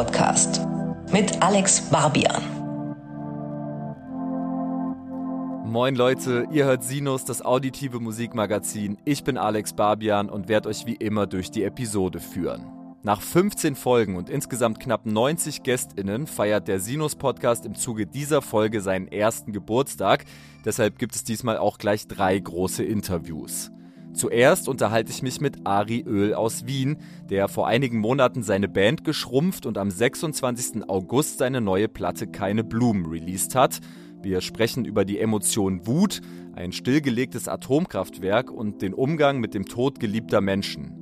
Podcast mit Alex Barbian. Moin Leute, ihr hört Sinus, das auditive Musikmagazin. Ich bin Alex Barbian und werde euch wie immer durch die Episode führen. Nach 15 Folgen und insgesamt knapp 90 GästInnen feiert der Sinus-Podcast im Zuge dieser Folge seinen ersten Geburtstag. Deshalb gibt es diesmal auch gleich drei große Interviews. Zuerst unterhalte ich mich mit Ari Öl aus Wien, der vor einigen Monaten seine Band geschrumpft und am 26. August seine neue Platte Keine Blumen released hat. Wir sprechen über die Emotion Wut, ein stillgelegtes Atomkraftwerk und den Umgang mit dem Tod geliebter Menschen.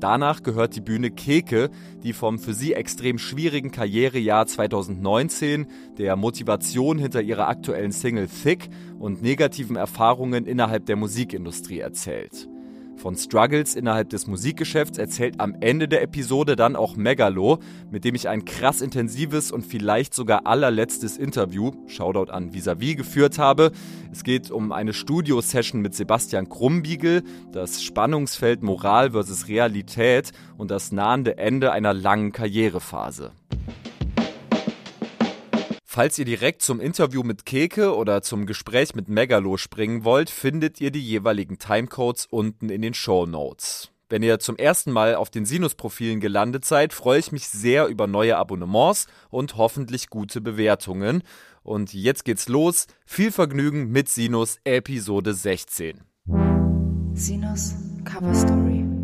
Danach gehört die Bühne Keke, die vom für sie extrem schwierigen Karrierejahr 2019, der Motivation hinter ihrer aktuellen Single Thick und negativen Erfahrungen innerhalb der Musikindustrie erzählt. Von Struggles innerhalb des Musikgeschäfts erzählt am Ende der Episode dann auch Megalo, mit dem ich ein krass intensives und vielleicht sogar allerletztes Interview, Shoutout an Visavi, geführt habe. Es geht um eine Studio-Session mit Sebastian Krumbiegel, das Spannungsfeld Moral versus Realität und das nahende Ende einer langen Karrierephase. Falls ihr direkt zum Interview mit Keke oder zum Gespräch mit Megalo springen wollt, findet ihr die jeweiligen Timecodes unten in den Show Notes. Wenn ihr zum ersten Mal auf den Sinus-Profilen gelandet seid, freue ich mich sehr über neue Abonnements und hoffentlich gute Bewertungen. Und jetzt geht's los. Viel Vergnügen mit Sinus Episode 16. Sinus Cover Story.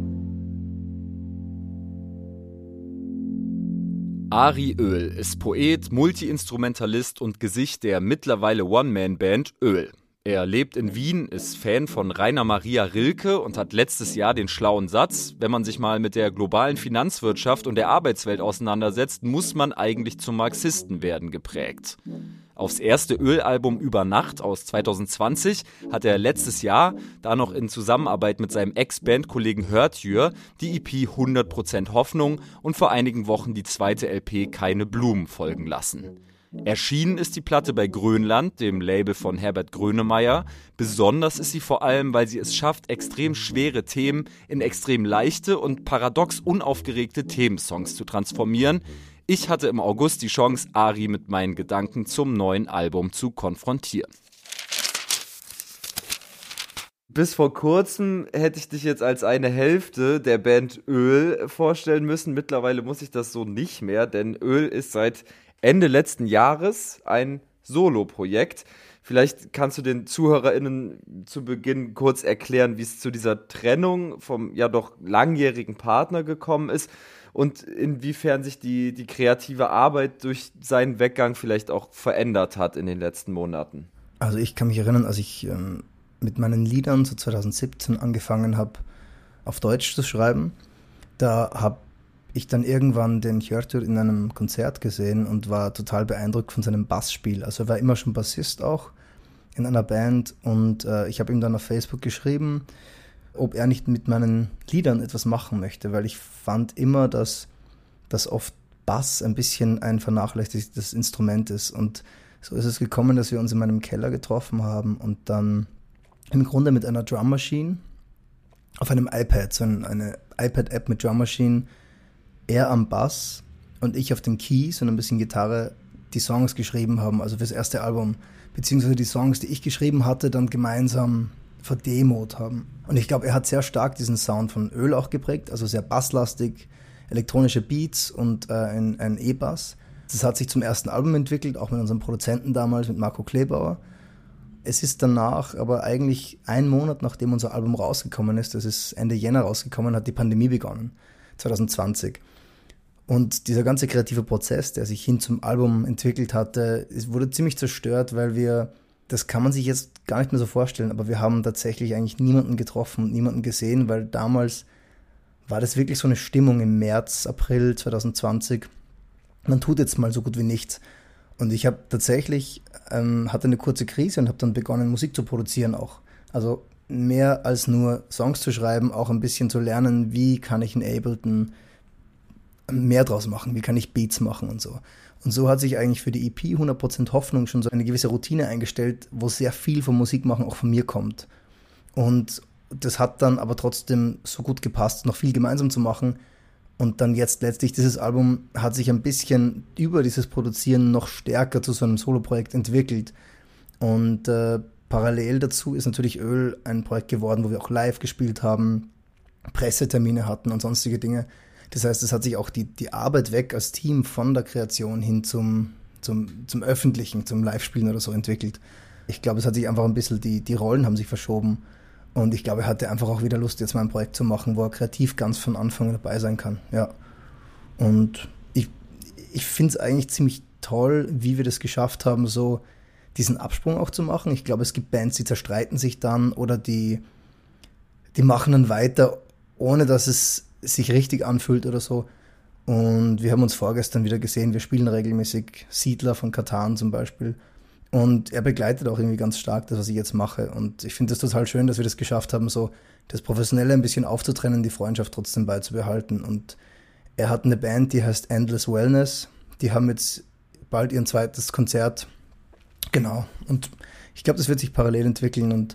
Ari Öl ist Poet, Multiinstrumentalist und Gesicht der mittlerweile One-Man-Band Öl. Er lebt in Wien, ist Fan von Rainer Maria Rilke und hat letztes Jahr den schlauen Satz, wenn man sich mal mit der globalen Finanzwirtschaft und der Arbeitswelt auseinandersetzt, muss man eigentlich zum Marxisten werden geprägt. Aufs erste Ölalbum Über Nacht aus 2020 hat er letztes Jahr, da noch in Zusammenarbeit mit seinem Ex-Bandkollegen Hörtjür, die EP 100% Hoffnung und vor einigen Wochen die zweite LP Keine Blumen folgen lassen. Erschienen ist die Platte bei Grönland, dem Label von Herbert Grönemeyer. Besonders ist sie vor allem, weil sie es schafft, extrem schwere Themen in extrem leichte und paradox unaufgeregte Themensongs zu transformieren, ich hatte im August die Chance, Ari mit meinen Gedanken zum neuen Album zu konfrontieren. Bis vor kurzem hätte ich dich jetzt als eine Hälfte der Band Öl vorstellen müssen. Mittlerweile muss ich das so nicht mehr, denn Öl ist seit Ende letzten Jahres ein Solo-Projekt. Vielleicht kannst du den ZuhörerInnen zu Beginn kurz erklären, wie es zu dieser Trennung vom ja doch langjährigen Partner gekommen ist und inwiefern sich die, die kreative Arbeit durch seinen Weggang vielleicht auch verändert hat in den letzten Monaten. Also ich kann mich erinnern, als ich ähm, mit meinen Liedern so 2017 angefangen habe, auf Deutsch zu schreiben, da habe ich dann irgendwann den Hjörtur in einem Konzert gesehen und war total beeindruckt von seinem Bassspiel. Also er war immer schon Bassist auch in einer Band und äh, ich habe ihm dann auf Facebook geschrieben, ob er nicht mit meinen Liedern etwas machen möchte, weil ich fand immer, dass, dass oft Bass ein bisschen ein vernachlässigtes Instrument ist. Und so ist es gekommen, dass wir uns in meinem Keller getroffen haben und dann im Grunde mit einer Drum Machine auf einem iPad, so eine iPad-App mit Drum Machine, er am Bass und ich auf den Keys und ein bisschen Gitarre die Songs geschrieben haben, also fürs erste Album, beziehungsweise die Songs, die ich geschrieben hatte, dann gemeinsam verdemot haben. Und ich glaube, er hat sehr stark diesen Sound von Öl auch geprägt, also sehr basslastig, elektronische Beats und äh, ein, ein E-Bass. Das hat sich zum ersten Album entwickelt, auch mit unserem Produzenten damals, mit Marco Klebauer. Es ist danach, aber eigentlich ein Monat nachdem unser Album rausgekommen ist, das ist Ende Jänner rausgekommen, hat die Pandemie begonnen, 2020. Und dieser ganze kreative Prozess, der sich hin zum Album entwickelt hatte, wurde ziemlich zerstört, weil wir das kann man sich jetzt gar nicht mehr so vorstellen, aber wir haben tatsächlich eigentlich niemanden getroffen und niemanden gesehen, weil damals war das wirklich so eine Stimmung im März, April 2020. Man tut jetzt mal so gut wie nichts. Und ich habe tatsächlich, ähm, hatte eine kurze Krise und habe dann begonnen, Musik zu produzieren auch. Also mehr als nur Songs zu schreiben, auch ein bisschen zu lernen, wie kann ich in Ableton mehr draus machen, wie kann ich Beats machen und so. Und so hat sich eigentlich für die EP 100% Hoffnung schon so eine gewisse Routine eingestellt, wo sehr viel vom Musikmachen auch von mir kommt. Und das hat dann aber trotzdem so gut gepasst, noch viel gemeinsam zu machen. Und dann jetzt letztlich dieses Album hat sich ein bisschen über dieses Produzieren noch stärker zu so einem Soloprojekt entwickelt. Und äh, parallel dazu ist natürlich Öl ein Projekt geworden, wo wir auch live gespielt haben, Pressetermine hatten und sonstige Dinge. Das heißt, es hat sich auch die, die Arbeit weg als Team von der Kreation hin zum, zum, zum Öffentlichen, zum Live-Spielen oder so entwickelt. Ich glaube, es hat sich einfach ein bisschen, die, die Rollen haben sich verschoben. Und ich glaube, er hatte einfach auch wieder Lust, jetzt mal ein Projekt zu machen, wo er kreativ ganz von Anfang dabei sein kann. Ja. Und ich, ich finde es eigentlich ziemlich toll, wie wir das geschafft haben, so diesen Absprung auch zu machen. Ich glaube, es gibt Bands, die zerstreiten sich dann oder die, die machen dann weiter, ohne dass es sich richtig anfühlt oder so. Und wir haben uns vorgestern wieder gesehen, wir spielen regelmäßig Siedler von Katan zum Beispiel. Und er begleitet auch irgendwie ganz stark das, was ich jetzt mache. Und ich finde es total schön, dass wir das geschafft haben, so das Professionelle ein bisschen aufzutrennen, die Freundschaft trotzdem beizubehalten. Und er hat eine Band, die heißt Endless Wellness. Die haben jetzt bald ihr zweites Konzert. Genau. Und ich glaube, das wird sich parallel entwickeln und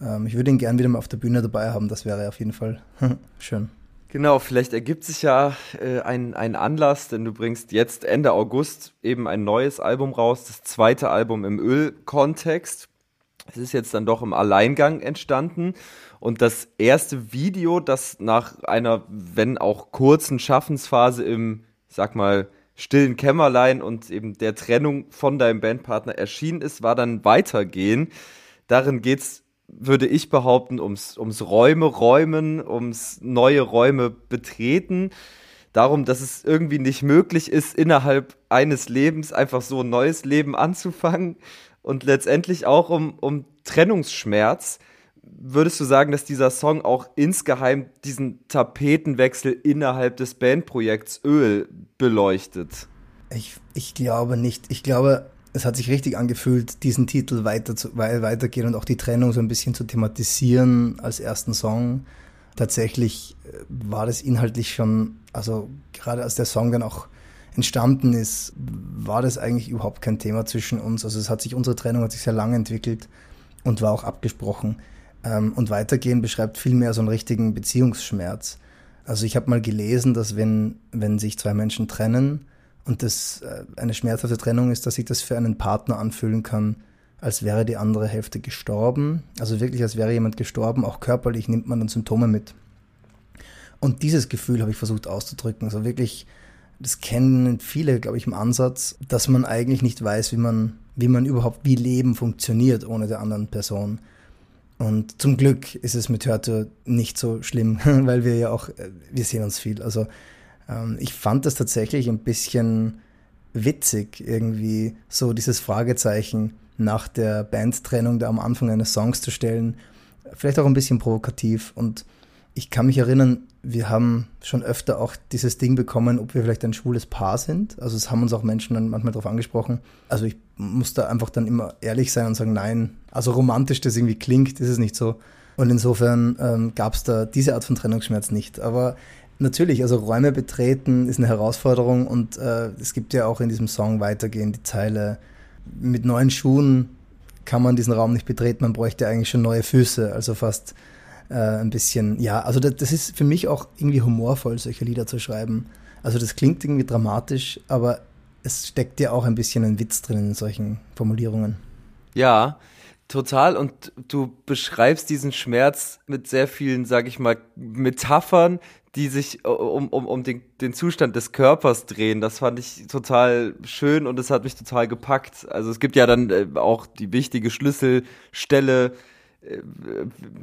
ähm, ich würde ihn gern wieder mal auf der Bühne dabei haben. Das wäre auf jeden Fall schön. Genau, vielleicht ergibt sich ja äh, ein, ein Anlass, denn du bringst jetzt Ende August eben ein neues Album raus, das zweite Album im Öl-Kontext. Es ist jetzt dann doch im Alleingang entstanden. Und das erste Video, das nach einer, wenn auch kurzen Schaffensphase im, sag mal, stillen Kämmerlein und eben der Trennung von deinem Bandpartner erschienen ist, war dann Weitergehen. Darin geht's würde ich behaupten, ums, ums Räume räumen, ums neue Räume betreten. Darum, dass es irgendwie nicht möglich ist, innerhalb eines Lebens einfach so ein neues Leben anzufangen. Und letztendlich auch um, um Trennungsschmerz. Würdest du sagen, dass dieser Song auch insgeheim diesen Tapetenwechsel innerhalb des Bandprojekts Öl beleuchtet? Ich, ich glaube nicht. Ich glaube, es hat sich richtig angefühlt, diesen Titel weiter zu, weitergehen und auch die Trennung so ein bisschen zu thematisieren als ersten Song. Tatsächlich äh, war das inhaltlich schon, also gerade als der Song dann auch entstanden ist, war das eigentlich überhaupt kein Thema zwischen uns. Also es hat sich, unsere Trennung hat sich sehr lange entwickelt und war auch abgesprochen. Ähm, und weitergehen beschreibt vielmehr so einen richtigen Beziehungsschmerz. Also ich habe mal gelesen, dass wenn, wenn sich zwei Menschen trennen, und das äh, eine schmerzhafte Trennung ist, dass sich das für einen Partner anfühlen kann, als wäre die andere Hälfte gestorben. Also wirklich, als wäre jemand gestorben. Auch körperlich nimmt man dann Symptome mit. Und dieses Gefühl habe ich versucht auszudrücken. Also wirklich, das kennen viele, glaube ich, im Ansatz, dass man eigentlich nicht weiß, wie man, wie man überhaupt, wie Leben funktioniert ohne der anderen Person. Und zum Glück ist es mit Hörte nicht so schlimm, weil wir ja auch, äh, wir sehen uns viel. Also ich fand das tatsächlich ein bisschen witzig, irgendwie so dieses Fragezeichen nach der Bandtrennung da am Anfang eines Songs zu stellen. Vielleicht auch ein bisschen provokativ. Und ich kann mich erinnern, wir haben schon öfter auch dieses Ding bekommen, ob wir vielleicht ein schwules Paar sind. Also es haben uns auch Menschen dann manchmal darauf angesprochen. Also ich muss da einfach dann immer ehrlich sein und sagen, nein, also romantisch das irgendwie klingt, ist es nicht so. Und insofern ähm, gab es da diese Art von Trennungsschmerz nicht. Aber Natürlich, also Räume betreten ist eine Herausforderung und äh, es gibt ja auch in diesem Song weitergehend die Zeile, mit neuen Schuhen kann man diesen Raum nicht betreten, man bräuchte eigentlich schon neue Füße, also fast äh, ein bisschen, ja, also das, das ist für mich auch irgendwie humorvoll, solche Lieder zu schreiben. Also das klingt irgendwie dramatisch, aber es steckt ja auch ein bisschen ein Witz drin in solchen Formulierungen. Ja, Total, und du beschreibst diesen Schmerz mit sehr vielen, sag ich mal, Metaphern, die sich um, um, um den, den Zustand des Körpers drehen. Das fand ich total schön und es hat mich total gepackt. Also es gibt ja dann äh, auch die wichtige Schlüsselstelle, äh,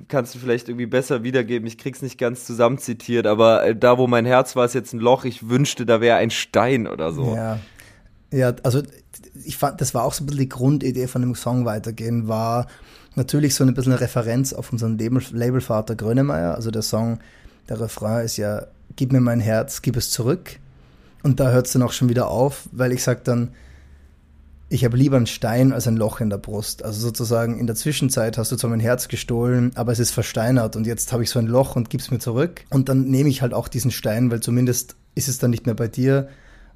kannst du vielleicht irgendwie besser wiedergeben. Ich krieg's nicht ganz zusammenzitiert, aber äh, da, wo mein Herz war, ist jetzt ein Loch. Ich wünschte, da wäre ein Stein oder so. Ja, ja, also ich fand, das war auch so ein bisschen die Grundidee von dem Song weitergehen, war natürlich so ein bisschen eine Referenz auf unseren Labelvater Grönemeyer. Also der Song der Refrain ist ja, gib mir mein Herz, gib es zurück. Und da hört es dann auch schon wieder auf, weil ich sage dann, ich habe lieber einen Stein als ein Loch in der Brust. Also sozusagen in der Zwischenzeit hast du zwar mein Herz gestohlen, aber es ist versteinert und jetzt habe ich so ein Loch und gib's mir zurück. Und dann nehme ich halt auch diesen Stein, weil zumindest ist es dann nicht mehr bei dir.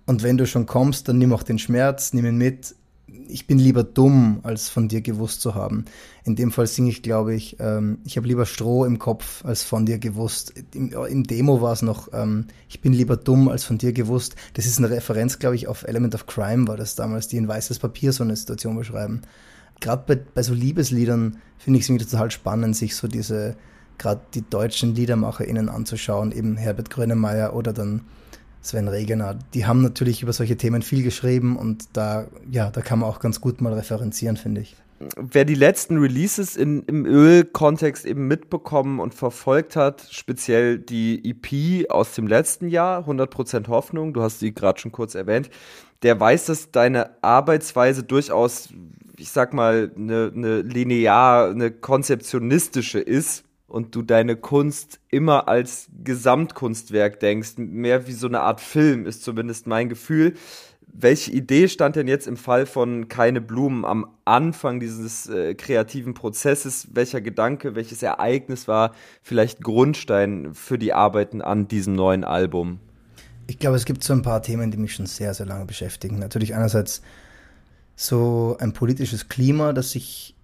Und wenn du schon kommst, dann nimm auch den Schmerz, nimm ihn mit ich bin lieber dumm, als von dir gewusst zu haben. In dem Fall singe ich, glaube ich, ähm, ich habe lieber Stroh im Kopf, als von dir gewusst. Im, im Demo war es noch, ähm, ich bin lieber dumm, als von dir gewusst. Das ist eine Referenz, glaube ich, auf Element of Crime, war das damals, die in weißes Papier so eine Situation beschreiben. Gerade bei, bei so Liebesliedern finde ich es irgendwie total spannend, sich so diese, gerade die deutschen LiedermacherInnen anzuschauen, eben Herbert Grönemeyer oder dann Sven Regener, die haben natürlich über solche Themen viel geschrieben und da, ja, da kann man auch ganz gut mal referenzieren, finde ich. Wer die letzten Releases in, im Öl-Kontext eben mitbekommen und verfolgt hat, speziell die EP aus dem letzten Jahr, 100% Hoffnung, du hast sie gerade schon kurz erwähnt, der weiß, dass deine Arbeitsweise durchaus, ich sag mal, eine, eine linear, eine konzeptionistische ist und du deine Kunst immer als Gesamtkunstwerk denkst, mehr wie so eine Art Film ist zumindest mein Gefühl. Welche Idee stand denn jetzt im Fall von Keine Blumen am Anfang dieses äh, kreativen Prozesses? Welcher Gedanke, welches Ereignis war vielleicht Grundstein für die Arbeiten an diesem neuen Album? Ich glaube, es gibt so ein paar Themen, die mich schon sehr, sehr lange beschäftigen. Natürlich einerseits so ein politisches Klima, das sich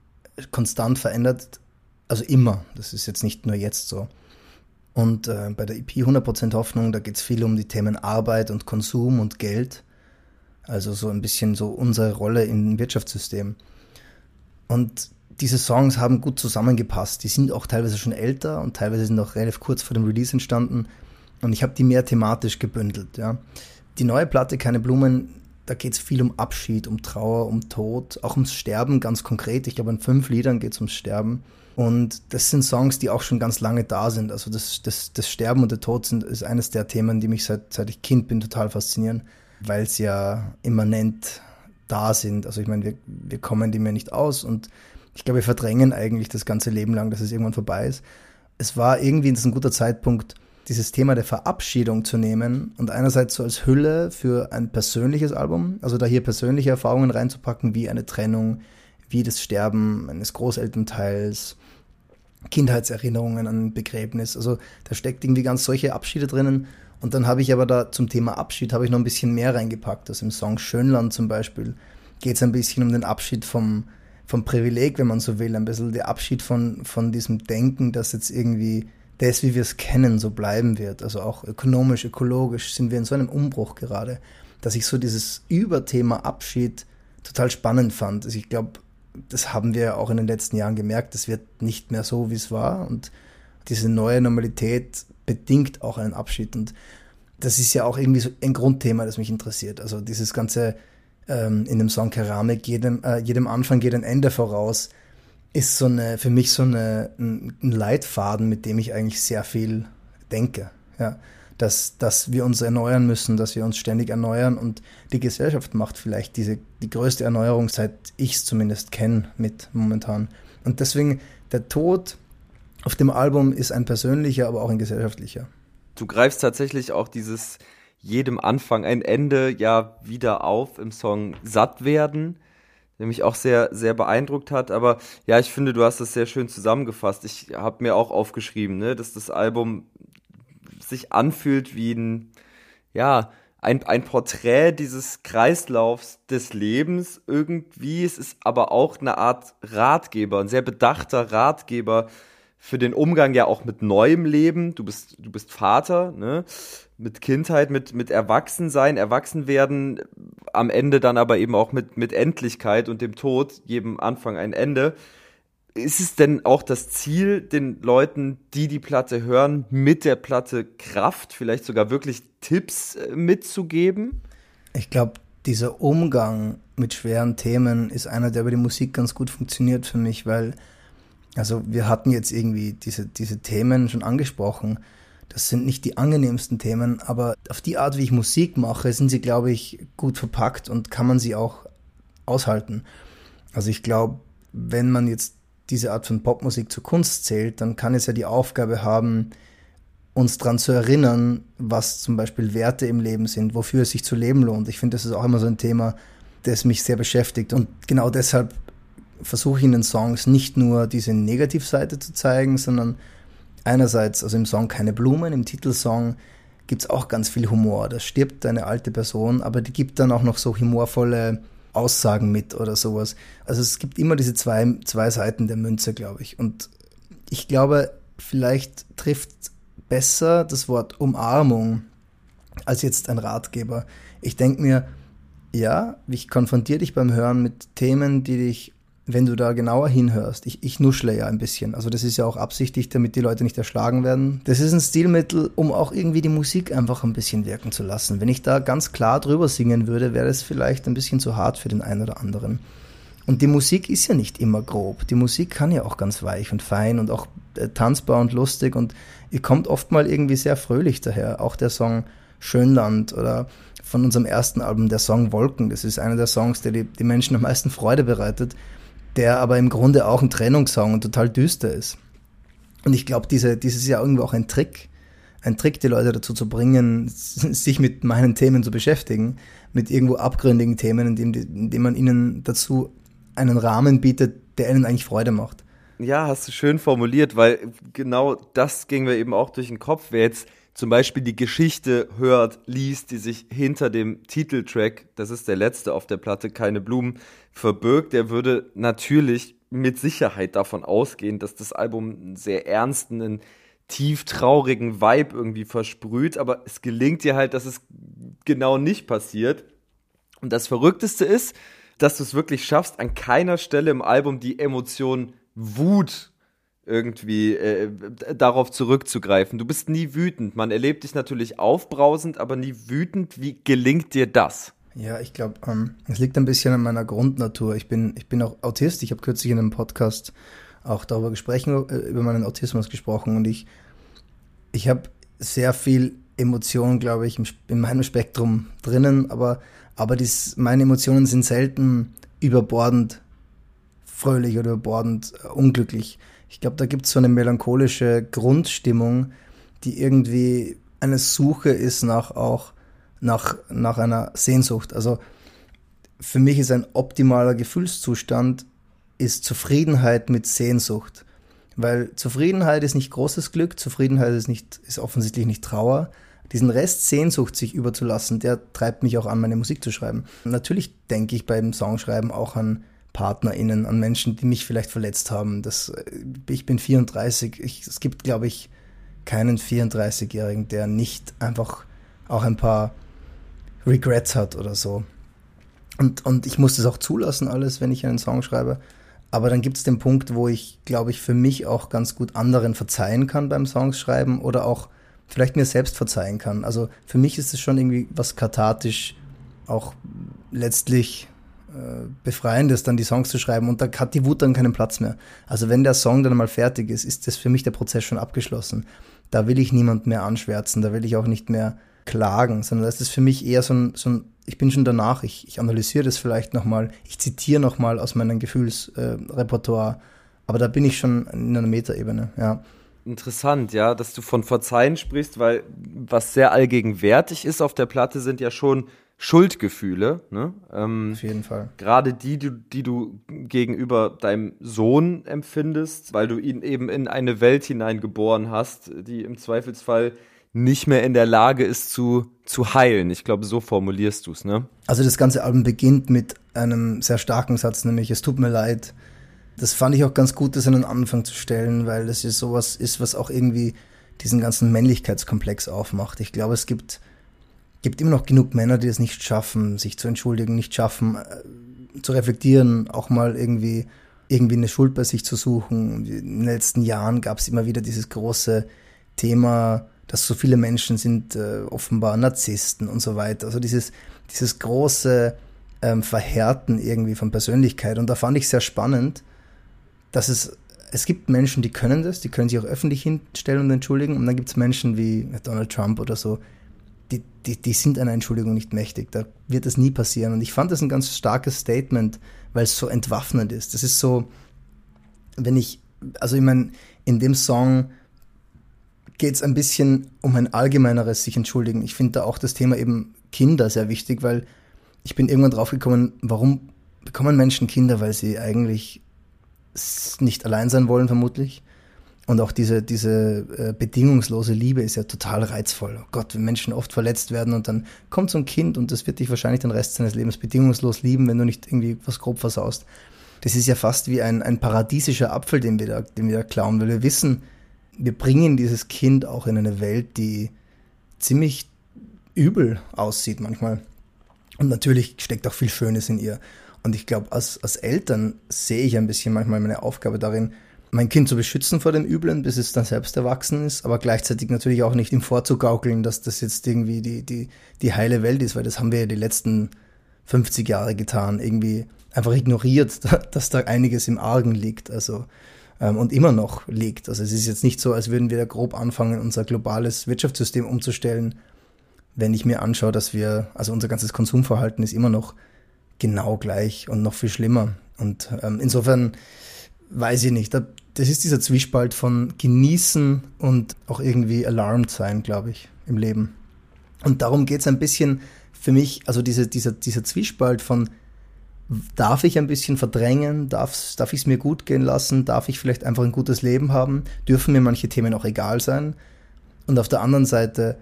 konstant verändert, also immer. Das ist jetzt nicht nur jetzt so. Und äh, bei der EP 100% Hoffnung, da geht es viel um die Themen Arbeit und Konsum und Geld. Also so ein bisschen so unsere Rolle im Wirtschaftssystem. Und diese Songs haben gut zusammengepasst. Die sind auch teilweise schon älter und teilweise sind auch relativ kurz vor dem Release entstanden. Und ich habe die mehr thematisch gebündelt. Ja. Die neue Platte Keine Blumen, da geht es viel um Abschied, um Trauer, um Tod, auch ums Sterben ganz konkret. Ich glaube, in fünf Liedern geht es ums Sterben. Und das sind Songs, die auch schon ganz lange da sind. Also das, das, das Sterben und der Tod sind, ist eines der Themen, die mich seit, seit ich Kind bin total faszinieren, weil es ja immanent da sind. Also ich meine, wir, wir kommen dem ja nicht aus und ich glaube, wir verdrängen eigentlich das ganze Leben lang, dass es irgendwann vorbei ist. Es war irgendwie ein guter Zeitpunkt, dieses Thema der Verabschiedung zu nehmen und einerseits so als Hülle für ein persönliches Album, also da hier persönliche Erfahrungen reinzupacken, wie eine Trennung, wie das Sterben eines Großelternteils, Kindheitserinnerungen an Begräbnis. Also da steckt irgendwie ganz solche Abschiede drinnen. Und dann habe ich aber da zum Thema Abschied habe ich noch ein bisschen mehr reingepackt. Also im Song Schönland zum Beispiel geht es ein bisschen um den Abschied vom, vom Privileg, wenn man so will. Ein bisschen der Abschied von, von diesem Denken, dass jetzt irgendwie das, wie wir es kennen, so bleiben wird. Also auch ökonomisch, ökologisch sind wir in so einem Umbruch gerade, dass ich so dieses Überthema Abschied total spannend fand. Also ich glaube, das haben wir auch in den letzten Jahren gemerkt, es wird nicht mehr so, wie es war. Und diese neue Normalität bedingt auch einen Abschied. Und das ist ja auch irgendwie so ein Grundthema, das mich interessiert. Also dieses ganze ähm, in dem Song Keramik, jedem, äh, jedem Anfang geht ein Ende voraus, ist so eine, für mich so eine, ein Leitfaden, mit dem ich eigentlich sehr viel denke. Ja dass, dass wir uns erneuern müssen, dass wir uns ständig erneuern und die Gesellschaft macht vielleicht diese, die größte Erneuerung, seit ich es zumindest kenne, mit momentan. Und deswegen, der Tod auf dem Album ist ein persönlicher, aber auch ein gesellschaftlicher. Du greifst tatsächlich auch dieses jedem Anfang ein Ende ja wieder auf im Song Satt werden, der mich auch sehr, sehr beeindruckt hat. Aber ja, ich finde, du hast das sehr schön zusammengefasst. Ich habe mir auch aufgeschrieben, ne, dass das Album sich anfühlt wie ein, ja, ein, ein Porträt dieses Kreislaufs des Lebens irgendwie. Es ist aber auch eine Art Ratgeber, ein sehr bedachter Ratgeber für den Umgang ja auch mit neuem Leben. Du bist, du bist Vater, ne? Mit Kindheit, mit, mit Erwachsensein, Erwachsenwerden, am Ende dann aber eben auch mit, mit Endlichkeit und dem Tod, jedem Anfang ein Ende ist es denn auch das Ziel, den Leuten, die die Platte hören, mit der Platte Kraft, vielleicht sogar wirklich Tipps äh, mitzugeben? Ich glaube, dieser Umgang mit schweren Themen ist einer, der über die Musik ganz gut funktioniert für mich, weil, also wir hatten jetzt irgendwie diese, diese Themen schon angesprochen. Das sind nicht die angenehmsten Themen, aber auf die Art, wie ich Musik mache, sind sie, glaube ich, gut verpackt und kann man sie auch aushalten. Also ich glaube, wenn man jetzt diese Art von Popmusik zur Kunst zählt, dann kann es ja die Aufgabe haben, uns daran zu erinnern, was zum Beispiel Werte im Leben sind, wofür es sich zu leben lohnt. Ich finde, das ist auch immer so ein Thema, das mich sehr beschäftigt. Und genau deshalb versuche ich in den Songs nicht nur diese Negativseite zu zeigen, sondern einerseits, also im Song Keine Blumen, im Titelsong gibt es auch ganz viel Humor. Da stirbt eine alte Person, aber die gibt dann auch noch so humorvolle Aussagen mit oder sowas. Also es gibt immer diese zwei, zwei Seiten der Münze, glaube ich. Und ich glaube, vielleicht trifft besser das Wort Umarmung als jetzt ein Ratgeber. Ich denke mir, ja, ich konfrontiere dich beim Hören mit Themen, die dich wenn du da genauer hinhörst, ich, ich nuschle ja ein bisschen, also das ist ja auch absichtlich, damit die Leute nicht erschlagen werden. Das ist ein Stilmittel, um auch irgendwie die Musik einfach ein bisschen wirken zu lassen. Wenn ich da ganz klar drüber singen würde, wäre das vielleicht ein bisschen zu hart für den einen oder anderen. Und die Musik ist ja nicht immer grob. Die Musik kann ja auch ganz weich und fein und auch äh, tanzbar und lustig und ihr kommt oft mal irgendwie sehr fröhlich daher. Auch der Song Schönland oder von unserem ersten Album der Song Wolken. Das ist einer der Songs, der die, die Menschen am meisten Freude bereitet der aber im Grunde auch ein Trennungssong und total düster ist. Und ich glaube, diese, dieses ist ja irgendwie auch ein Trick, ein Trick, die Leute dazu zu bringen, sich mit meinen Themen zu beschäftigen, mit irgendwo abgründigen Themen, indem, indem man ihnen dazu einen Rahmen bietet, der ihnen eigentlich Freude macht. Ja, hast du schön formuliert, weil genau das ging mir eben auch durch den Kopf. Wer jetzt zum Beispiel die Geschichte hört, liest, die sich hinter dem Titeltrack, das ist der letzte auf der Platte, keine Blumen, verbirgt, der würde natürlich mit Sicherheit davon ausgehen, dass das Album einen sehr ernsten, einen tief traurigen Vibe irgendwie versprüht, aber es gelingt dir halt, dass es genau nicht passiert. Und das Verrückteste ist, dass du es wirklich schaffst, an keiner Stelle im Album die Emotion Wut irgendwie äh, darauf zurückzugreifen. Du bist nie wütend. Man erlebt dich natürlich aufbrausend, aber nie wütend. Wie gelingt dir das? Ja, ich glaube, ähm, es liegt ein bisschen an meiner Grundnatur. Ich bin, ich bin auch Autist. Ich habe kürzlich in einem Podcast auch darüber gesprochen, äh, über meinen Autismus gesprochen und ich, ich habe sehr viel Emotionen, glaube ich, in meinem Spektrum drinnen, aber, aber dies, meine Emotionen sind selten überbordend fröhlich oder überbordend äh, unglücklich. Ich glaube, da gibt es so eine melancholische Grundstimmung, die irgendwie eine Suche ist nach auch nach, nach einer Sehnsucht. Also für mich ist ein optimaler Gefühlszustand ist Zufriedenheit mit Sehnsucht. Weil Zufriedenheit ist nicht großes Glück, Zufriedenheit ist, nicht, ist offensichtlich nicht Trauer. Diesen Rest Sehnsucht sich überzulassen, der treibt mich auch an, meine Musik zu schreiben. Natürlich denke ich beim Songschreiben auch an PartnerInnen, an Menschen, die mich vielleicht verletzt haben. Das, äh, ich bin 34. Ich, es gibt, glaube ich, keinen 34-Jährigen, der nicht einfach auch ein paar Regrets hat oder so. Und, und ich muss das auch zulassen, alles, wenn ich einen Song schreibe. Aber dann gibt es den Punkt, wo ich, glaube ich, für mich auch ganz gut anderen verzeihen kann beim Songs schreiben oder auch vielleicht mir selbst verzeihen kann. Also für mich ist es schon irgendwie was kathartisch, auch letztlich äh, Befreiendes, dann die Songs zu schreiben und da hat die Wut dann keinen Platz mehr. Also wenn der Song dann mal fertig ist, ist das für mich der Prozess schon abgeschlossen. Da will ich niemand mehr anschwärzen, da will ich auch nicht mehr klagen, sondern das ist für mich eher so ein, so ein ich bin schon danach, ich, ich analysiere das vielleicht nochmal, ich zitiere nochmal aus meinem Gefühlsrepertoire, äh, aber da bin ich schon in einer Metaebene, ja. Interessant, ja, dass du von Verzeihen sprichst, weil was sehr allgegenwärtig ist auf der Platte sind ja schon Schuldgefühle. Ne? Ähm, Auf jeden Fall. Gerade die, die, die du gegenüber deinem Sohn empfindest, weil du ihn eben in eine Welt hineingeboren hast, die im Zweifelsfall nicht mehr in der Lage ist zu, zu heilen. Ich glaube, so formulierst du es, ne? Also das ganze Album beginnt mit einem sehr starken Satz, nämlich es tut mir leid. Das fand ich auch ganz gut, das an den Anfang zu stellen, weil das ist sowas ist, was auch irgendwie diesen ganzen Männlichkeitskomplex aufmacht. Ich glaube, es gibt gibt immer noch genug Männer, die es nicht schaffen, sich zu entschuldigen, nicht schaffen, äh, zu reflektieren, auch mal irgendwie irgendwie eine Schuld bei sich zu suchen. In den letzten Jahren gab es immer wieder dieses große Thema, dass so viele Menschen sind äh, offenbar Narzissten und so weiter. Also dieses, dieses große ähm, Verhärten irgendwie von Persönlichkeit. Und da fand ich sehr spannend, dass es, es gibt Menschen, die können das, die können sich auch öffentlich hinstellen und entschuldigen. Und dann gibt es Menschen wie Donald Trump oder so, die, die, die sind einer Entschuldigung nicht mächtig. Da wird es nie passieren. Und ich fand das ein ganz starkes Statement, weil es so entwaffnend ist. Das ist so, wenn ich, also ich meine, in dem Song geht es ein bisschen um ein allgemeineres sich entschuldigen. Ich finde da auch das Thema eben Kinder sehr wichtig, weil ich bin irgendwann drauf gekommen, warum bekommen Menschen Kinder, weil sie eigentlich nicht allein sein wollen, vermutlich. Und auch diese, diese äh, bedingungslose Liebe ist ja total reizvoll. Oh Gott, wenn Menschen oft verletzt werden und dann kommt so ein Kind und das wird dich wahrscheinlich den Rest seines Lebens bedingungslos lieben, wenn du nicht irgendwie was grob versaust. Das ist ja fast wie ein, ein paradiesischer Apfel, den wir, da, den wir da klauen, weil wir wissen, wir bringen dieses Kind auch in eine Welt, die ziemlich übel aussieht manchmal. Und natürlich steckt auch viel Schönes in ihr. Und ich glaube, als, als Eltern sehe ich ein bisschen manchmal meine Aufgabe darin, mein Kind zu beschützen vor dem Üblen, bis es dann selbst erwachsen ist, aber gleichzeitig natürlich auch nicht ihm vorzugaukeln, dass das jetzt irgendwie die, die, die heile Welt ist, weil das haben wir ja die letzten 50 Jahre getan, irgendwie einfach ignoriert, dass da einiges im Argen liegt, also ähm, und immer noch liegt. Also es ist jetzt nicht so, als würden wir da grob anfangen, unser globales Wirtschaftssystem umzustellen, wenn ich mir anschaue, dass wir, also unser ganzes Konsumverhalten ist immer noch genau gleich und noch viel schlimmer. Und ähm, insofern weiß ich nicht. Das ist dieser Zwiespalt von genießen und auch irgendwie alarmed sein, glaube ich, im Leben. Und darum geht es ein bisschen für mich, also diese, dieser, dieser Zwiespalt von darf ich ein bisschen verdrängen, darf, darf ich es mir gut gehen lassen, darf ich vielleicht einfach ein gutes Leben haben, dürfen mir manche Themen auch egal sein. Und auf der anderen Seite,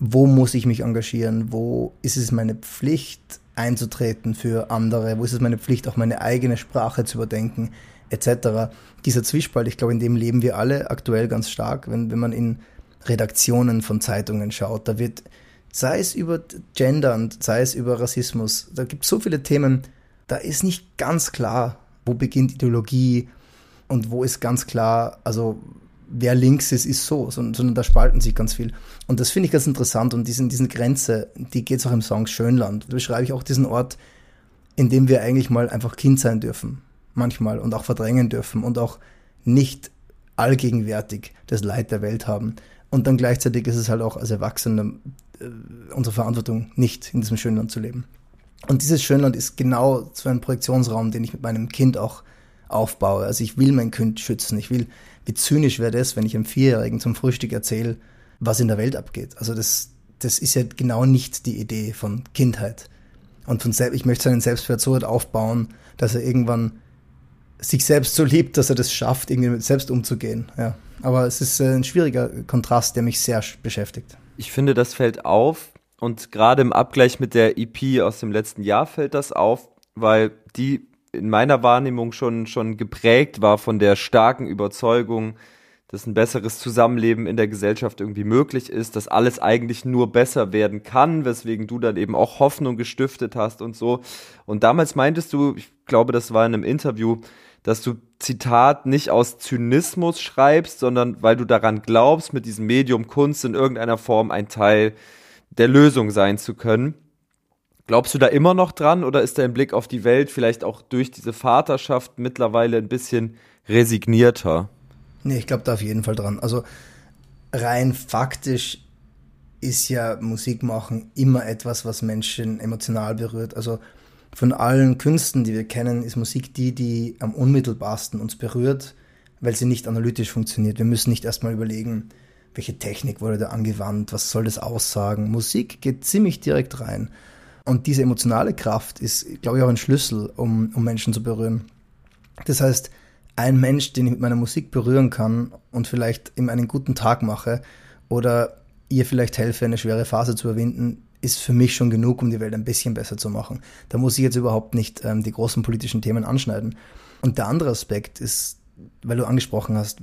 wo muss ich mich engagieren, wo ist es meine Pflicht einzutreten für andere, wo ist es meine Pflicht, auch meine eigene Sprache zu überdenken, etc. Dieser Zwiespalt, ich glaube, in dem leben wir alle aktuell ganz stark, wenn, wenn man in Redaktionen von Zeitungen schaut, da wird, sei es über Gender und sei es über Rassismus, da gibt es so viele Themen, da ist nicht ganz klar, wo beginnt Ideologie und wo ist ganz klar, also wer links ist, ist so, sondern, da spalten sich ganz viel. Und das finde ich ganz interessant und diesen, diesen Grenze, die geht es auch im Song Schönland. Da beschreibe ich auch diesen Ort, in dem wir eigentlich mal einfach Kind sein dürfen manchmal und auch verdrängen dürfen und auch nicht allgegenwärtig das Leid der Welt haben. Und dann gleichzeitig ist es halt auch als Erwachsene äh, unsere Verantwortung, nicht in diesem Schönland zu leben. Und dieses Schönland ist genau so ein Projektionsraum, den ich mit meinem Kind auch aufbaue. Also ich will mein Kind schützen. Ich will, wie zynisch wäre das, wenn ich einem Vierjährigen zum Frühstück erzähle, was in der Welt abgeht. Also das, das ist ja genau nicht die Idee von Kindheit. Und von selbst, ich möchte seinen Selbstwert so weit aufbauen, dass er irgendwann sich selbst so liebt, dass er das schafft, irgendwie mit selbst umzugehen. Ja. Aber es ist äh, ein schwieriger Kontrast, der mich sehr beschäftigt. Ich finde, das fällt auf und gerade im Abgleich mit der EP aus dem letzten Jahr fällt das auf, weil die in meiner Wahrnehmung schon, schon geprägt war von der starken Überzeugung, dass ein besseres Zusammenleben in der Gesellschaft irgendwie möglich ist, dass alles eigentlich nur besser werden kann, weswegen du dann eben auch Hoffnung gestiftet hast und so. Und damals meintest du, ich glaube, das war in einem Interview, dass du Zitat nicht aus Zynismus schreibst, sondern weil du daran glaubst, mit diesem Medium Kunst in irgendeiner Form ein Teil der Lösung sein zu können. Glaubst du da immer noch dran oder ist dein Blick auf die Welt vielleicht auch durch diese Vaterschaft mittlerweile ein bisschen resignierter? Nee, ich glaube da auf jeden Fall dran. Also rein faktisch ist ja Musik machen immer etwas, was Menschen emotional berührt. Also von allen Künsten, die wir kennen, ist Musik die, die am unmittelbarsten uns berührt, weil sie nicht analytisch funktioniert. Wir müssen nicht erstmal überlegen, welche Technik wurde da angewandt, was soll das aussagen. Musik geht ziemlich direkt rein. Und diese emotionale Kraft ist, glaube ich, auch ein Schlüssel, um, um Menschen zu berühren. Das heißt, ein Mensch, den ich mit meiner Musik berühren kann und vielleicht ihm einen guten Tag mache oder ihr vielleicht helfe, eine schwere Phase zu überwinden, ist für mich schon genug, um die Welt ein bisschen besser zu machen. Da muss ich jetzt überhaupt nicht ähm, die großen politischen Themen anschneiden. Und der andere Aspekt ist, weil du angesprochen hast,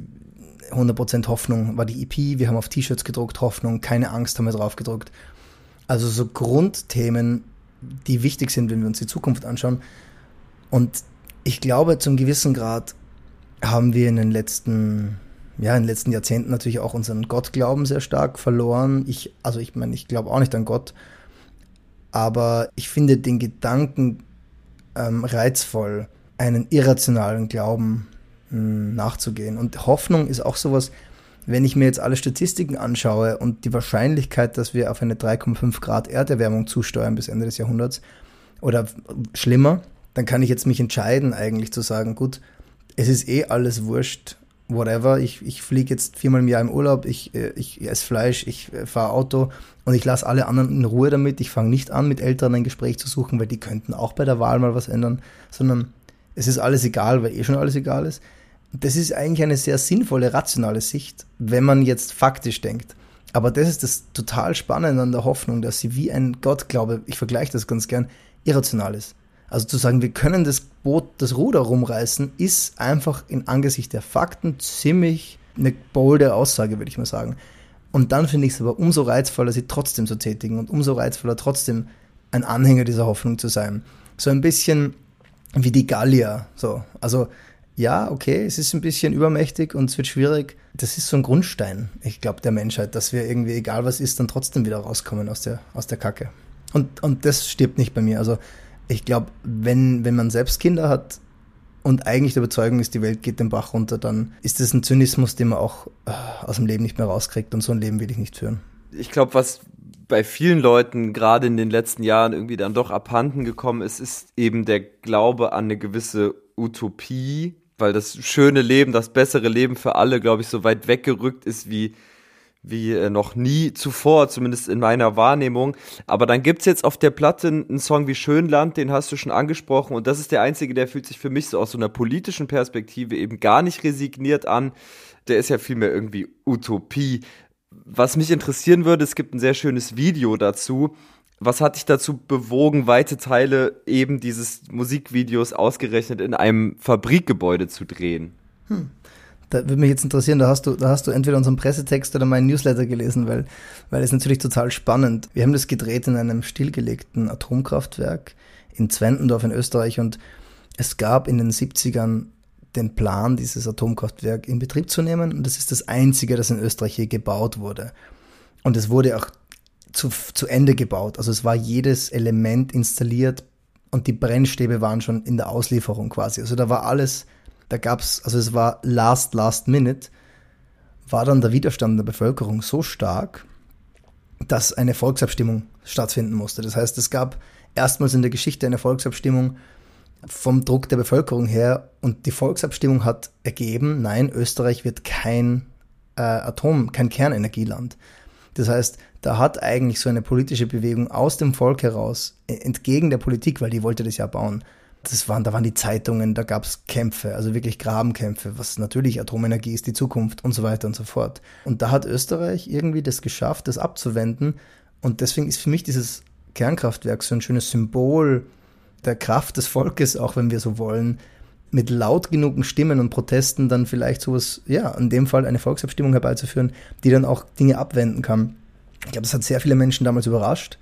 100% Hoffnung war die EP, wir haben auf T-Shirts gedruckt, Hoffnung, keine Angst haben wir drauf gedruckt. Also so Grundthemen, die wichtig sind, wenn wir uns die Zukunft anschauen. Und ich glaube, zum gewissen Grad haben wir in den letzten ja, in den letzten Jahrzehnten natürlich auch unseren Gottglauben sehr stark verloren. Ich, also ich meine, ich glaube auch nicht an Gott, aber ich finde den Gedanken ähm, reizvoll, einen irrationalen Glauben nachzugehen. Und Hoffnung ist auch sowas, wenn ich mir jetzt alle Statistiken anschaue und die Wahrscheinlichkeit, dass wir auf eine 3,5 Grad Erderwärmung zusteuern bis Ende des Jahrhunderts oder schlimmer, dann kann ich jetzt mich entscheiden, eigentlich zu sagen, gut, es ist eh alles wurscht, whatever, ich, ich fliege jetzt viermal im Jahr im Urlaub, ich, äh, ich esse Fleisch, ich äh, fahre Auto und ich lasse alle anderen in Ruhe damit. Ich fange nicht an, mit Eltern ein Gespräch zu suchen, weil die könnten auch bei der Wahl mal was ändern, sondern es ist alles egal, weil eh schon alles egal ist. Das ist eigentlich eine sehr sinnvolle, rationale Sicht, wenn man jetzt faktisch denkt. Aber das ist das total Spannende an der Hoffnung, dass sie wie ein Gottglaube, ich vergleiche das ganz gern, irrational ist. Also zu sagen, wir können das Boot, das Ruder rumreißen, ist einfach in Angesicht der Fakten ziemlich eine bolde Aussage, würde ich mal sagen. Und dann finde ich es aber umso reizvoller, sie trotzdem zu tätigen und umso reizvoller trotzdem ein Anhänger dieser Hoffnung zu sein. So ein bisschen wie die Gallier. So. Also ja, okay, es ist ein bisschen übermächtig und es wird schwierig. Das ist so ein Grundstein, ich glaube, der Menschheit, dass wir irgendwie, egal was ist, dann trotzdem wieder rauskommen aus der, aus der Kacke. Und, und das stirbt nicht bei mir. Also ich glaube, wenn, wenn man selbst Kinder hat und eigentlich der Überzeugung ist, die Welt geht den Bach runter, dann ist das ein Zynismus, den man auch äh, aus dem Leben nicht mehr rauskriegt und so ein Leben will ich nicht führen. Ich glaube, was bei vielen Leuten gerade in den letzten Jahren irgendwie dann doch abhanden gekommen ist, ist eben der Glaube an eine gewisse Utopie, weil das schöne Leben, das bessere Leben für alle, glaube ich, so weit weggerückt ist wie wie äh, noch nie zuvor, zumindest in meiner Wahrnehmung. Aber dann gibt's jetzt auf der Platte einen Song wie Schönland, den hast du schon angesprochen. Und das ist der einzige, der fühlt sich für mich so aus so einer politischen Perspektive eben gar nicht resigniert an. Der ist ja vielmehr irgendwie Utopie. Was mich interessieren würde, es gibt ein sehr schönes Video dazu. Was hat dich dazu bewogen, weite Teile eben dieses Musikvideos ausgerechnet in einem Fabrikgebäude zu drehen? Hm da würde mich jetzt interessieren, da hast du, da hast du entweder unseren Pressetext oder meinen Newsletter gelesen, weil, weil es natürlich total spannend. Wir haben das gedreht in einem stillgelegten Atomkraftwerk in Zwentendorf in Österreich und es gab in den 70ern den Plan, dieses Atomkraftwerk in Betrieb zu nehmen und das ist das einzige, das in Österreich je gebaut wurde. Und es wurde auch zu, zu Ende gebaut. Also es war jedes Element installiert und die Brennstäbe waren schon in der Auslieferung quasi. Also da war alles da gab es, also es war last, last minute, war dann der Widerstand der Bevölkerung so stark, dass eine Volksabstimmung stattfinden musste. Das heißt, es gab erstmals in der Geschichte eine Volksabstimmung vom Druck der Bevölkerung her und die Volksabstimmung hat ergeben, nein, Österreich wird kein äh, Atom, kein Kernenergieland. Das heißt, da hat eigentlich so eine politische Bewegung aus dem Volk heraus, entgegen der Politik, weil die wollte das ja bauen, das waren, da waren die Zeitungen, da gab es Kämpfe, also wirklich Grabenkämpfe, was natürlich Atomenergie ist, die Zukunft und so weiter und so fort. Und da hat Österreich irgendwie das geschafft, das abzuwenden. Und deswegen ist für mich dieses Kernkraftwerk so ein schönes Symbol der Kraft des Volkes, auch wenn wir so wollen, mit laut genugen Stimmen und Protesten dann vielleicht sowas, ja, in dem Fall eine Volksabstimmung herbeizuführen, die dann auch Dinge abwenden kann. Ich glaube, das hat sehr viele Menschen damals überrascht.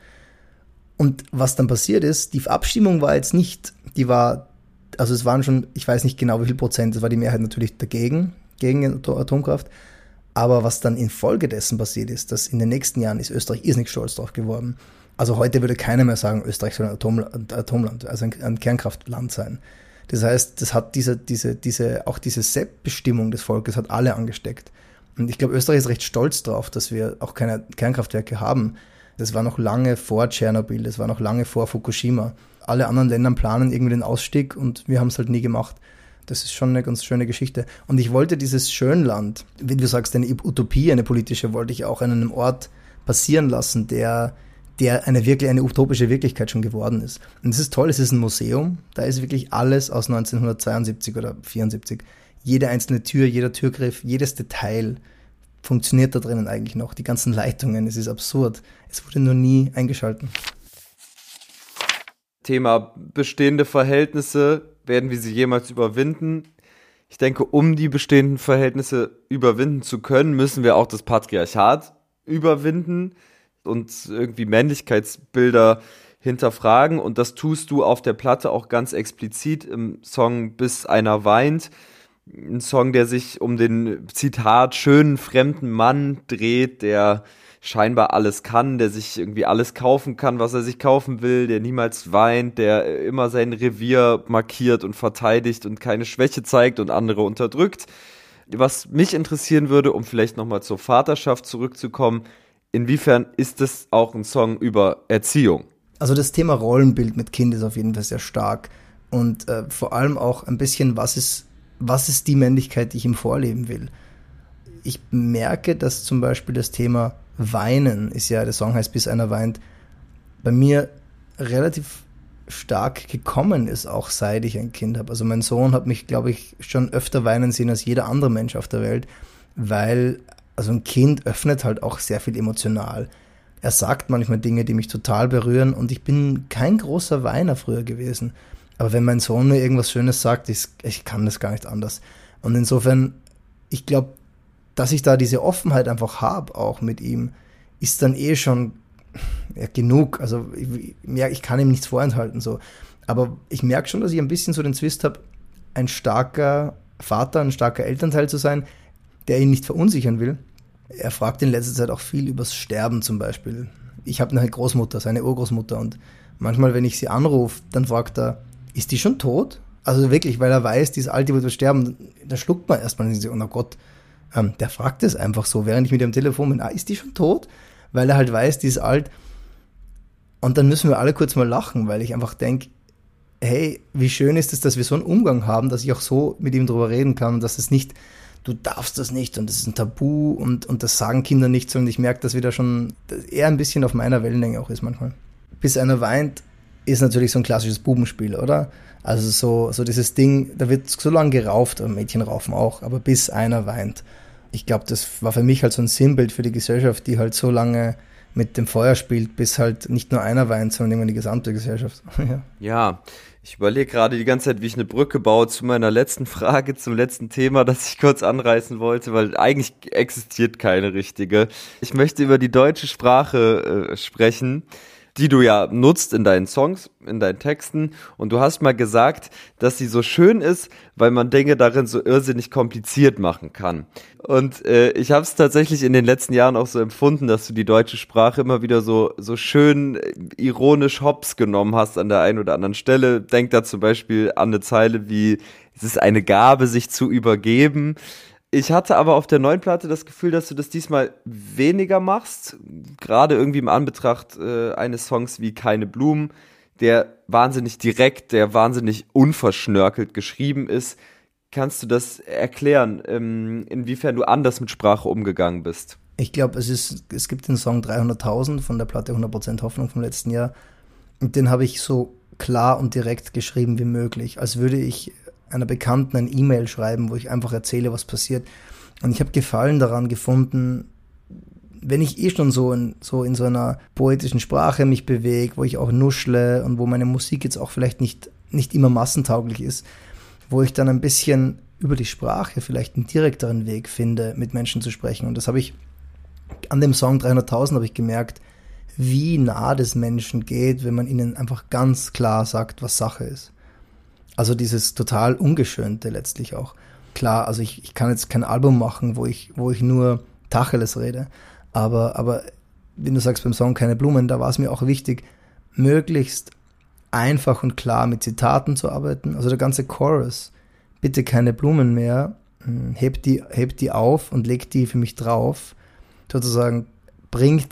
Und was dann passiert ist, die Abstimmung war jetzt nicht, die war, also es waren schon, ich weiß nicht genau wie viel Prozent, es war die Mehrheit natürlich dagegen, gegen Atomkraft. Aber was dann infolgedessen passiert ist, dass in den nächsten Jahren ist Österreich irrsinnig stolz drauf geworden. Also heute würde keiner mehr sagen, Österreich soll ein Atomland, also ein Kernkraftland sein. Das heißt, das hat diese, diese, diese, auch diese Selbstbestimmung des Volkes hat alle angesteckt. Und ich glaube, Österreich ist recht stolz drauf, dass wir auch keine Kernkraftwerke haben. Das war noch lange vor Tschernobyl, das war noch lange vor Fukushima. Alle anderen Länder planen irgendwie den Ausstieg und wir haben es halt nie gemacht. Das ist schon eine ganz schöne Geschichte. Und ich wollte dieses Schönland, wie du sagst, eine Utopie, eine politische, wollte ich auch an einem Ort passieren lassen, der, der eine wirklich, eine utopische Wirklichkeit schon geworden ist. Und es ist toll, es ist ein Museum, da ist wirklich alles aus 1972 oder 74. Jede einzelne Tür, jeder Türgriff, jedes Detail funktioniert da drinnen eigentlich noch? Die ganzen Leitungen, es ist absurd. Es wurde nur nie eingeschalten. Thema bestehende Verhältnisse, werden wir sie jemals überwinden? Ich denke, um die bestehenden Verhältnisse überwinden zu können, müssen wir auch das Patriarchat überwinden und irgendwie Männlichkeitsbilder hinterfragen. Und das tust du auf der Platte auch ganz explizit im Song Bis einer weint ein Song, der sich um den Zitat schönen fremden Mann dreht, der scheinbar alles kann, der sich irgendwie alles kaufen kann, was er sich kaufen will, der niemals weint, der immer sein Revier markiert und verteidigt und keine Schwäche zeigt und andere unterdrückt. Was mich interessieren würde, um vielleicht nochmal zur Vaterschaft zurückzukommen, inwiefern ist es auch ein Song über Erziehung? Also das Thema Rollenbild mit Kind ist auf jeden Fall sehr stark und äh, vor allem auch ein bisschen, was ist was ist die Männlichkeit, die ich ihm vorleben will. Ich merke, dass zum Beispiel das Thema Weinen ist ja, der Song heißt Bis einer weint, bei mir relativ stark gekommen ist, auch seit ich ein Kind habe. Also mein Sohn hat mich, glaube ich, schon öfter weinen sehen als jeder andere Mensch auf der Welt, weil also ein Kind öffnet halt auch sehr viel emotional. Er sagt manchmal Dinge, die mich total berühren und ich bin kein großer Weiner früher gewesen. Aber wenn mein Sohn mir irgendwas Schönes sagt, ich, ich kann das gar nicht anders. Und insofern, ich glaube, dass ich da diese Offenheit einfach habe, auch mit ihm, ist dann eh schon ja, genug. Also ich, ja, ich kann ihm nichts vorenthalten. so. Aber ich merke schon, dass ich ein bisschen so den Zwist habe, ein starker Vater, ein starker Elternteil zu sein, der ihn nicht verunsichern will. Er fragt in letzter Zeit auch viel übers Sterben zum Beispiel. Ich habe eine Großmutter, seine Urgroßmutter, und manchmal, wenn ich sie anrufe, dann fragt er, ist die schon tot? Also wirklich, weil er weiß, die ist alt, die wird sterben. Da schluckt man erstmal und sie, oh Gott, ähm, der fragt es einfach so, während ich mit am Telefon bin, ah, ist die schon tot? Weil er halt weiß, die ist alt. Und dann müssen wir alle kurz mal lachen, weil ich einfach denke, hey, wie schön ist es, dass wir so einen Umgang haben, dass ich auch so mit ihm drüber reden kann dass es nicht, du darfst das nicht und das ist ein Tabu und, und das sagen Kinder nicht, sondern ich merke, dass wieder schon eher ein bisschen auf meiner Wellenlänge auch ist manchmal. Bis einer weint, ist natürlich so ein klassisches Bubenspiel, oder? Also so, so dieses Ding, da wird so lange gerauft, und Mädchen raufen auch, aber bis einer weint. Ich glaube, das war für mich halt so ein Sinnbild für die Gesellschaft, die halt so lange mit dem Feuer spielt, bis halt nicht nur einer weint, sondern irgendwann die gesamte Gesellschaft. ja. ja, ich überlege gerade die ganze Zeit, wie ich eine Brücke baue zu meiner letzten Frage, zum letzten Thema, das ich kurz anreißen wollte, weil eigentlich existiert keine richtige. Ich möchte über die deutsche Sprache äh, sprechen die du ja nutzt in deinen Songs, in deinen Texten. Und du hast mal gesagt, dass sie so schön ist, weil man Dinge darin so irrsinnig kompliziert machen kann. Und äh, ich habe es tatsächlich in den letzten Jahren auch so empfunden, dass du die deutsche Sprache immer wieder so, so schön äh, ironisch hops genommen hast an der einen oder anderen Stelle. Denk da zum Beispiel an eine Zeile wie, es ist eine Gabe, sich zu übergeben. Ich hatte aber auf der neuen Platte das Gefühl, dass du das diesmal weniger machst. Gerade irgendwie im Anbetracht äh, eines Songs wie Keine Blumen, der wahnsinnig direkt, der wahnsinnig unverschnörkelt geschrieben ist. Kannst du das erklären, ähm, inwiefern du anders mit Sprache umgegangen bist? Ich glaube, es, es gibt den Song 300.000 von der Platte 100% Hoffnung vom letzten Jahr. Und den habe ich so klar und direkt geschrieben wie möglich, als würde ich einer Bekannten ein E-Mail schreiben, wo ich einfach erzähle, was passiert. Und ich habe Gefallen daran gefunden, wenn ich eh schon so in, so in so einer poetischen Sprache mich bewege, wo ich auch nuschle und wo meine Musik jetzt auch vielleicht nicht, nicht immer massentauglich ist, wo ich dann ein bisschen über die Sprache vielleicht einen direkteren Weg finde, mit Menschen zu sprechen. Und das habe ich an dem Song 300.000 habe ich gemerkt, wie nah das Menschen geht, wenn man ihnen einfach ganz klar sagt, was Sache ist. Also dieses total Ungeschönte letztlich auch. Klar, also ich, ich kann jetzt kein Album machen, wo ich, wo ich nur Tacheles rede. Aber, aber wenn du sagst beim Song keine Blumen, da war es mir auch wichtig, möglichst einfach und klar mit Zitaten zu arbeiten. Also der ganze Chorus, bitte keine Blumen mehr, hm, hebt die, hebt die auf und legt die für mich drauf. Sozusagen bringt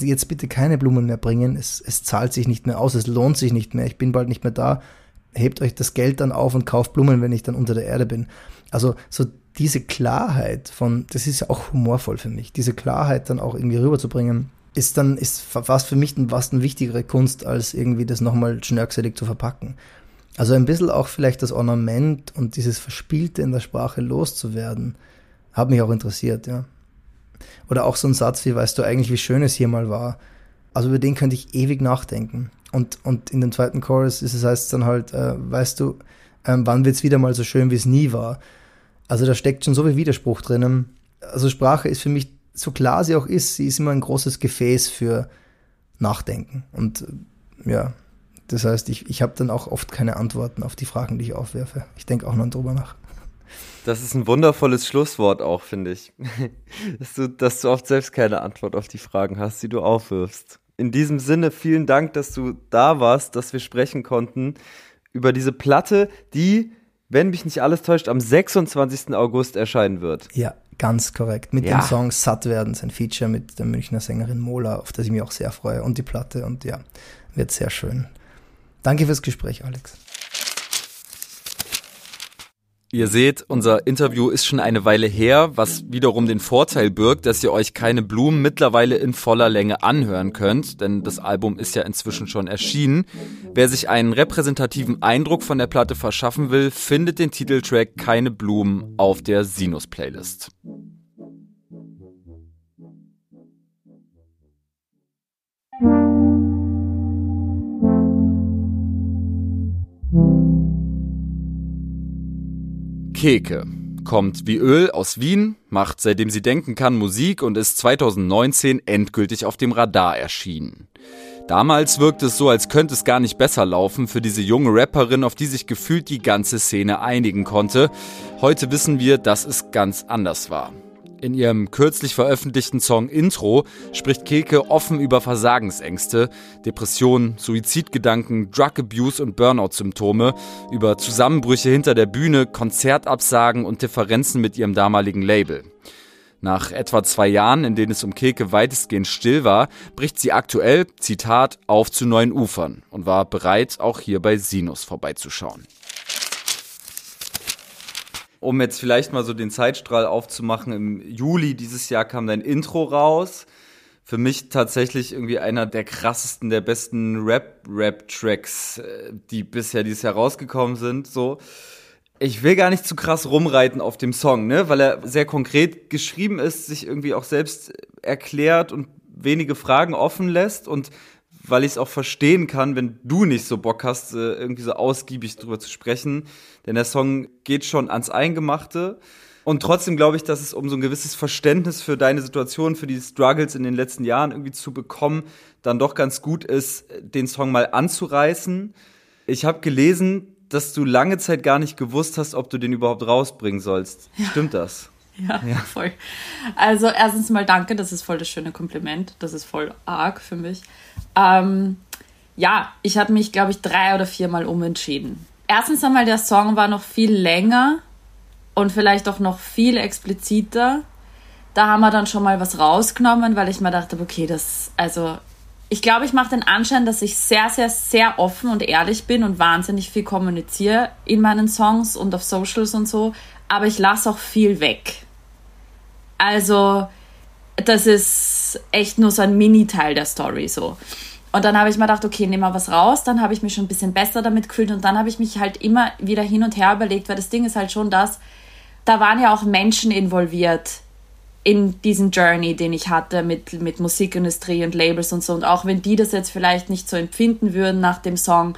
jetzt bitte keine Blumen mehr bringen, es, es zahlt sich nicht mehr aus, es lohnt sich nicht mehr, ich bin bald nicht mehr da hebt euch das Geld dann auf und kauft Blumen, wenn ich dann unter der Erde bin. Also so diese Klarheit von, das ist ja auch humorvoll für mich, diese Klarheit dann auch irgendwie rüberzubringen, ist dann, ist fast für mich fast eine wichtigere Kunst, als irgendwie das nochmal schnörkselig zu verpacken. Also ein bisschen auch vielleicht das Ornament und dieses Verspielte in der Sprache loszuwerden, hat mich auch interessiert, ja. Oder auch so ein Satz wie, weißt du eigentlich, wie schön es hier mal war? Also über den könnte ich ewig nachdenken. Und, und in dem zweiten Chorus ist es heißt dann halt, äh, weißt du, ähm, wann wird's wieder mal so schön, wie es nie war? Also da steckt schon so viel Widerspruch drinnen. Also Sprache ist für mich, so klar sie auch ist, sie ist immer ein großes Gefäß für Nachdenken. Und äh, ja, das heißt, ich, ich habe dann auch oft keine Antworten auf die Fragen, die ich aufwerfe. Ich denke auch noch drüber nach. Das ist ein wundervolles Schlusswort auch, finde ich. dass, du, dass du oft selbst keine Antwort auf die Fragen hast, die du aufwirfst in diesem Sinne vielen Dank, dass du da warst, dass wir sprechen konnten über diese Platte, die, wenn mich nicht alles täuscht, am 26. August erscheinen wird. Ja, ganz korrekt. Mit ja. dem Song Satt werden, sein Feature mit der Münchner Sängerin Mola, auf das ich mich auch sehr freue. Und die Platte und ja, wird sehr schön. Danke fürs Gespräch, Alex. Ihr seht, unser Interview ist schon eine Weile her, was wiederum den Vorteil birgt, dass ihr euch keine Blumen mittlerweile in voller Länge anhören könnt, denn das Album ist ja inzwischen schon erschienen. Wer sich einen repräsentativen Eindruck von der Platte verschaffen will, findet den Titeltrack Keine Blumen auf der Sinus-Playlist. Keke kommt wie Öl aus Wien, macht seitdem sie denken kann Musik und ist 2019 endgültig auf dem Radar erschienen. Damals wirkte es so, als könnte es gar nicht besser laufen für diese junge Rapperin, auf die sich gefühlt die ganze Szene einigen konnte. Heute wissen wir, dass es ganz anders war. In ihrem kürzlich veröffentlichten Song Intro spricht Keke offen über Versagensängste, Depressionen, Suizidgedanken, Drug Abuse und Burnout-Symptome, über Zusammenbrüche hinter der Bühne, Konzertabsagen und Differenzen mit ihrem damaligen Label. Nach etwa zwei Jahren, in denen es um Keke weitestgehend still war, bricht sie aktuell, Zitat, auf zu neuen Ufern und war bereit, auch hier bei Sinus vorbeizuschauen um jetzt vielleicht mal so den Zeitstrahl aufzumachen, im Juli dieses Jahr kam dein Intro raus. Für mich tatsächlich irgendwie einer der krassesten, der besten Rap-Rap-Tracks, äh, die bisher dieses Jahr rausgekommen sind. So. Ich will gar nicht zu krass rumreiten auf dem Song, ne, weil er sehr konkret geschrieben ist, sich irgendwie auch selbst erklärt und wenige Fragen offen lässt und weil ich es auch verstehen kann, wenn du nicht so Bock hast, äh, irgendwie so ausgiebig drüber zu sprechen. Denn der Song geht schon ans Eingemachte. Und trotzdem glaube ich, dass es um so ein gewisses Verständnis für deine Situation, für die Struggles in den letzten Jahren irgendwie zu bekommen, dann doch ganz gut ist, den Song mal anzureißen. Ich habe gelesen, dass du lange Zeit gar nicht gewusst hast, ob du den überhaupt rausbringen sollst. Ja. Stimmt das? Ja, ja, voll. Also erstens mal danke, das ist voll das schöne Kompliment. Das ist voll arg für mich. Ähm, ja, ich habe mich, glaube ich, drei oder viermal umentschieden. Erstens einmal, der Song war noch viel länger und vielleicht auch noch viel expliziter. Da haben wir dann schon mal was rausgenommen, weil ich mir dachte, okay, das, also ich glaube, ich mache den Anschein, dass ich sehr, sehr, sehr offen und ehrlich bin und wahnsinnig viel kommuniziere in meinen Songs und auf Socials und so aber ich lasse auch viel weg. Also, das ist echt nur so ein Mini-Teil der Story so. Und dann habe ich mir gedacht, okay, nehmen wir was raus. Dann habe ich mich schon ein bisschen besser damit gefühlt. Und dann habe ich mich halt immer wieder hin und her überlegt, weil das Ding ist halt schon das, da waren ja auch Menschen involviert in diesen Journey, den ich hatte mit, mit Musikindustrie und Labels und so. Und auch wenn die das jetzt vielleicht nicht so empfinden würden nach dem Song,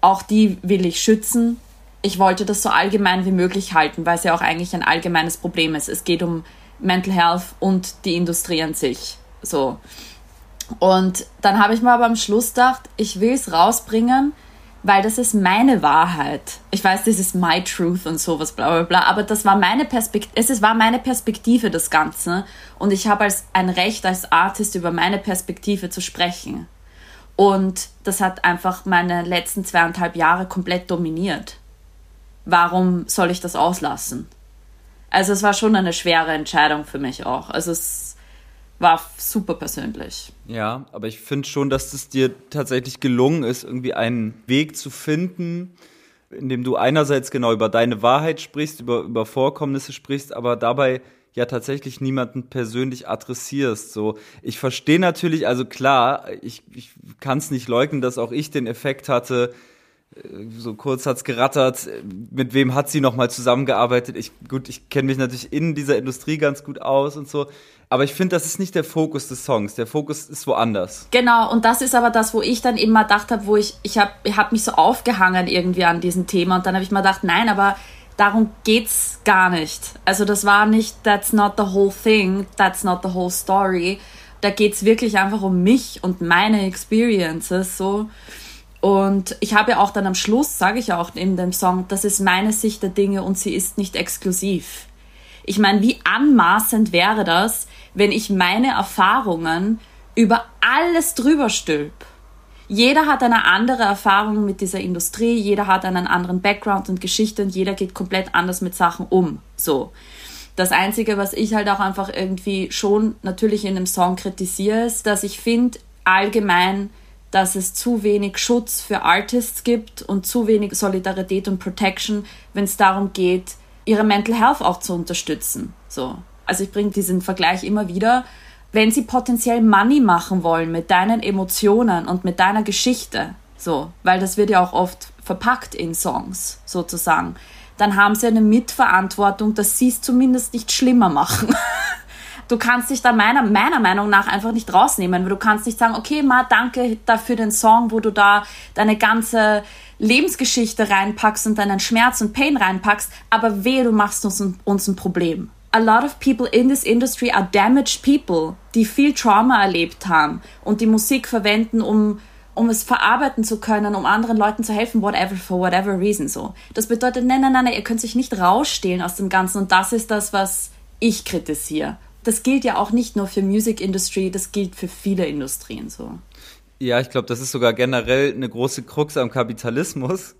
auch die will ich schützen ich wollte das so allgemein wie möglich halten, weil es ja auch eigentlich ein allgemeines Problem ist. Es geht um Mental Health und die Industrie an sich. So. Und dann habe ich mir aber am Schluss gedacht, ich will es rausbringen, weil das ist meine Wahrheit. Ich weiß, das ist my truth und sowas, bla bla bla, aber das war meine Perspektive, es war meine Perspektive, das Ganze. Und ich habe als ein Recht als Artist über meine Perspektive zu sprechen. Und das hat einfach meine letzten zweieinhalb Jahre komplett dominiert warum soll ich das auslassen? Also es war schon eine schwere Entscheidung für mich auch. Also es war super persönlich. Ja, aber ich finde schon, dass es dir tatsächlich gelungen ist, irgendwie einen Weg zu finden, in dem du einerseits genau über deine Wahrheit sprichst, über, über Vorkommnisse sprichst, aber dabei ja tatsächlich niemanden persönlich adressierst. So, ich verstehe natürlich, also klar, ich, ich kann es nicht leugnen, dass auch ich den Effekt hatte, so kurz hat's gerattert, mit wem hat sie nochmal zusammengearbeitet? Ich, gut, ich kenne mich natürlich in dieser Industrie ganz gut aus und so. Aber ich finde, das ist nicht der Fokus des Songs. Der Fokus ist woanders. Genau, und das ist aber das, wo ich dann immer gedacht habe, wo ich, ich habe hab mich so aufgehangen irgendwie an diesem Thema und dann habe ich mir gedacht, nein, aber darum geht's gar nicht. Also das war nicht, that's not the whole thing, that's not the whole story. Da geht's wirklich einfach um mich und meine Experiences so. Und ich habe ja auch dann am Schluss, sage ich ja auch in dem Song, das ist meine Sicht der Dinge und sie ist nicht exklusiv. Ich meine, wie anmaßend wäre das, wenn ich meine Erfahrungen über alles drüber stülp? Jeder hat eine andere Erfahrung mit dieser Industrie, jeder hat einen anderen Background und Geschichte und jeder geht komplett anders mit Sachen um. So. Das Einzige, was ich halt auch einfach irgendwie schon natürlich in dem Song kritisiere, ist, dass ich finde, allgemein dass es zu wenig Schutz für Artists gibt und zu wenig Solidarität und Protection, wenn es darum geht, ihre Mental Health auch zu unterstützen. So. Also ich bringe diesen Vergleich immer wieder. Wenn sie potenziell Money machen wollen mit deinen Emotionen und mit deiner Geschichte, so, weil das wird ja auch oft verpackt in Songs, sozusagen, dann haben sie eine Mitverantwortung, dass sie es zumindest nicht schlimmer machen. du kannst dich da meiner, meiner Meinung nach einfach nicht rausnehmen, weil du kannst nicht sagen, okay, Ma, danke dafür den Song, wo du da deine ganze Lebensgeschichte reinpackst und deinen Schmerz und Pain reinpackst, aber weh, du machst uns, uns ein Problem. A lot of people in this industry are damaged people, die viel Trauma erlebt haben und die Musik verwenden, um um es verarbeiten zu können, um anderen Leuten zu helfen, whatever, for whatever reason so. Das bedeutet, nein, nein, nein, ihr könnt sich nicht rausstehlen aus dem Ganzen und das ist das, was ich kritisiere. Das gilt ja auch nicht nur für Music Industry, das gilt für viele Industrien so. Ja, ich glaube, das ist sogar generell eine große Krux am Kapitalismus.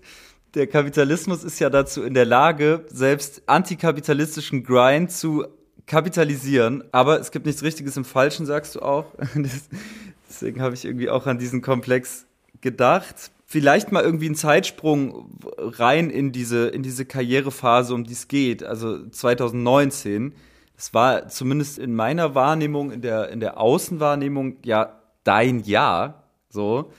Der Kapitalismus ist ja dazu in der Lage, selbst antikapitalistischen Grind zu kapitalisieren. Aber es gibt nichts Richtiges im Falschen, sagst du auch. Deswegen habe ich irgendwie auch an diesen Komplex gedacht. Vielleicht mal irgendwie einen Zeitsprung rein in diese, in diese Karrierephase, um die es geht. Also 2019. Es war zumindest in meiner Wahrnehmung, in der, in der Außenwahrnehmung ja dein Jahr. So.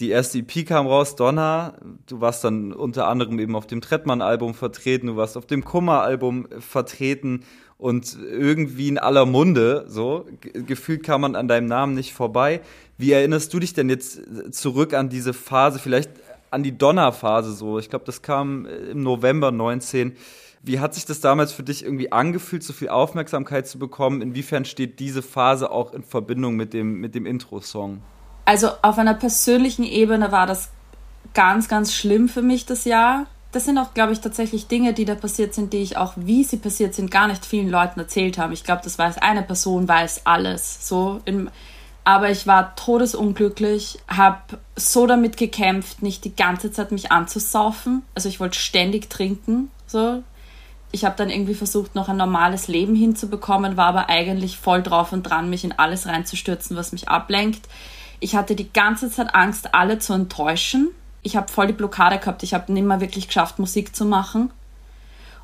Die erste EP kam raus, Donna. Du warst dann unter anderem eben auf dem Trettmann-Album vertreten, du warst auf dem Kummer-Album vertreten und irgendwie in aller Munde, so. Gefühlt kam man an deinem Namen nicht vorbei. Wie erinnerst du dich denn jetzt zurück an diese Phase, vielleicht an die Donnerphase so? Ich glaube, das kam im November 19. Wie hat sich das damals für dich irgendwie angefühlt, so viel Aufmerksamkeit zu bekommen? Inwiefern steht diese Phase auch in Verbindung mit dem, mit dem Intro-Song? Also auf einer persönlichen Ebene war das ganz, ganz schlimm für mich das Jahr das sind auch, glaube ich, tatsächlich Dinge, die da passiert sind, die ich auch, wie sie passiert sind, gar nicht vielen Leuten erzählt habe. Ich glaube, das weiß eine Person, weiß alles. So im, aber ich war todesunglücklich, habe so damit gekämpft, nicht die ganze Zeit mich anzusaufen. Also ich wollte ständig trinken. So. Ich habe dann irgendwie versucht, noch ein normales Leben hinzubekommen, war aber eigentlich voll drauf und dran, mich in alles reinzustürzen, was mich ablenkt. Ich hatte die ganze Zeit Angst, alle zu enttäuschen ich habe voll die Blockade gehabt. Ich habe nicht mehr wirklich geschafft, Musik zu machen.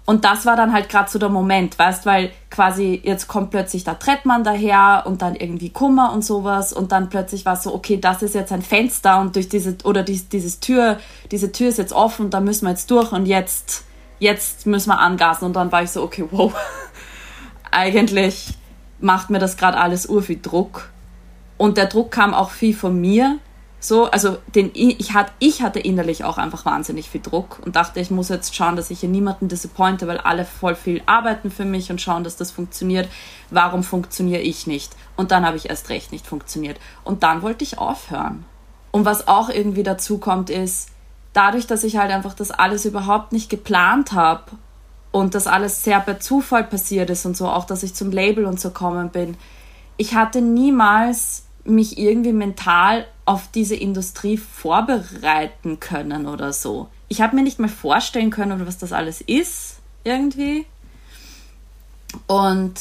Und das war dann halt gerade so der Moment, weißt, weil quasi jetzt kommt plötzlich der Trettmann daher und dann irgendwie Kummer und sowas und dann plötzlich war es so, okay, das ist jetzt ein Fenster und durch diese oder die, dieses Tür, diese Tür ist jetzt offen, und da müssen wir jetzt durch und jetzt jetzt müssen wir angasen und dann war ich so, okay, wow. Eigentlich macht mir das gerade alles ur viel Druck und der Druck kam auch viel von mir, so, also den, ich, hat, ich hatte innerlich auch einfach wahnsinnig viel Druck und dachte, ich muss jetzt schauen, dass ich hier niemanden disappointe, weil alle voll viel arbeiten für mich und schauen, dass das funktioniert. Warum funktioniere ich nicht? Und dann habe ich erst recht nicht funktioniert. Und dann wollte ich aufhören. Und was auch irgendwie dazu kommt, ist, dadurch, dass ich halt einfach das alles überhaupt nicht geplant habe und das alles sehr per Zufall passiert ist und so, auch dass ich zum Label und so kommen bin, ich hatte niemals mich irgendwie mental auf diese Industrie vorbereiten können oder so. Ich habe mir nicht mal vorstellen können, was das alles ist, irgendwie. Und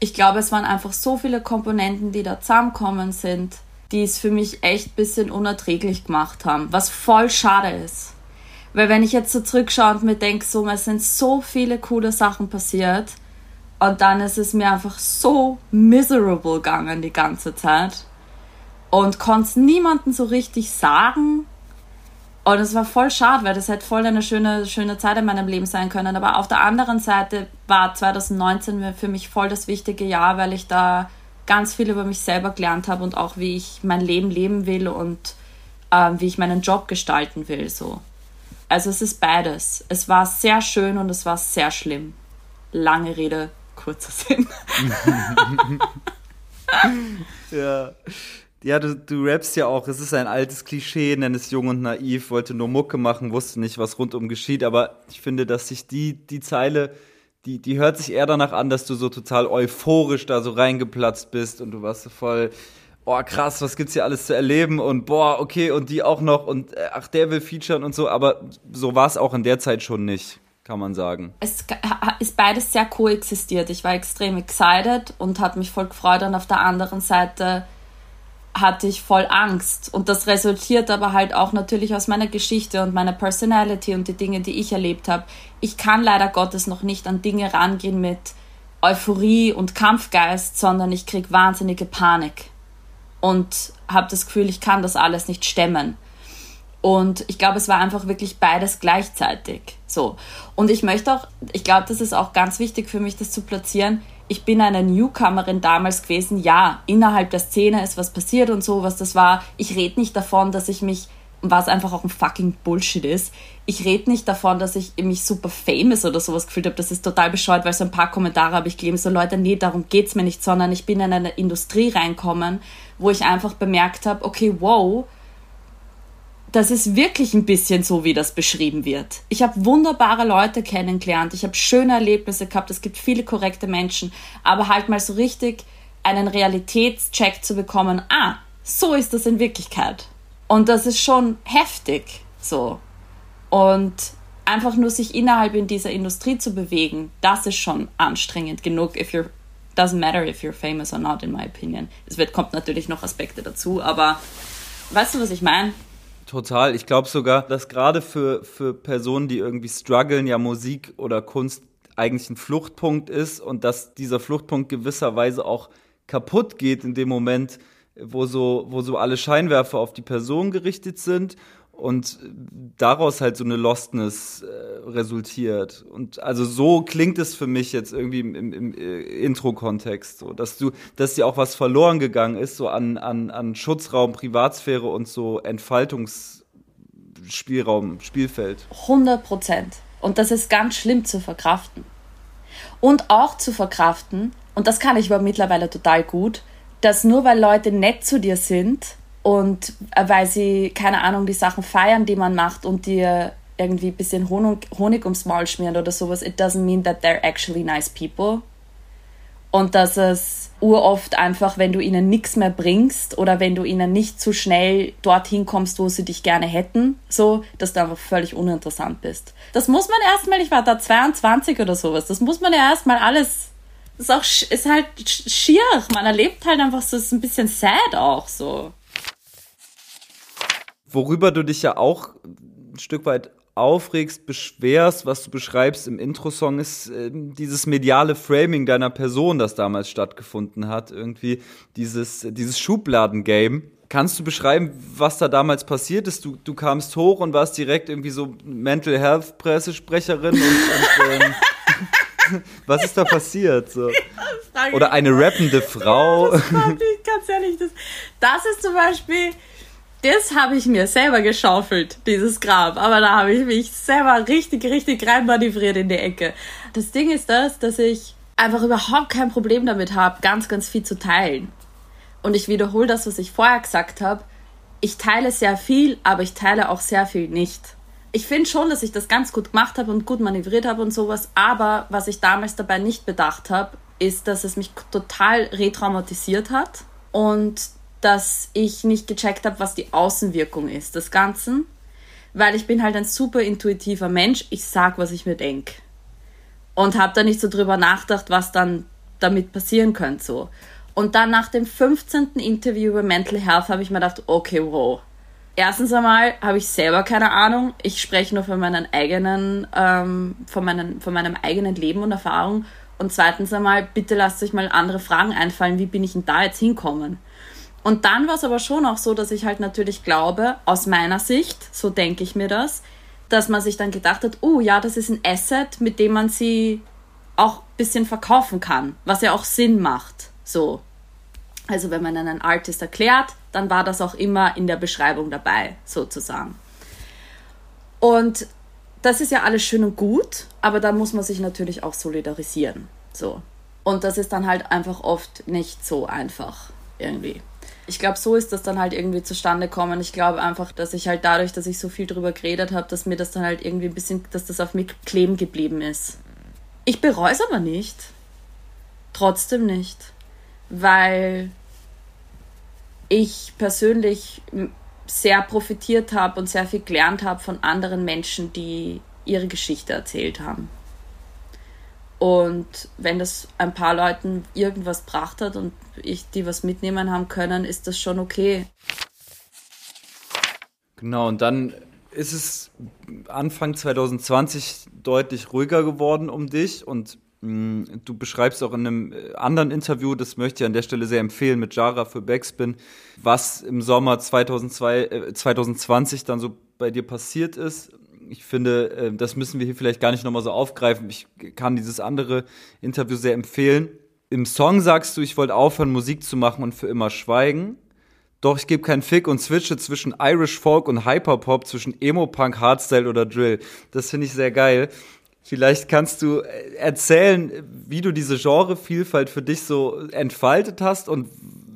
ich glaube, es waren einfach so viele Komponenten, die da zusammenkommen sind, die es für mich echt ein bisschen unerträglich gemacht haben, was voll schade ist. Weil wenn ich jetzt so zurückschaue und mir denke, so, es sind so viele coole Sachen passiert und dann ist es mir einfach so miserable gegangen die ganze Zeit und konnte es niemandem so richtig sagen. Und es war voll schade, weil das hätte voll eine schöne, schöne Zeit in meinem Leben sein können. Aber auf der anderen Seite war 2019 für mich voll das wichtige Jahr, weil ich da ganz viel über mich selber gelernt habe und auch wie ich mein Leben leben will und äh, wie ich meinen Job gestalten will. So. Also es ist beides. Es war sehr schön und es war sehr schlimm. Lange Rede, kurzer Sinn. ja. Ja, du, du rappst ja auch, es ist ein altes Klischee, nenn es jung und naiv, wollte nur Mucke machen, wusste nicht, was rundum geschieht, aber ich finde, dass sich die, die Zeile, die, die hört sich eher danach an, dass du so total euphorisch da so reingeplatzt bist und du warst so voll, oh krass, was gibt's hier alles zu erleben und boah, okay, und die auch noch und äh, ach, der will featuren und so, aber so war es auch in der Zeit schon nicht, kann man sagen. Es ist beides sehr koexistiert. Ich war extrem excited und hat mich voll gefreut und auf der anderen Seite hatte ich voll Angst. Und das resultiert aber halt auch natürlich aus meiner Geschichte und meiner Personality und die Dinge, die ich erlebt habe. Ich kann leider Gottes noch nicht an Dinge rangehen mit Euphorie und Kampfgeist, sondern ich krieg wahnsinnige Panik und habe das Gefühl, ich kann das alles nicht stemmen. Und ich glaube, es war einfach wirklich beides gleichzeitig. So. Und ich möchte auch, ich glaube, das ist auch ganz wichtig für mich, das zu platzieren ich bin eine Newcomerin damals gewesen. Ja, innerhalb der Szene ist was passiert und so, was das war. Ich rede nicht davon, dass ich mich, was einfach auch ein fucking Bullshit ist, ich rede nicht davon, dass ich mich super famous oder sowas gefühlt habe. Das ist total bescheuert, weil so ein paar Kommentare habe ich gelesen, so Leute, nee, darum geht's mir nicht, sondern ich bin in eine Industrie reinkommen, wo ich einfach bemerkt habe, okay, wow, das ist wirklich ein bisschen so, wie das beschrieben wird. Ich habe wunderbare Leute kennengelernt, ich habe schöne Erlebnisse gehabt, es gibt viele korrekte Menschen, aber halt mal so richtig einen Realitätscheck zu bekommen, ah, so ist das in Wirklichkeit. Und das ist schon heftig so. Und einfach nur sich innerhalb in dieser Industrie zu bewegen, das ist schon anstrengend genug, if you're doesn't matter if you're famous or not, in my opinion. Es wird, kommt natürlich noch Aspekte dazu, aber weißt du, was ich meine? Total. Ich glaube sogar, dass gerade für, für Personen, die irgendwie strugglen, ja Musik oder Kunst eigentlich ein Fluchtpunkt ist und dass dieser Fluchtpunkt gewisserweise auch kaputt geht in dem Moment, wo so, wo so alle Scheinwerfer auf die Person gerichtet sind und daraus halt so eine Lostness äh, resultiert. Und also so klingt es für mich jetzt irgendwie im, im, im äh, Intro-Kontext, so, dass du, dass dir auch was verloren gegangen ist, so an, an, an Schutzraum, Privatsphäre und so Entfaltungsspielraum, Spielfeld. 100 Prozent. Und das ist ganz schlimm zu verkraften. Und auch zu verkraften, und das kann ich aber mittlerweile total gut, dass nur weil Leute nett zu dir sind, und äh, weil sie, keine Ahnung, die Sachen feiern, die man macht und dir irgendwie ein bisschen Honig, Honig ums Maul schmieren oder sowas, it doesn't mean that they're actually nice people. Und dass es uroft einfach, wenn du ihnen nichts mehr bringst oder wenn du ihnen nicht zu schnell dorthin kommst, wo sie dich gerne hätten, so, dass du einfach völlig uninteressant bist. Das muss man erstmal, ich war da 22 oder sowas, das muss man ja erstmal alles, das ist auch, ist halt schier, man erlebt halt einfach so, ist ein bisschen sad auch so. Worüber du dich ja auch ein Stück weit aufregst, beschwerst, was du beschreibst im Intro-Song, ist äh, dieses mediale Framing deiner Person, das damals stattgefunden hat. Irgendwie dieses, dieses Schubladen-Game. Kannst du beschreiben, was da damals passiert ist? Du, du kamst hoch und warst direkt irgendwie so Mental Health Pressesprecherin und, und ähm, was ist da passiert? So? Oder eine rappende Frau? ich, ganz ehrlich, das, das ist zum Beispiel das habe ich mir selber geschaufelt, dieses Grab. Aber da habe ich mich selber richtig, richtig reinmanövriert in die Ecke. Das Ding ist das, dass ich einfach überhaupt kein Problem damit habe, ganz, ganz viel zu teilen. Und ich wiederhole das, was ich vorher gesagt habe. Ich teile sehr viel, aber ich teile auch sehr viel nicht. Ich finde schon, dass ich das ganz gut gemacht habe und gut manövriert habe und sowas. Aber was ich damals dabei nicht bedacht habe, ist, dass es mich total retraumatisiert hat und dass ich nicht gecheckt habe, was die Außenwirkung ist des Ganzen, weil ich bin halt ein super intuitiver Mensch. Ich sag, was ich mir denke und habe da nicht so drüber nachgedacht, was dann damit passieren könnte so. Und dann nach dem 15. Interview über Mental Health habe ich mir gedacht, okay, wow. Erstens einmal habe ich selber keine Ahnung. Ich spreche nur von meinen eigenen, ähm, von, meinen, von meinem eigenen Leben und Erfahrung. Und zweitens einmal, bitte lasst euch mal andere Fragen einfallen. Wie bin ich denn da jetzt hinkommen? Und dann war es aber schon auch so, dass ich halt natürlich glaube, aus meiner Sicht, so denke ich mir das, dass man sich dann gedacht hat, oh ja, das ist ein Asset, mit dem man sie auch ein bisschen verkaufen kann, was ja auch Sinn macht. So. Also wenn man einen Artist erklärt, dann war das auch immer in der Beschreibung dabei, sozusagen. Und das ist ja alles schön und gut, aber da muss man sich natürlich auch solidarisieren. So. Und das ist dann halt einfach oft nicht so einfach irgendwie ich glaube, so ist das dann halt irgendwie zustande gekommen. Ich glaube einfach, dass ich halt dadurch, dass ich so viel drüber geredet habe, dass mir das dann halt irgendwie ein bisschen, dass das auf mir kleben geblieben ist. Ich bereue es aber nicht. Trotzdem nicht. Weil ich persönlich sehr profitiert habe und sehr viel gelernt habe von anderen Menschen, die ihre Geschichte erzählt haben. Und wenn das ein paar Leuten irgendwas gebracht hat und ich die was mitnehmen haben können, ist das schon okay. Genau, und dann ist es Anfang 2020 deutlich ruhiger geworden um dich und mh, mm, du beschreibst auch in einem äh, anderen Interview, das möchte ich an der Stelle sehr empfehlen, mit Jara für Backspin, was im Sommer 2002, äh, 2020 dann so bei dir passiert ist. Ich finde, äh, das müssen wir hier vielleicht gar nicht nochmal so aufgreifen. Ich kann dieses andere Interview sehr empfehlen. Im Song sagst du, ich wollte aufhören, Musik zu machen und für immer schweigen. Doch ich gebe keinen Fick und switche zwischen Irish Folk und Hyperpop, zwischen Emo-Punk, Hardstyle oder Drill. Das finde ich sehr geil. Vielleicht kannst du äh, erzählen, wie du diese Genrevielfalt für dich so entfaltet hast und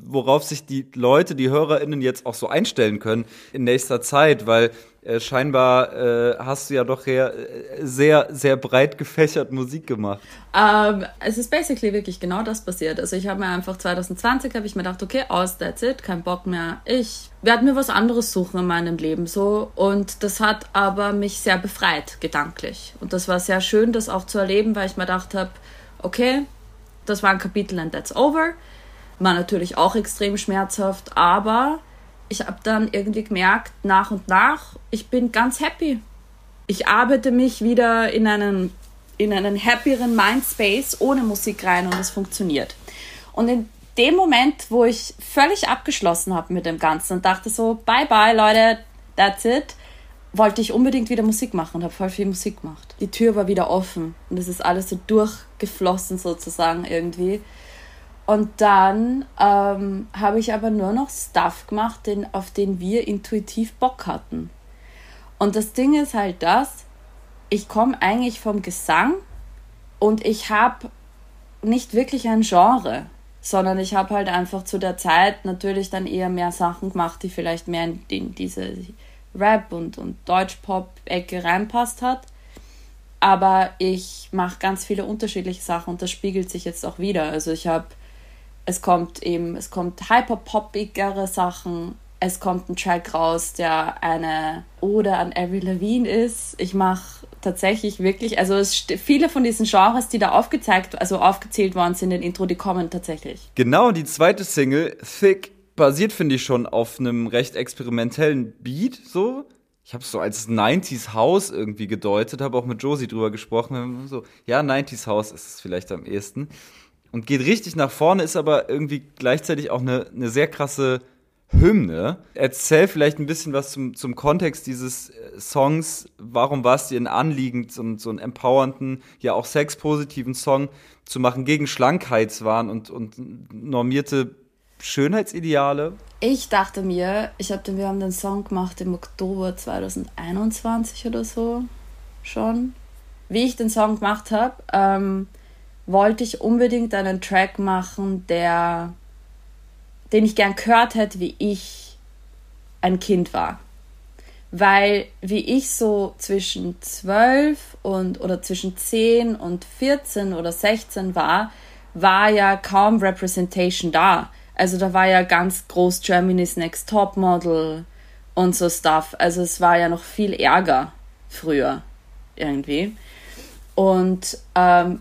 worauf sich die Leute, die HörerInnen jetzt auch so einstellen können in nächster Zeit, weil äh, scheinbar äh, hast du ja doch sehr, äh, sehr, sehr breit gefächert Musik gemacht. Um, ähm, es ist basically wirklich genau das passiert. Also ich habe mir einfach 2020 habe ich mir gedacht, okay, aus, that's it, kein Bock mehr. Ich werde mir was anderes suchen in meinem Leben so und das hat aber mich sehr befreit gedanklich und das war sehr schön, das auch zu erleben, weil ich mir gedacht habe, okay, das war ein Kapitel and that's over. War natürlich auch extrem schmerzhaft, aber ich habe dann irgendwie gemerkt, nach und nach, ich bin ganz happy. Ich arbeite mich wieder in einen, in einen happieren Mindspace ohne Musik rein und es funktioniert. Und in dem Moment, wo ich völlig abgeschlossen habe mit dem Ganzen und dachte so, bye bye Leute, that's it, wollte ich unbedingt wieder Musik machen und habe voll viel Musik gemacht. Die Tür war wieder offen und es ist alles so durchgeflossen sozusagen irgendwie. Und dann ähm, habe ich aber nur noch Stuff gemacht, den, auf den wir intuitiv Bock hatten. Und das Ding ist halt das, ich komme eigentlich vom Gesang und ich habe nicht wirklich ein Genre, sondern ich habe halt einfach zu der Zeit natürlich dann eher mehr Sachen gemacht, die vielleicht mehr in, in diese Rap- und, und Deutsch-Pop-Ecke reinpasst hat. Aber ich mache ganz viele unterschiedliche Sachen und das spiegelt sich jetzt auch wieder. Also ich habe es kommt eben, es kommt hyperpoppigere Sachen. Es kommt ein Track raus, der eine Ode an Avril Lavigne ist. Ich mache tatsächlich wirklich, also es, viele von diesen Genres, die da aufgezeigt, also aufgezählt worden sind in Intro, die kommen tatsächlich. Genau, die zweite Single, Thick, basiert, finde ich, schon auf einem recht experimentellen Beat, so. Ich habe es so als 90s House irgendwie gedeutet, habe auch mit Josie drüber gesprochen. So, ja, 90s House ist es vielleicht am ehesten und geht richtig nach vorne, ist aber irgendwie gleichzeitig auch eine, eine sehr krasse Hymne. Erzähl vielleicht ein bisschen was zum, zum Kontext dieses äh, Songs. Warum war es dir ein Anliegen, so, so einen empowernden, ja auch sexpositiven Song zu machen gegen Schlankheitswahn und, und normierte Schönheitsideale? Ich dachte mir, ich hab den, wir haben den Song gemacht im Oktober 2021 oder so schon. Wie ich den Song gemacht habe, ähm, wollte ich unbedingt einen Track machen, der, den ich gern gehört hätte, wie ich ein Kind war. Weil wie ich so zwischen 12 und oder zwischen 10 und 14 oder 16 war, war ja kaum Representation da. Also da war ja ganz groß Germany's Next Top Model und so Stuff. Also es war ja noch viel ärger früher irgendwie. Und ähm,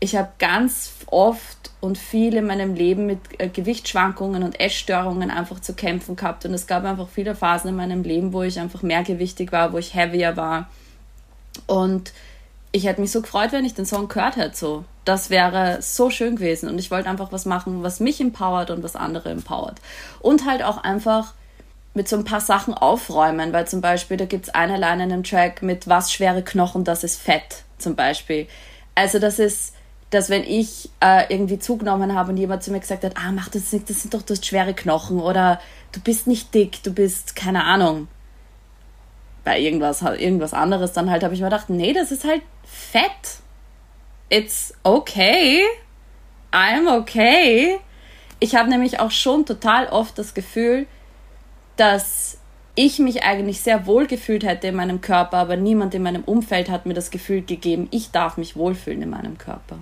ich habe ganz oft und viel in meinem Leben mit äh, Gewichtsschwankungen und Essstörungen einfach zu kämpfen gehabt. Und es gab einfach viele Phasen in meinem Leben, wo ich einfach mehrgewichtig war, wo ich heavier war. Und ich hätte mich so gefreut, wenn ich den Song gehört hätte. So. Das wäre so schön gewesen. Und ich wollte einfach was machen, was mich empowert und was andere empowert. Und halt auch einfach mit so ein paar Sachen aufräumen, weil zum Beispiel, da gibt es eine Line in einem Track mit was schwere Knochen, das ist Fett, zum Beispiel. Also das ist dass wenn ich äh, irgendwie zugenommen habe und jemand zu mir gesagt hat, ah, mach das nicht, das sind doch das schwere Knochen oder du bist nicht dick, du bist, keine Ahnung, bei irgendwas, irgendwas anderes, dann halt habe ich mir gedacht, nee, das ist halt Fett. It's okay. I'm okay. Ich habe nämlich auch schon total oft das Gefühl, dass ich mich eigentlich sehr wohl gefühlt hätte in meinem Körper, aber niemand in meinem Umfeld hat mir das Gefühl gegeben, ich darf mich wohlfühlen in meinem Körper.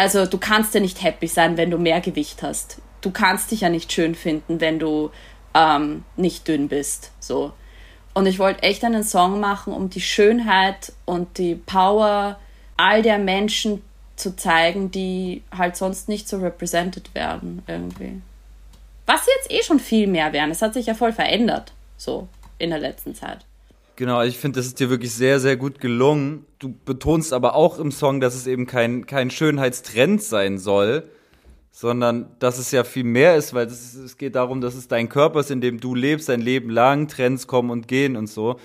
Also du kannst ja nicht happy sein, wenn du mehr Gewicht hast. Du kannst dich ja nicht schön finden, wenn du ähm, nicht dünn bist. So. Und ich wollte echt einen Song machen, um die Schönheit und die Power all der Menschen zu zeigen, die halt sonst nicht so represented werden irgendwie. Was jetzt eh schon viel mehr werden. Es hat sich ja voll verändert, so in der letzten Zeit. Genau, ich finde, das ist dir wirklich sehr, sehr gut gelungen. Du betonst aber auch im Song, dass es eben kein, kein Schönheitstrend sein soll, sondern dass es ja viel mehr ist, weil ist, es geht darum, dass es dein Körper ist, in dem du lebst, dein Leben lang, Trends kommen und gehen und so.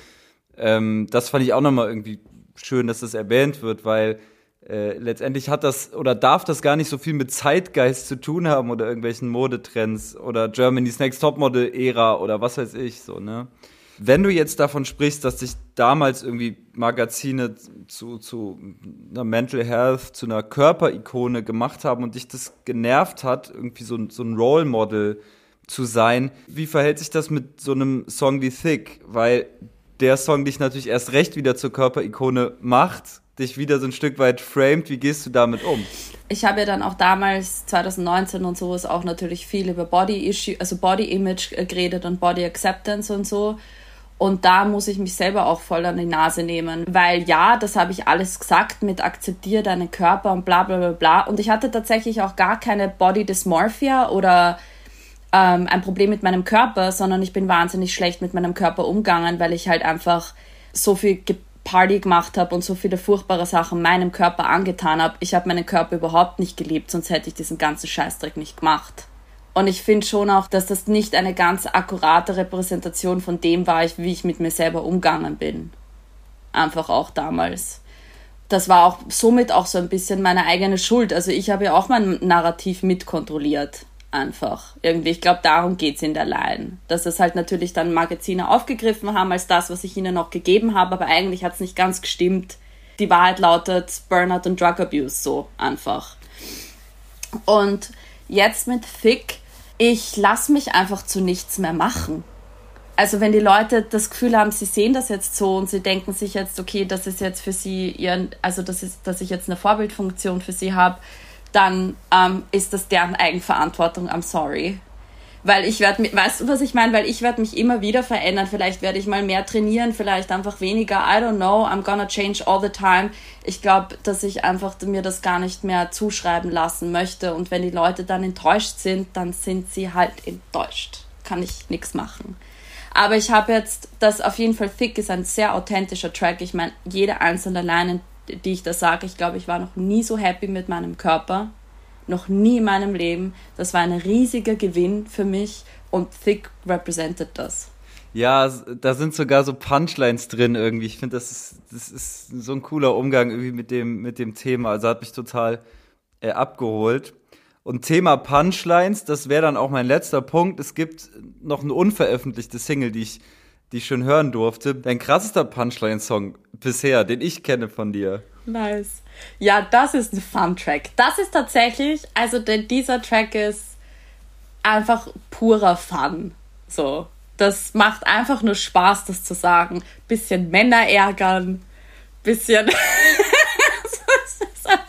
Ähm, das fand ich auch nochmal irgendwie schön, dass das erwähnt wird, weil äh, letztendlich hat das oder darf das gar nicht so viel mit Zeitgeist zu tun haben oder irgendwelchen Modetrends oder Germany's Next Topmodel Ära oder was weiß ich so, ne? Wenn du jetzt davon sprichst, dass dich damals irgendwie Magazine zu, zu einer Mental Health, zu einer Körperikone gemacht haben und dich das genervt hat, irgendwie so, so ein Role Model zu sein, wie verhält sich das mit so einem Song wie Thick? Weil der Song dich natürlich erst recht wieder zur Körperikone macht, dich wieder so ein Stück weit framed. Wie gehst du damit um? Ich habe ja dann auch damals, 2019 und sowas, auch natürlich viel über Body Issue, also Body Image geredet und Body Acceptance und so. Und da muss ich mich selber auch voll an die Nase nehmen, weil ja, das habe ich alles gesagt mit akzeptiere deinen Körper und bla bla bla bla. Und ich hatte tatsächlich auch gar keine Body Dysmorphia oder ähm, ein Problem mit meinem Körper, sondern ich bin wahnsinnig schlecht mit meinem Körper umgegangen, weil ich halt einfach so viel Party gemacht habe und so viele furchtbare Sachen meinem Körper angetan habe. Ich habe meinen Körper überhaupt nicht geliebt, sonst hätte ich diesen ganzen Scheißdreck nicht gemacht. Und ich finde schon auch, dass das nicht eine ganz akkurate Repräsentation von dem war, wie ich mit mir selber umgegangen bin. Einfach auch damals. Das war auch somit auch so ein bisschen meine eigene Schuld. Also ich habe ja auch mein Narrativ mitkontrolliert. Einfach. Irgendwie, ich glaube, darum geht es in der Line. Dass es halt natürlich dann Magazine aufgegriffen haben als das, was ich ihnen noch gegeben habe, aber eigentlich hat es nicht ganz gestimmt. Die Wahrheit lautet Burnout und Drug Abuse so einfach. Und jetzt mit Thick ich lasse mich einfach zu nichts mehr machen. Also wenn die Leute das Gefühl haben, sie sehen das jetzt so und sie denken sich jetzt, okay, das ist jetzt für sie ihren, also das ist, dass ich jetzt eine Vorbildfunktion für sie habe, dann ähm, ist das deren Eigenverantwortung. I'm sorry weil ich werde, weißt du, was ich meine? Weil ich werde mich immer wieder verändern. Vielleicht werde ich mal mehr trainieren, vielleicht einfach weniger. I don't know. I'm gonna change all the time. Ich glaube, dass ich einfach mir das gar nicht mehr zuschreiben lassen möchte. Und wenn die Leute dann enttäuscht sind, dann sind sie halt enttäuscht. Kann ich nichts machen. Aber ich habe jetzt, das auf jeden Fall Thick ist ein sehr authentischer Track. Ich meine, jede einzelne Line, die ich da sage, ich glaube, ich war noch nie so happy mit meinem Körper noch nie in meinem Leben. Das war ein riesiger Gewinn für mich und Thick represented das. Ja, da sind sogar so Punchlines drin irgendwie. Ich finde, das ist, das ist so ein cooler Umgang irgendwie mit dem, mit dem Thema. Also hat mich total äh, abgeholt. Und Thema Punchlines, das wäre dann auch mein letzter Punkt. Es gibt noch eine unveröffentlichte Single, die ich, die ich schon hören durfte. Dein krassester Punchline-Song bisher, den ich kenne von dir. Nice. Ja, das ist ein Fun-Track. Das ist tatsächlich, also denn dieser Track ist einfach purer Fun. So. Das macht einfach nur Spaß, das zu sagen. Bisschen Männer ärgern, bisschen.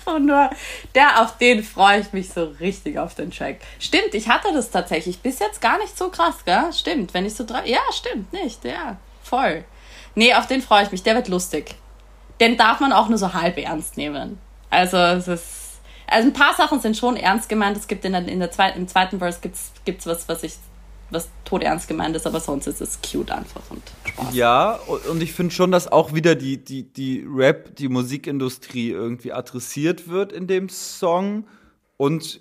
einfach nur. Der, auf den freue ich mich so richtig auf den Track. Stimmt, ich hatte das tatsächlich bis jetzt gar nicht so krass, gell? Stimmt, wenn ich so drei. Ja, stimmt, nicht, ja. Voll. Nee, auf den freue ich mich. Der wird lustig den darf man auch nur so halb ernst nehmen. Also es ist, also ein paar Sachen sind schon ernst gemeint. Es gibt in der, in der zweiten, im zweiten Verse gibt's, gibt's was, was ich was todernst gemeint ist, aber sonst ist es cute einfach und Spaß. Ja, und ich finde schon, dass auch wieder die, die, die Rap, die Musikindustrie irgendwie adressiert wird in dem Song und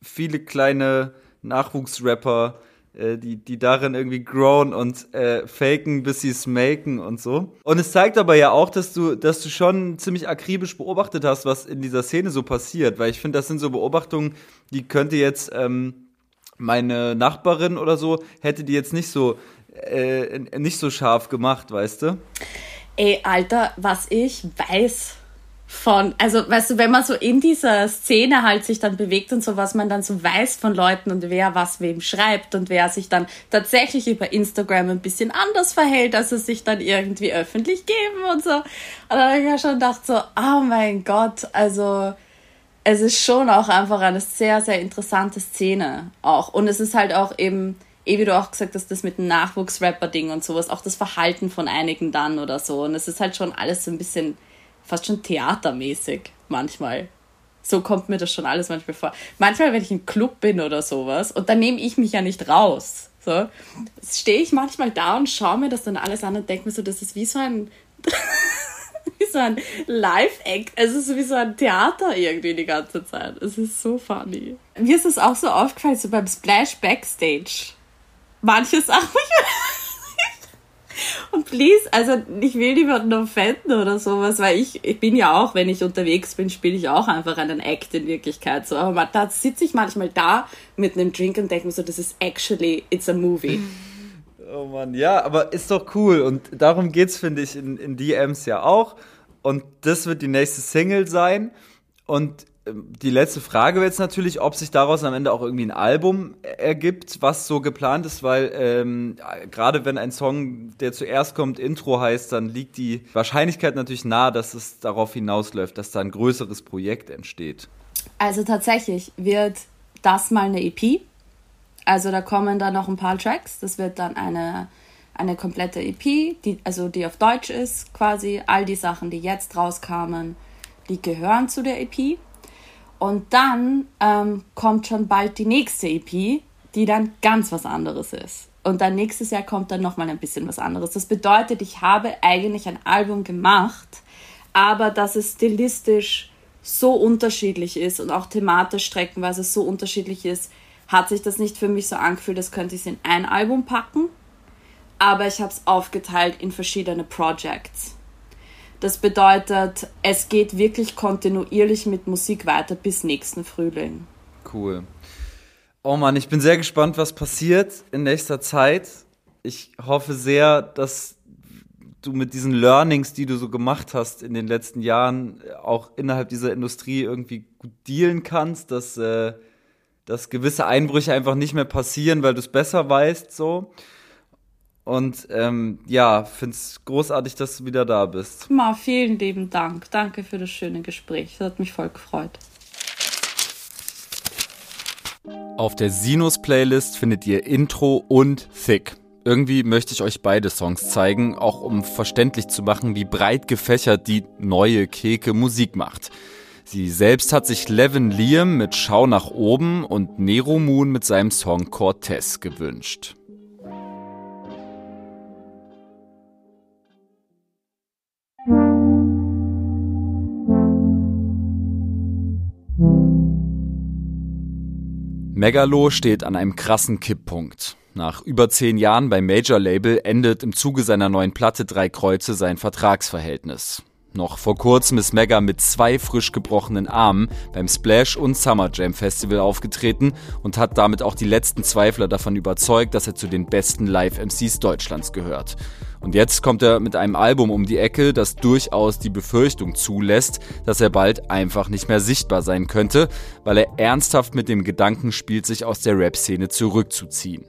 viele kleine Nachwuchsrapper äh, die, die darin irgendwie grown und äh, faken, bis sie es maken und so. Und es zeigt aber ja auch, dass du, dass du schon ziemlich akribisch beobachtet hast, was in dieser Szene so passiert, weil ich finde, das sind so Beobachtungen, die könnte jetzt ähm, meine Nachbarin oder so, hätte die jetzt nicht so, äh, nicht so scharf gemacht, weißt du? Ey, Alter, was ich weiß, von, also weißt du, wenn man so in dieser Szene halt sich dann bewegt und so, was man dann so weiß von Leuten und wer was wem schreibt und wer sich dann tatsächlich über Instagram ein bisschen anders verhält, als es sich dann irgendwie öffentlich geben und so. Und dann habe ich ja schon gedacht so, oh mein Gott, also es ist schon auch einfach eine sehr, sehr interessante Szene auch. Und es ist halt auch eben, eh wie du auch gesagt hast, das mit dem Nachwuchsrapper-Ding und sowas, auch das Verhalten von einigen dann oder so. Und es ist halt schon alles so ein bisschen fast schon theatermäßig manchmal. So kommt mir das schon alles manchmal vor. Manchmal, wenn ich im Club bin oder sowas, und dann nehme ich mich ja nicht raus. So, stehe ich manchmal da und schaue mir das dann alles an und denke mir so, das ist wie so ein wie so ein Live-Act. Es ist wie so ein Theater irgendwie die ganze Zeit. Es ist so funny. Mir ist es auch so aufgefallen, so beim Splash Backstage. Manche Sachen. Und please, also ich will niemanden offenden oder sowas, weil ich, ich bin ja auch, wenn ich unterwegs bin, spiele ich auch einfach einen Act in Wirklichkeit. So, aber da sitze ich manchmal da mit einem Drink und denke mir so, das ist actually, it's a movie. Oh Mann, ja, aber ist doch cool. Und darum geht's, finde ich, in, in DMs ja auch. Und das wird die nächste Single sein. Und ähm, die letzte Frage wäre jetzt natürlich, ob sich daraus am Ende auch irgendwie ein Album ergibt, was so geplant ist, weil ähm, gerade wenn ein Song, der zuerst kommt, Intro heißt, dann liegt die Wahrscheinlichkeit natürlich nahe, dass es darauf hinausläuft, dass da ein größeres Projekt entsteht. Also tatsächlich wird das mal eine EP. Also da kommen dann noch ein paar Tracks. Das wird dann eine, eine komplette EP, die, also die auf Deutsch ist quasi. All die Sachen, die jetzt rauskamen, die gehören zu der EP. Und dann ähm, kommt schon bald die nächste EP, die dann ganz was anderes ist. Und dann nächstes Jahr kommt dann nochmal ein bisschen was anderes. Das bedeutet, ich habe eigentlich ein Album gemacht, aber dass es stilistisch so unterschiedlich ist und auch thematisch streckenweise so unterschiedlich ist, hat sich das nicht für mich so angefühlt, als könnte ich es in ein Album packen. Aber ich habe es aufgeteilt in verschiedene Projects. Das bedeutet, es geht wirklich kontinuierlich mit Musik weiter bis nächsten Frühling. Cool. Oh Mann, ich bin sehr gespannt, was passiert in nächster Zeit. Ich hoffe sehr, dass du mit diesen Learnings, die du so gemacht hast in den letzten Jahren, auch innerhalb dieser Industrie irgendwie gut dealen kannst, dass äh, dass gewisse Einbrüche einfach nicht mehr passieren, weil du es besser weißt, so. Und ähm, ja, finde es großartig, dass du wieder da bist. Ma, vielen lieben Dank. Danke für das schöne Gespräch. Das hat mich voll gefreut. Auf der Sinus-Playlist findet ihr Intro und Thick. Irgendwie möchte ich euch beide Songs zeigen, auch um verständlich zu machen, wie breit gefächert die neue Keke Musik macht. Sie selbst hat sich Levin Liam mit Schau nach oben und Nero Moon mit seinem Song Cortez gewünscht. Megalo steht an einem krassen Kipppunkt. Nach über zehn Jahren beim Major Label endet im Zuge seiner neuen Platte Drei Kreuze sein Vertragsverhältnis. Noch vor kurzem ist Mega mit zwei frisch gebrochenen Armen beim Splash und Summer Jam Festival aufgetreten und hat damit auch die letzten Zweifler davon überzeugt, dass er zu den besten Live-MCs Deutschlands gehört. Und jetzt kommt er mit einem Album um die Ecke, das durchaus die Befürchtung zulässt, dass er bald einfach nicht mehr sichtbar sein könnte, weil er ernsthaft mit dem Gedanken spielt, sich aus der Rap-Szene zurückzuziehen.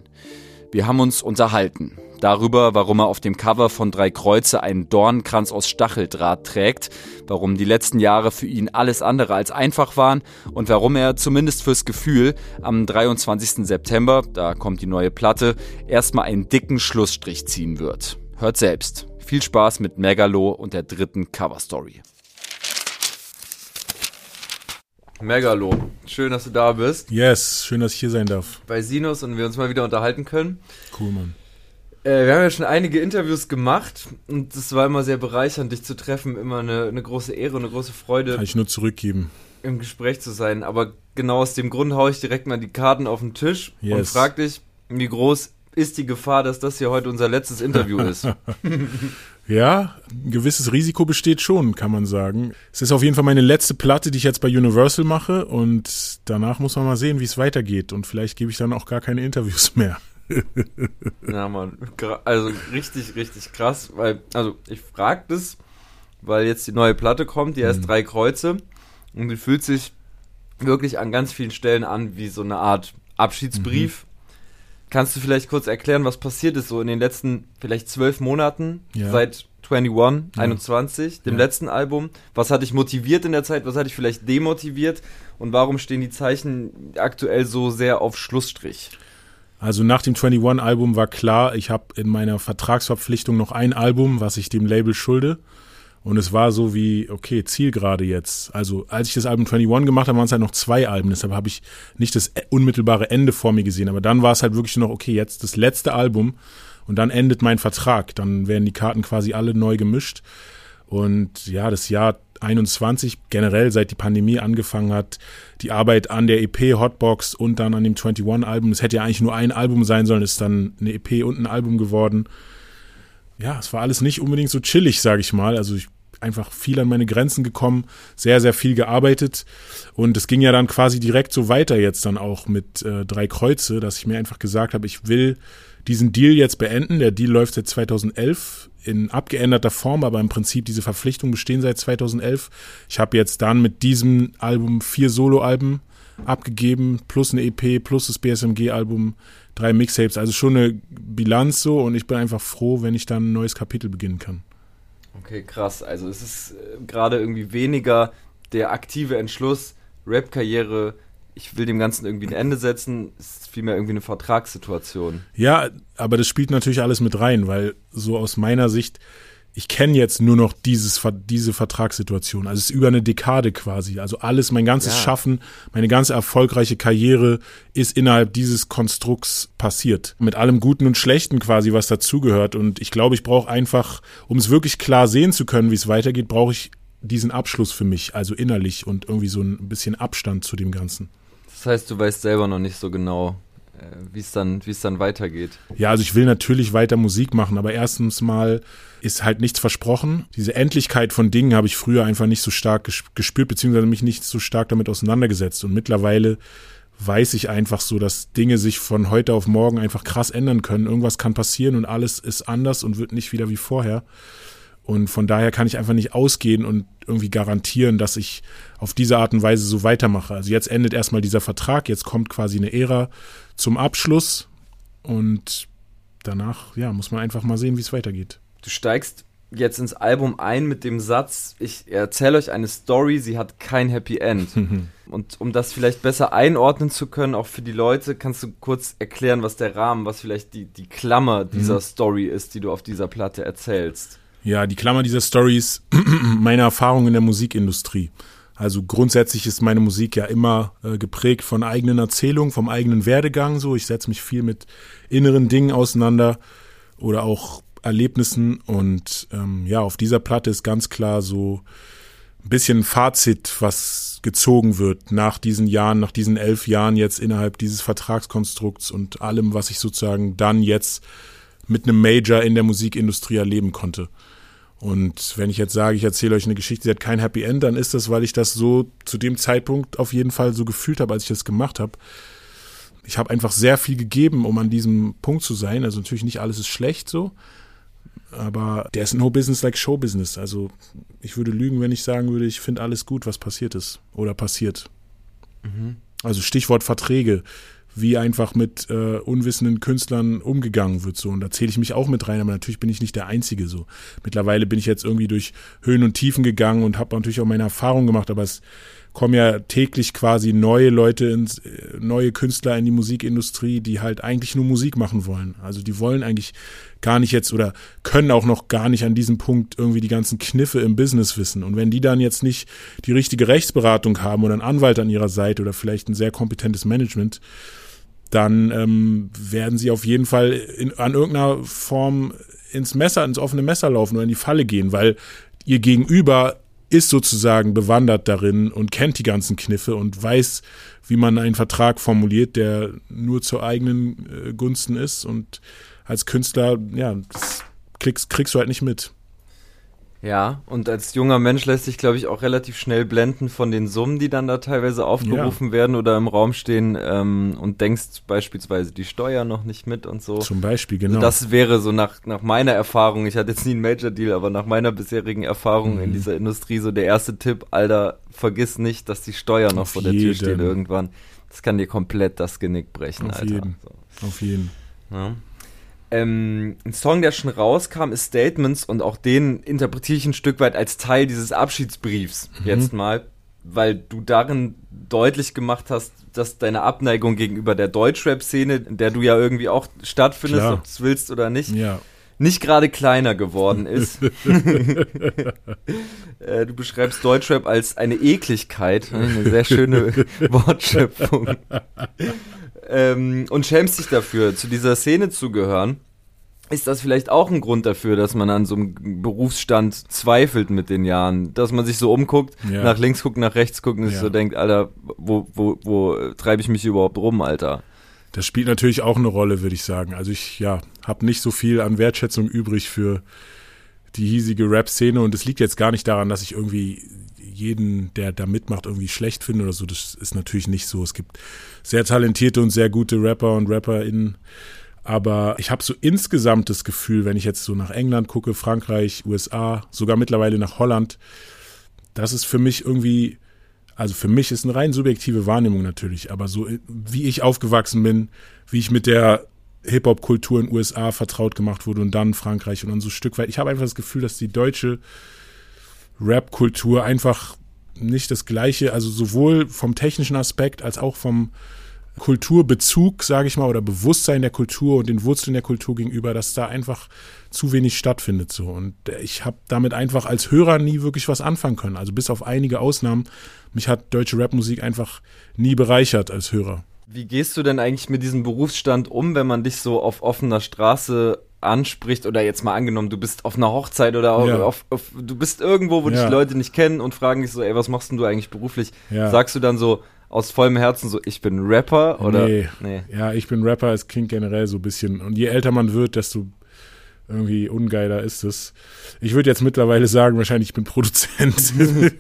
Wir haben uns unterhalten darüber, warum er auf dem Cover von Drei Kreuze einen Dornkranz aus Stacheldraht trägt, warum die letzten Jahre für ihn alles andere als einfach waren und warum er zumindest fürs Gefühl am 23. September, da kommt die neue Platte, erstmal einen dicken Schlussstrich ziehen wird. Hört selbst. Viel Spaß mit Megalo und der dritten Coverstory. Megalo, schön, dass du da bist. Yes, schön, dass ich hier sein darf. Bei Sinus und wir uns mal wieder unterhalten können. Cool, Mann. Äh, wir haben ja schon einige Interviews gemacht und es war immer sehr bereichernd, dich zu treffen. Immer eine, eine große Ehre, eine große Freude. Kann ich nur zurückgeben. Im Gespräch zu sein. Aber genau aus dem Grund haue ich direkt mal die Karten auf den Tisch yes. und frag dich, wie groß ist die Gefahr, dass das hier heute unser letztes Interview ist? Ja, ein gewisses Risiko besteht schon, kann man sagen. Es ist auf jeden Fall meine letzte Platte, die ich jetzt bei Universal mache und danach muss man mal sehen, wie es weitergeht und vielleicht gebe ich dann auch gar keine Interviews mehr. Ja, Mann, also richtig, richtig krass, weil, also ich frage das, weil jetzt die neue Platte kommt, die heißt mhm. Drei Kreuze und die fühlt sich wirklich an ganz vielen Stellen an wie so eine Art Abschiedsbrief. Mhm. Kannst du vielleicht kurz erklären, was passiert ist so in den letzten vielleicht zwölf Monaten ja. seit 21, ja. 21, dem ja. letzten Album? Was hat dich motiviert in der Zeit? Was hat dich vielleicht demotiviert? Und warum stehen die Zeichen aktuell so sehr auf Schlussstrich? Also nach dem 21-Album war klar, ich habe in meiner Vertragsverpflichtung noch ein Album, was ich dem Label schulde. Und es war so wie, okay, Zielgerade jetzt. Also als ich das Album 21 gemacht habe, waren es halt noch zwei Alben. Deshalb habe ich nicht das unmittelbare Ende vor mir gesehen. Aber dann war es halt wirklich noch, okay, jetzt das letzte Album und dann endet mein Vertrag. Dann werden die Karten quasi alle neu gemischt. Und ja, das Jahr 21 generell, seit die Pandemie angefangen hat, die Arbeit an der EP Hotbox und dann an dem 21 Album. Es hätte ja eigentlich nur ein Album sein sollen, ist dann eine EP und ein Album geworden ja, es war alles nicht unbedingt so chillig, sage ich mal. Also ich einfach viel an meine Grenzen gekommen, sehr, sehr viel gearbeitet. Und es ging ja dann quasi direkt so weiter jetzt dann auch mit äh, drei Kreuze, dass ich mir einfach gesagt habe, ich will diesen Deal jetzt beenden. Der Deal läuft seit 2011 in abgeänderter Form, aber im Prinzip diese Verpflichtungen bestehen seit 2011. Ich habe jetzt dann mit diesem Album vier Soloalben abgegeben, plus eine EP, plus das BSMG-Album, drei Mixtapes. Also schon eine Bilanz so und ich bin einfach froh, wenn ich dann ein neues Kapitel beginnen kann. Okay, krass. Also es ist äh, gerade irgendwie weniger der aktive Entschluss, Rap-Karriere, ich will dem Ganzen irgendwie ein Ende setzen, es ist vielmehr irgendwie eine Vertragssituation. Ja, aber das spielt natürlich alles mit rein, weil so aus meiner Sicht ich kenne jetzt nur noch dieses, diese Vertragssituation. Also es ist über eine Dekade quasi. Also alles, mein ganzes ja. Schaffen, meine ganze erfolgreiche Karriere ist innerhalb dieses Konstrukts passiert. Mit allem Guten und Schlechten quasi, was dazugehört. Und ich glaube, ich brauche einfach, um es wirklich klar sehen zu können, wie es weitergeht, brauche ich diesen Abschluss für mich, also innerlich und irgendwie so ein bisschen Abstand zu dem Ganzen. Das heißt, du weißt selber noch nicht so genau, äh, wie es dann, wie es dann weitergeht. Ja, also ich will natürlich weiter Musik machen, aber erstens mal ist halt nichts versprochen. Diese Endlichkeit von Dingen habe ich früher einfach nicht so stark gespürt, beziehungsweise mich nicht so stark damit auseinandergesetzt. Und mittlerweile weiß ich einfach so, dass Dinge sich von heute auf morgen einfach krass ändern können. Irgendwas kann passieren und alles ist anders und wird nicht wieder wie vorher. Und von daher kann ich einfach nicht ausgehen und irgendwie garantieren, dass ich auf diese Art und Weise so weitermache. Also jetzt endet erstmal dieser Vertrag, jetzt kommt quasi eine Ära zum Abschluss und danach, ja, muss man einfach mal sehen, wie es weitergeht. Du steigst jetzt ins Album ein mit dem Satz, ich erzähle euch eine Story, sie hat kein Happy End. und um das vielleicht besser einordnen zu können, auch für die Leute, kannst du kurz erklären, was der Rahmen, was vielleicht die, die Klammer dieser mhm. Story ist, die du auf dieser Platte erzählst. Ja, die Klammer dieser Story ist meine Erfahrung in der Musikindustrie. Also grundsätzlich ist meine Musik ja immer äh, geprägt von eigenen Erzählungen, vom eigenen Werdegang. So, ich setze mich viel mit inneren Dingen auseinander oder auch Erlebnissen. Und ähm, ja, auf dieser Platte ist ganz klar so ein bisschen ein Fazit, was gezogen wird nach diesen Jahren, nach diesen elf Jahren jetzt innerhalb dieses Vertragskonstrukts und allem, was ich sozusagen dann jetzt mit einem Major in der Musikindustrie erleben konnte. Und wenn ich jetzt sage, ich erzähle euch eine Geschichte, die hat kein Happy End, dann ist das, weil ich das so zu dem Zeitpunkt auf jeden Fall so gefühlt habe, als ich das gemacht habe. Ich habe einfach sehr viel gegeben, um an diesem Punkt zu sein. Also natürlich nicht alles ist schlecht so, aber der ist no business like show business. Also ich würde lügen, wenn ich sagen würde, ich finde alles gut, was passiert ist oder passiert. Mhm. Also Stichwort Verträge wie einfach mit äh, unwissenden Künstlern umgegangen wird so und da zähle ich mich auch mit rein, aber natürlich bin ich nicht der Einzige so. Mittlerweile bin ich jetzt irgendwie durch Höhen und Tiefen gegangen und habe natürlich auch meine Erfahrungen gemacht, aber es kommen ja täglich quasi neue Leute ins, äh, neue Künstler in die Musikindustrie, die halt eigentlich nur Musik machen wollen. Also die wollen eigentlich gar nicht jetzt oder können auch noch gar nicht an diesem Punkt irgendwie die ganzen Kniffe im Business wissen. Und wenn die dann jetzt nicht die richtige Rechtsberatung haben oder einen Anwalt an ihrer Seite oder vielleicht ein sehr kompetentes Management, dann ähm, werden sie auf jeden Fall in, an irgendeiner Form ins Messer, ins offene Messer laufen oder in die Falle gehen, weil ihr Gegenüber ist sozusagen bewandert darin und kennt die ganzen Kniffe und weiß, wie man einen Vertrag formuliert, der nur zur eigenen äh, Gunsten ist. Und als Künstler, ja, das kriegst, kriegst du halt nicht mit. Ja, und als junger Mensch lässt sich, glaube ich, auch relativ schnell blenden von den Summen, die dann da teilweise aufgerufen ja. werden oder im Raum stehen ähm, und denkst beispielsweise die Steuer noch nicht mit und so. Zum Beispiel, genau. Also das wäre so nach, nach meiner Erfahrung, ich hatte jetzt nie einen Major-Deal, aber nach meiner bisherigen Erfahrung mhm. in dieser Industrie so der erste Tipp, Alter, vergiss nicht, dass die Steuer noch Auf vor der jeden. Tür steht irgendwann. Das kann dir komplett das Genick brechen, Auf Alter. Jeden. So. Auf jeden. Ja. Ähm, ein Song, der schon rauskam, ist Statements und auch den interpretiere ich ein Stück weit als Teil dieses Abschiedsbriefs mhm. jetzt mal, weil du darin deutlich gemacht hast, dass deine Abneigung gegenüber der Deutschrap-Szene, in der du ja irgendwie auch stattfindest, Klar. ob du es willst oder nicht, ja. nicht gerade kleiner geworden ist. Äh, du beschreibst Deutschrap als eine Ekligkeit, eine sehr schöne Wortschöpfung. Ähm, und schämst dich dafür, zu dieser Szene zu gehören. Ist das vielleicht auch ein Grund dafür, dass man an so einem Berufsstand zweifelt mit den Jahren? Dass man sich so umguckt, ja. nach links guckt, nach rechts guckt und ja. sich so denkt, Alter, wo, wo, wo treibe ich mich überhaupt rum, Alter? Das spielt natürlich auch eine Rolle, würde ich sagen. Also ich, ja, habe nicht so viel an Wertschätzung übrig für die hiesige Rap-Szene und es liegt jetzt gar nicht daran, dass ich irgendwie jeden, der da mitmacht, irgendwie schlecht finde oder so. Das ist natürlich nicht so. Es gibt sehr talentierte und sehr gute Rapper und RapperInnen. Aber ich habe so insgesamt das Gefühl, wenn ich jetzt so nach England gucke, Frankreich, USA, sogar mittlerweile nach Holland, dass es für mich irgendwie also für mich ist eine rein subjektive Wahrnehmung natürlich, aber so wie ich aufgewachsen bin, wie ich mit der Hip-Hop-Kultur in USA vertraut gemacht wurde und dann Frankreich und dann so ein Stück weit. Ich habe einfach das Gefühl, dass die deutsche Rap-Kultur einfach nicht das gleiche, also sowohl vom technischen Aspekt als auch vom Kulturbezug, sage ich mal, oder Bewusstsein der Kultur und den Wurzeln der Kultur gegenüber, dass da einfach zu wenig stattfindet so. Und ich habe damit einfach als Hörer nie wirklich was anfangen können. Also bis auf einige Ausnahmen. Mich hat deutsche Rapmusik einfach nie bereichert als Hörer. Wie gehst du denn eigentlich mit diesem Berufsstand um, wenn man dich so auf offener Straße anspricht oder jetzt mal angenommen, du bist auf einer Hochzeit oder auf, ja. auf, auf, du bist irgendwo, wo ja. dich Leute nicht kennen und fragen dich so, ey, was machst denn du eigentlich beruflich? Ja. Sagst du dann so, aus vollem Herzen so, ich bin Rapper oder? Nee. nee. Ja, ich bin Rapper, es klingt generell so ein bisschen. Und je älter man wird, desto irgendwie ungeiler ist es. Ich würde jetzt mittlerweile sagen, wahrscheinlich ich bin Produzent.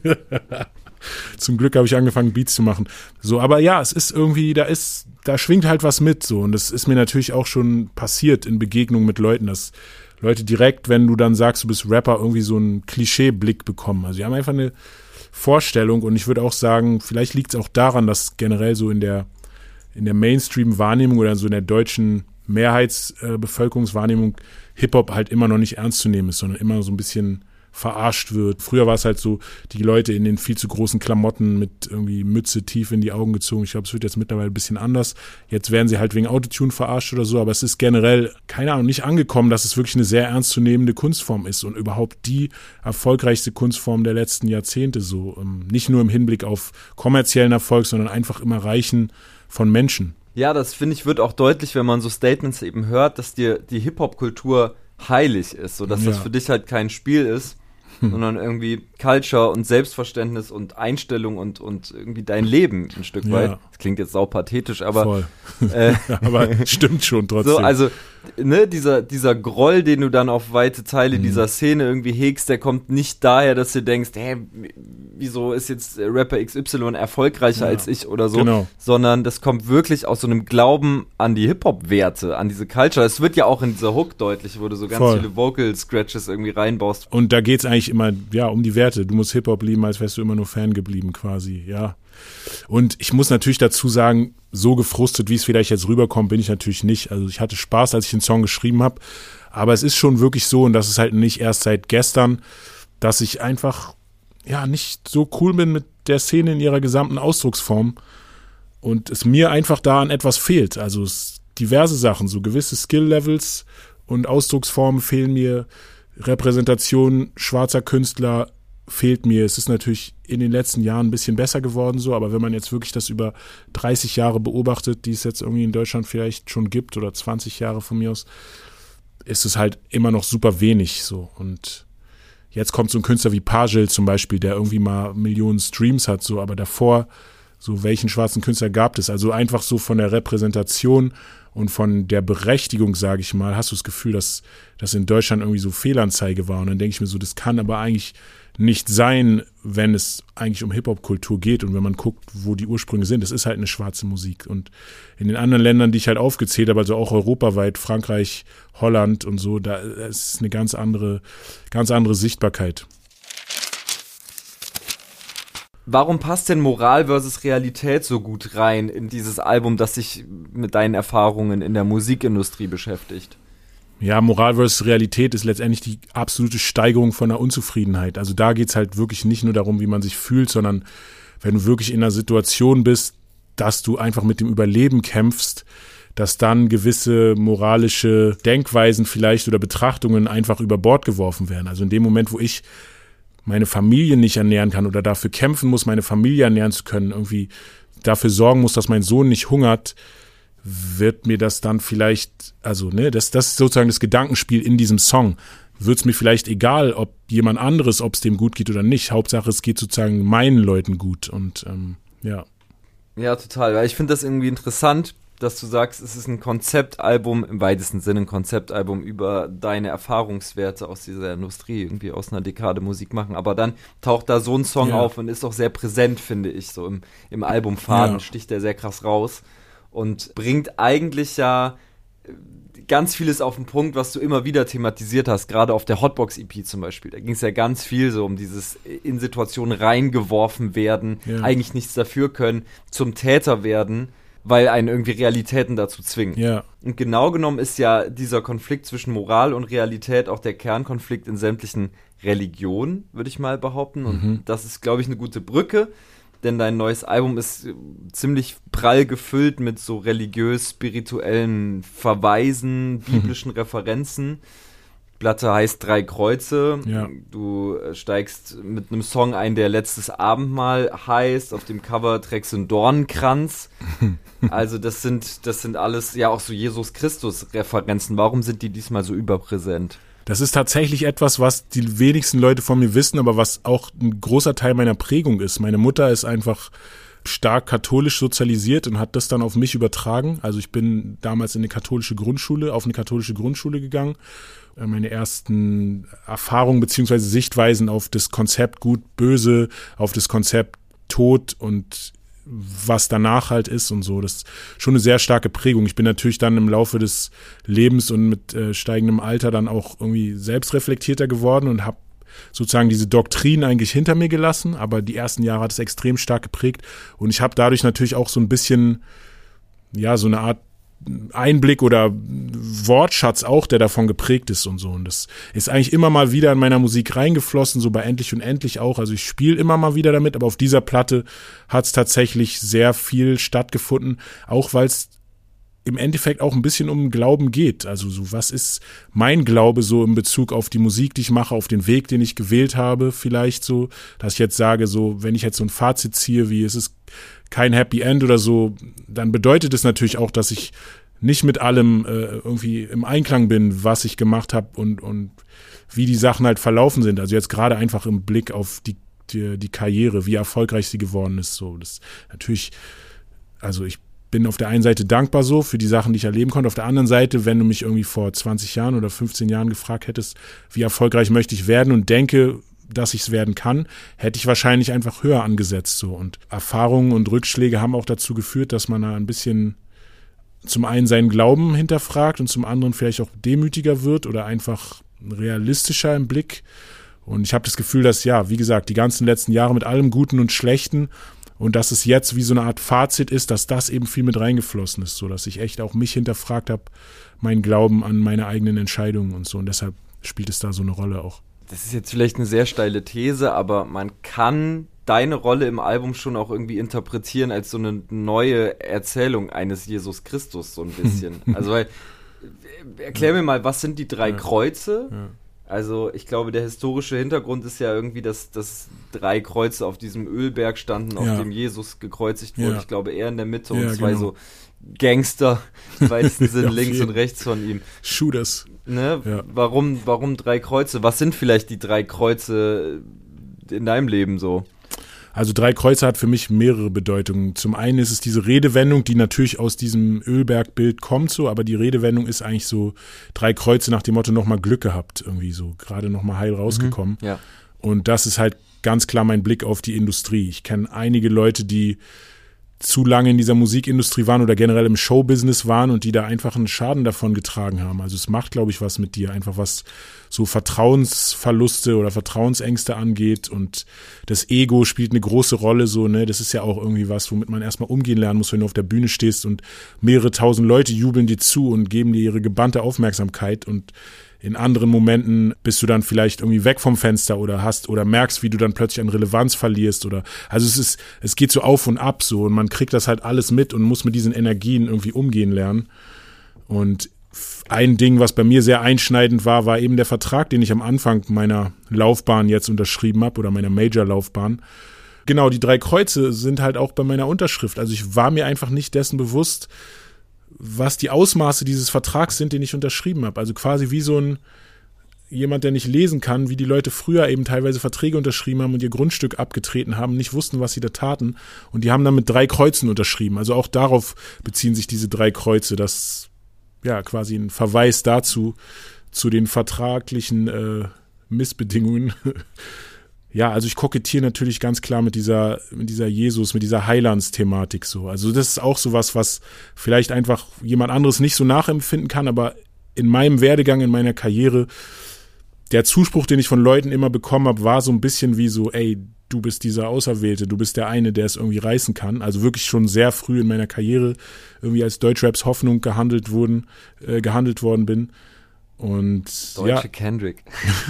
Zum Glück habe ich angefangen, Beats zu machen. So, aber ja, es ist irgendwie, da ist, da schwingt halt was mit so. Und das ist mir natürlich auch schon passiert in Begegnungen mit Leuten, dass Leute direkt, wenn du dann sagst, du bist Rapper, irgendwie so einen Klischeeblick bekommen. Also die haben einfach eine Vorstellung und ich würde auch sagen, vielleicht liegt es auch daran, dass generell so in der, in der Mainstream-Wahrnehmung oder so in der deutschen Mehrheitsbevölkerungswahrnehmung Hip-Hop halt immer noch nicht ernst zu nehmen ist, sondern immer so ein bisschen verarscht wird. Früher war es halt so, die Leute in den viel zu großen Klamotten mit irgendwie Mütze tief in die Augen gezogen. Ich glaube, es wird jetzt mittlerweile ein bisschen anders. Jetzt werden sie halt wegen Autotune verarscht oder so, aber es ist generell, keine Ahnung, nicht angekommen, dass es wirklich eine sehr ernstzunehmende Kunstform ist und überhaupt die erfolgreichste Kunstform der letzten Jahrzehnte so. Ähm, nicht nur im Hinblick auf kommerziellen Erfolg, sondern einfach im Erreichen von Menschen. Ja, das finde ich wird auch deutlich, wenn man so Statements eben hört, dass dir die Hip-Hop-Kultur heilig ist, so dass ja. das für dich halt kein Spiel ist. Sondern irgendwie Culture und Selbstverständnis und Einstellung und, und irgendwie dein Leben ein Stück ja. weit. Das klingt jetzt sau pathetisch, aber. Äh, aber stimmt schon trotzdem. So, also, ne, dieser, dieser Groll, den du dann auf weite Teile mhm. dieser Szene irgendwie hegst, der kommt nicht daher, dass du denkst, hä, wieso ist jetzt Rapper XY erfolgreicher ja. als ich oder so, genau. sondern das kommt wirklich aus so einem Glauben an die Hip-Hop-Werte, an diese Culture. Es wird ja auch in dieser Hook deutlich, wo du so ganz Voll. viele Vocal-Scratches irgendwie reinbaust. Und da geht's eigentlich immer, ja, um die Werte. Du musst Hip-Hop lieben, als wärst du immer nur Fan geblieben quasi, ja. Und ich muss natürlich dazu sagen, so gefrustet, wie es vielleicht jetzt rüberkommt, bin ich natürlich nicht. Also ich hatte Spaß, als ich den Song geschrieben habe. Aber es ist schon wirklich so, und das ist halt nicht erst seit gestern, dass ich einfach ja nicht so cool bin mit der Szene in ihrer gesamten Ausdrucksform. Und es mir einfach da an etwas fehlt. Also diverse Sachen, so gewisse Skill-Levels und Ausdrucksformen fehlen mir. Repräsentation schwarzer Künstler fehlt mir. Es ist natürlich in den letzten Jahren ein bisschen besser geworden so, aber wenn man jetzt wirklich das über 30 Jahre beobachtet, die es jetzt irgendwie in Deutschland vielleicht schon gibt oder 20 Jahre von mir aus, ist es halt immer noch super wenig so und jetzt kommt so ein Künstler wie Pagel zum Beispiel, der irgendwie mal Millionen Streams hat so, aber davor so welchen schwarzen Künstler gab es? Also einfach so von der Repräsentation und von der Berechtigung, sage ich mal, hast du das Gefühl, dass das in Deutschland irgendwie so Fehlanzeige war. Und dann denke ich mir so, das kann aber eigentlich nicht sein, wenn es eigentlich um Hip-Hop-Kultur geht und wenn man guckt, wo die Ursprünge sind. Es ist halt eine schwarze Musik. Und in den anderen Ländern, die ich halt aufgezählt habe, also auch europaweit, Frankreich, Holland und so, da ist eine ganz andere, ganz andere Sichtbarkeit. Warum passt denn Moral versus Realität so gut rein in dieses Album, das sich mit deinen Erfahrungen in der Musikindustrie beschäftigt? Ja, Moral versus Realität ist letztendlich die absolute Steigerung von der Unzufriedenheit. Also da geht's halt wirklich nicht nur darum, wie man sich fühlt, sondern wenn du wirklich in einer Situation bist, dass du einfach mit dem Überleben kämpfst, dass dann gewisse moralische Denkweisen vielleicht oder Betrachtungen einfach über Bord geworfen werden. Also in dem Moment, wo ich meine Familie nicht ernähren kann oder dafür kämpfen muss, meine Familie ernähren zu können, irgendwie dafür sorgen muss, dass mein Sohn nicht hungert, wird mir das dann vielleicht, also, ne, das, das ist sozusagen das Gedankenspiel in diesem Song. Wird es mir vielleicht egal, ob jemand anderes, ob es dem gut geht oder nicht. Hauptsache, es geht sozusagen meinen Leuten gut und ähm, ja. Ja, total. Weil ich finde das irgendwie interessant, dass du sagst, es ist ein Konzeptalbum, im weitesten Sinne ein Konzeptalbum über deine Erfahrungswerte aus dieser Industrie, irgendwie aus einer Dekade Musik machen. Aber dann taucht da so ein Song ja. auf und ist auch sehr präsent, finde ich, so im, im Albumfaden, ja. sticht der sehr krass raus und bringt eigentlich ja ganz vieles auf den Punkt, was du immer wieder thematisiert hast, gerade auf der Hotbox-EP zum Beispiel. Da ging es ja ganz viel so um dieses in Situationen reingeworfen werden, ja. eigentlich nichts dafür können, zum Täter werden, weil einen irgendwie Realitäten dazu zwingen. Ja. Und genau genommen ist ja dieser Konflikt zwischen Moral und Realität auch der Kernkonflikt in sämtlichen Religionen, würde ich mal behaupten. Und mhm. das ist, glaube ich, eine gute Brücke denn dein neues Album ist ziemlich prall gefüllt mit so religiös-spirituellen Verweisen, biblischen Referenzen. Platte heißt Drei Kreuze. Ja. Du äh, steigst mit einem Song ein, der letztes Abendmahl heißt. Auf dem Cover trägst du einen Dornkranz. also das sind, das sind alles ja auch so Jesus Christus-Referenzen. Warum sind die diesmal so überpräsent? Das ist tatsächlich etwas, was die wenigsten Leute von mir wissen, aber was auch ein großer Teil meiner Prägung ist. Meine Mutter ist einfach stark katholisch sozialisiert und hat das dann auf mich übertragen. Also ich bin damals in eine katholische Grundschule, auf eine katholische Grundschule gegangen. Äh, meine ersten Erfahrungen beziehungsweise Sichtweisen auf das Konzept Gut, Böse, auf das Konzept Tod und was danach halt ist und so. Das ist schon eine sehr starke Prägung. Ich bin natürlich dann im Laufe des Lebens und mit äh, steigendem Alter dann auch irgendwie selbstreflektierter geworden und habe sozusagen diese Doktrin eigentlich hinter mir gelassen, aber die ersten Jahre hat es extrem stark geprägt und ich habe dadurch natürlich auch so ein bisschen ja, so eine Art Einblick oder Wortschatz auch, der davon geprägt ist und so. Und das ist eigentlich immer mal wieder in meiner Musik reingeflossen, so bei Endlich und Endlich auch. Also ich spiele immer mal wieder damit, aber auf dieser Platte hat es tatsächlich sehr viel stattgefunden, auch weil es im Endeffekt auch ein bisschen um Glauben geht. Also so, was ist mein Glaube so in Bezug auf die Musik, die ich mache, auf den Weg, den ich gewählt habe, vielleicht so, dass ich jetzt sage, so, wenn ich jetzt so ein Fazit ziehe, wie es ist kein Happy End oder so, dann bedeutet es natürlich auch, dass ich nicht mit allem äh, irgendwie im Einklang bin, was ich gemacht habe und, und wie die Sachen halt verlaufen sind. Also jetzt gerade einfach im Blick auf die, die, die Karriere, wie erfolgreich sie geworden ist. So, das natürlich, also ich bin auf der einen Seite dankbar so für die Sachen, die ich erleben konnte. Auf der anderen Seite, wenn du mich irgendwie vor 20 Jahren oder 15 Jahren gefragt hättest, wie erfolgreich möchte ich werden und denke, dass ich es werden kann, hätte ich wahrscheinlich einfach höher angesetzt so. Und Erfahrungen und Rückschläge haben auch dazu geführt, dass man da ein bisschen zum einen seinen Glauben hinterfragt und zum anderen vielleicht auch demütiger wird oder einfach realistischer im Blick. Und ich habe das Gefühl, dass ja, wie gesagt, die ganzen letzten Jahre mit allem Guten und Schlechten und dass es jetzt wie so eine Art Fazit ist, dass das eben viel mit reingeflossen ist, so dass ich echt auch mich hinterfragt habe, meinen Glauben an meine eigenen Entscheidungen und so. Und deshalb spielt es da so eine Rolle auch das ist jetzt vielleicht eine sehr steile These, aber man kann deine Rolle im Album schon auch irgendwie interpretieren als so eine neue Erzählung eines Jesus Christus, so ein bisschen. also, weil, erklär mir mal, was sind die drei Kreuze? Also, ich glaube, der historische Hintergrund ist ja irgendwie, dass, dass drei Kreuze auf diesem Ölberg standen, auf ja. dem Jesus gekreuzigt wurde. Ja. Ich glaube, er in der Mitte ja, und zwei genau. so Gangster, im weitesten Sinn links und rechts von ihm. Shooters. Ne? Ja. Warum, warum drei Kreuze? Was sind vielleicht die drei Kreuze in deinem Leben so? Also drei Kreuze hat für mich mehrere Bedeutungen. Zum einen ist es diese Redewendung, die natürlich aus diesem Ölbergbild kommt so, aber die Redewendung ist eigentlich so drei Kreuze nach dem Motto nochmal Glück gehabt, irgendwie so, gerade nochmal heil rausgekommen. Mhm, ja. Und das ist halt ganz klar mein Blick auf die Industrie. Ich kenne einige Leute, die zu lange in dieser Musikindustrie waren oder generell im Showbusiness waren und die da einfach einen Schaden davon getragen haben. Also es macht, glaube ich, was mit dir, einfach was so Vertrauensverluste oder Vertrauensängste angeht und das Ego spielt eine große Rolle so, ne, das ist ja auch irgendwie was, womit man erstmal umgehen lernen muss, wenn du auf der Bühne stehst und mehrere tausend Leute jubeln dir zu und geben dir ihre gebannte Aufmerksamkeit und in anderen Momenten bist du dann vielleicht irgendwie weg vom Fenster oder hast oder merkst, wie du dann plötzlich an Relevanz verlierst oder also es ist, es geht so auf und ab so und man kriegt das halt alles mit und muss mit diesen Energien irgendwie umgehen lernen. Und ein Ding, was bei mir sehr einschneidend war, war eben der Vertrag, den ich am Anfang meiner Laufbahn jetzt unterschrieben habe oder meiner Major-Laufbahn. Genau, die drei Kreuze sind halt auch bei meiner Unterschrift. Also ich war mir einfach nicht dessen bewusst, was die Ausmaße dieses Vertrags sind, den ich unterschrieben habe. Also quasi wie so ein jemand, der nicht lesen kann, wie die Leute früher eben teilweise Verträge unterschrieben haben und ihr Grundstück abgetreten haben, nicht wussten, was sie da taten. Und die haben dann mit drei Kreuzen unterschrieben. Also auch darauf beziehen sich diese drei Kreuze, dass ja quasi ein Verweis dazu, zu den vertraglichen äh, Missbedingungen ja, also ich kokettiere natürlich ganz klar mit dieser, mit dieser Jesus, mit dieser Heilandsthematik so. Also das ist auch sowas, was vielleicht einfach jemand anderes nicht so nachempfinden kann, aber in meinem Werdegang, in meiner Karriere, der Zuspruch, den ich von Leuten immer bekommen habe, war so ein bisschen wie so, ey, du bist dieser Auserwählte, du bist der eine, der es irgendwie reißen kann. Also wirklich schon sehr früh in meiner Karriere irgendwie als Deutschraps Hoffnung gehandelt wurden, äh, gehandelt worden bin. Und Deutsche ja, Kendrick.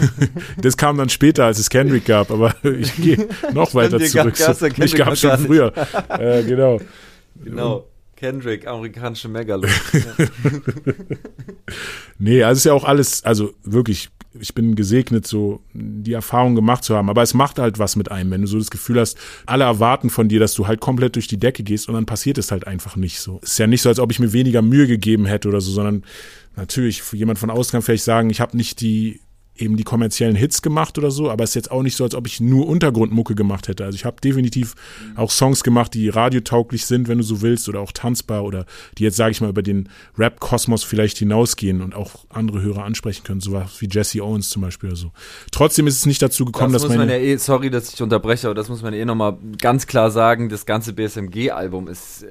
das kam dann später, als es Kendrick gab, aber ich gehe noch weiter zurück. Gab's ja ich gab schon früher. äh, genau. Genau. Kendrick, amerikanische Megalo. nee, also ist ja auch alles, also wirklich, ich bin gesegnet, so die Erfahrung gemacht zu haben. Aber es macht halt was mit einem, wenn du so das Gefühl hast, alle erwarten von dir, dass du halt komplett durch die Decke gehst und dann passiert es halt einfach nicht so. Es ist ja nicht so, als ob ich mir weniger Mühe gegeben hätte oder so, sondern natürlich, jemand von außen kann vielleicht sagen, ich habe nicht die eben die kommerziellen Hits gemacht oder so, aber es ist jetzt auch nicht so, als ob ich nur Untergrundmucke gemacht hätte. Also ich habe definitiv auch Songs gemacht, die radiotauglich sind, wenn du so willst, oder auch tanzbar oder die jetzt, sage ich mal, über den Rap-Kosmos vielleicht hinausgehen und auch andere Hörer ansprechen können, sowas wie Jesse Owens zum Beispiel oder so. Trotzdem ist es nicht dazu gekommen, das dass muss meine... Man ja eh, sorry, dass ich unterbreche, aber das muss man eh nochmal ganz klar sagen, das ganze BSMG-Album ist äh,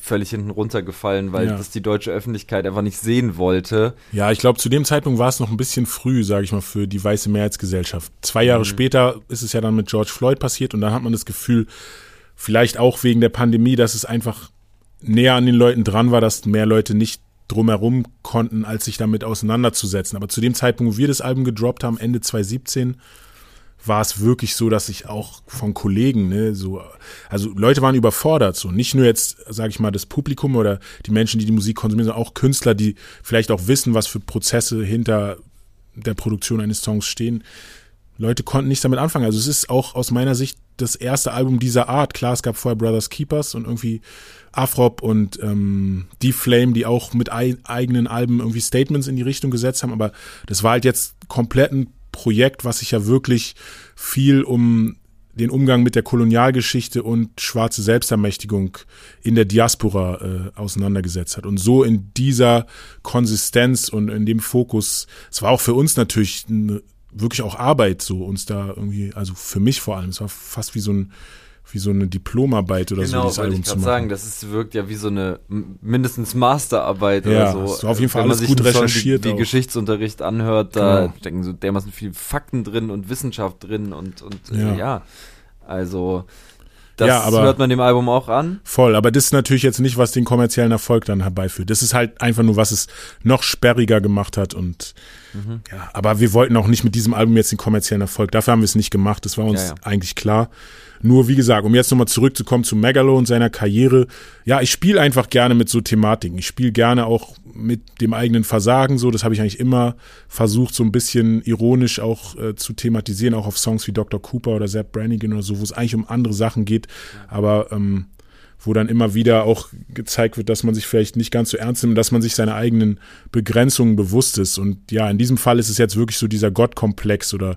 völlig hinten runtergefallen, weil Ja. das die deutsche Öffentlichkeit einfach nicht sehen wollte. Ja, ich glaube, zu dem Zeitpunkt war es noch ein bisschen früh, sage ich mal, für die weiße Mehrheitsgesellschaft. Zwei Jahre später ist es ja dann mit George Floyd passiert und dann hat man das Gefühl, vielleicht auch wegen der Pandemie, dass es einfach näher an den Leuten dran war, dass mehr Leute nicht drumherum konnten, als sich damit auseinanderzusetzen. Aber zu dem Zeitpunkt, wo wir das Album gedroppt haben, Ende 2017, war es wirklich so, dass ich auch von Kollegen, ne, so, also Leute waren überfordert, so nicht nur jetzt, sage ich mal, das Publikum oder die Menschen, die die Musik konsumieren, sondern auch Künstler, die vielleicht auch wissen, was für Prozesse hinter der Produktion eines Songs stehen. Leute konnten nichts damit anfangen. Also es ist auch aus meiner Sicht das erste Album dieser Art. Klar, es gab vorher Brothers Keepers und irgendwie Afrop und ähm, Die Flame, die auch mit ei eigenen Alben irgendwie Statements in die Richtung gesetzt haben. Aber das war halt jetzt komplett ein Projekt, was sich ja wirklich viel um den Umgang mit der Kolonialgeschichte und schwarze Selbstermächtigung in der Diaspora äh, auseinandergesetzt hat. Und so in dieser Konsistenz und in dem Fokus, es war auch für uns natürlich eine, wirklich auch Arbeit, so uns da irgendwie, also für mich vor allem, es war fast wie so ein wie so eine Diplomarbeit oder so, genau, dieses wollte Album ich zu machen. sagen, das ist, wirkt ja wie so eine mindestens Masterarbeit Ja, oder so. ist auf jeden Fall Wenn man alles sich gut Song recherchiert Wie, wie auch. Geschichtsunterricht anhört, da Genau. stecken so dermaßen viel Fakten drin und Wissenschaft drin und, und äh, Ja. ja. Also, das Ja, aber- hört man dem Album auch an. Voll, aber das ist natürlich jetzt nicht, was den kommerziellen Erfolg dann herbeiführt. Das ist halt einfach nur, was es noch sperriger gemacht hat und Mhm. ja, aber wir wollten auch nicht mit diesem Album jetzt den kommerziellen Erfolg. Dafür haben wir es nicht gemacht. Das war uns Ja, ja. eigentlich klar. Nur wie gesagt, um jetzt nochmal zurückzukommen zu Megalo und seiner Karriere. Ja, ich spiele einfach gerne mit so Thematiken. Ich spiele gerne auch mit dem eigenen Versagen so. Das habe ich eigentlich immer versucht, so ein bisschen ironisch auch äh, zu thematisieren, auch auf Songs wie Dr. Cooper oder Zap Brannigan oder so, wo es eigentlich um andere Sachen geht. Aber ähm, wo dann immer wieder auch gezeigt wird, dass man sich vielleicht nicht ganz so ernst nimmt, dass man sich seine eigenen Begrenzungen bewusst ist. Und ja, in diesem Fall ist es jetzt wirklich so dieser Gottkomplex oder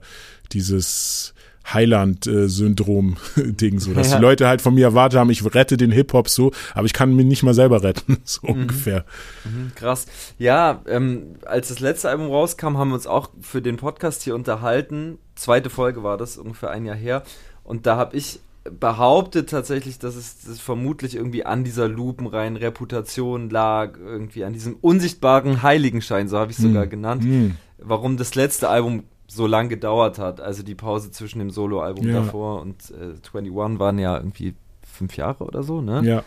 dieses Heiland-Syndrom-Ding, so, dass Ja. die Leute halt von mir erwartet haben, ich rette den Hip-Hop so, aber ich kann mich nicht mal selber retten, so ungefähr. Krass. Ja, ähm, als das letzte Album rauskam, haben wir uns auch für den Podcast hier unterhalten. Zweite Folge war das, ungefähr ein Jahr her. Und da habe ich behauptet tatsächlich, dass es das vermutlich irgendwie an dieser lupenreinen Reputation lag, irgendwie an diesem unsichtbaren Heiligenschein, so habe ich es sogar genannt, Hm. warum das letzte Album so lang gedauert hat. Also die Pause zwischen dem Soloalbum Ja. davor und äh, 21 waren ja irgendwie fünf Jahre oder so, ne? Ja,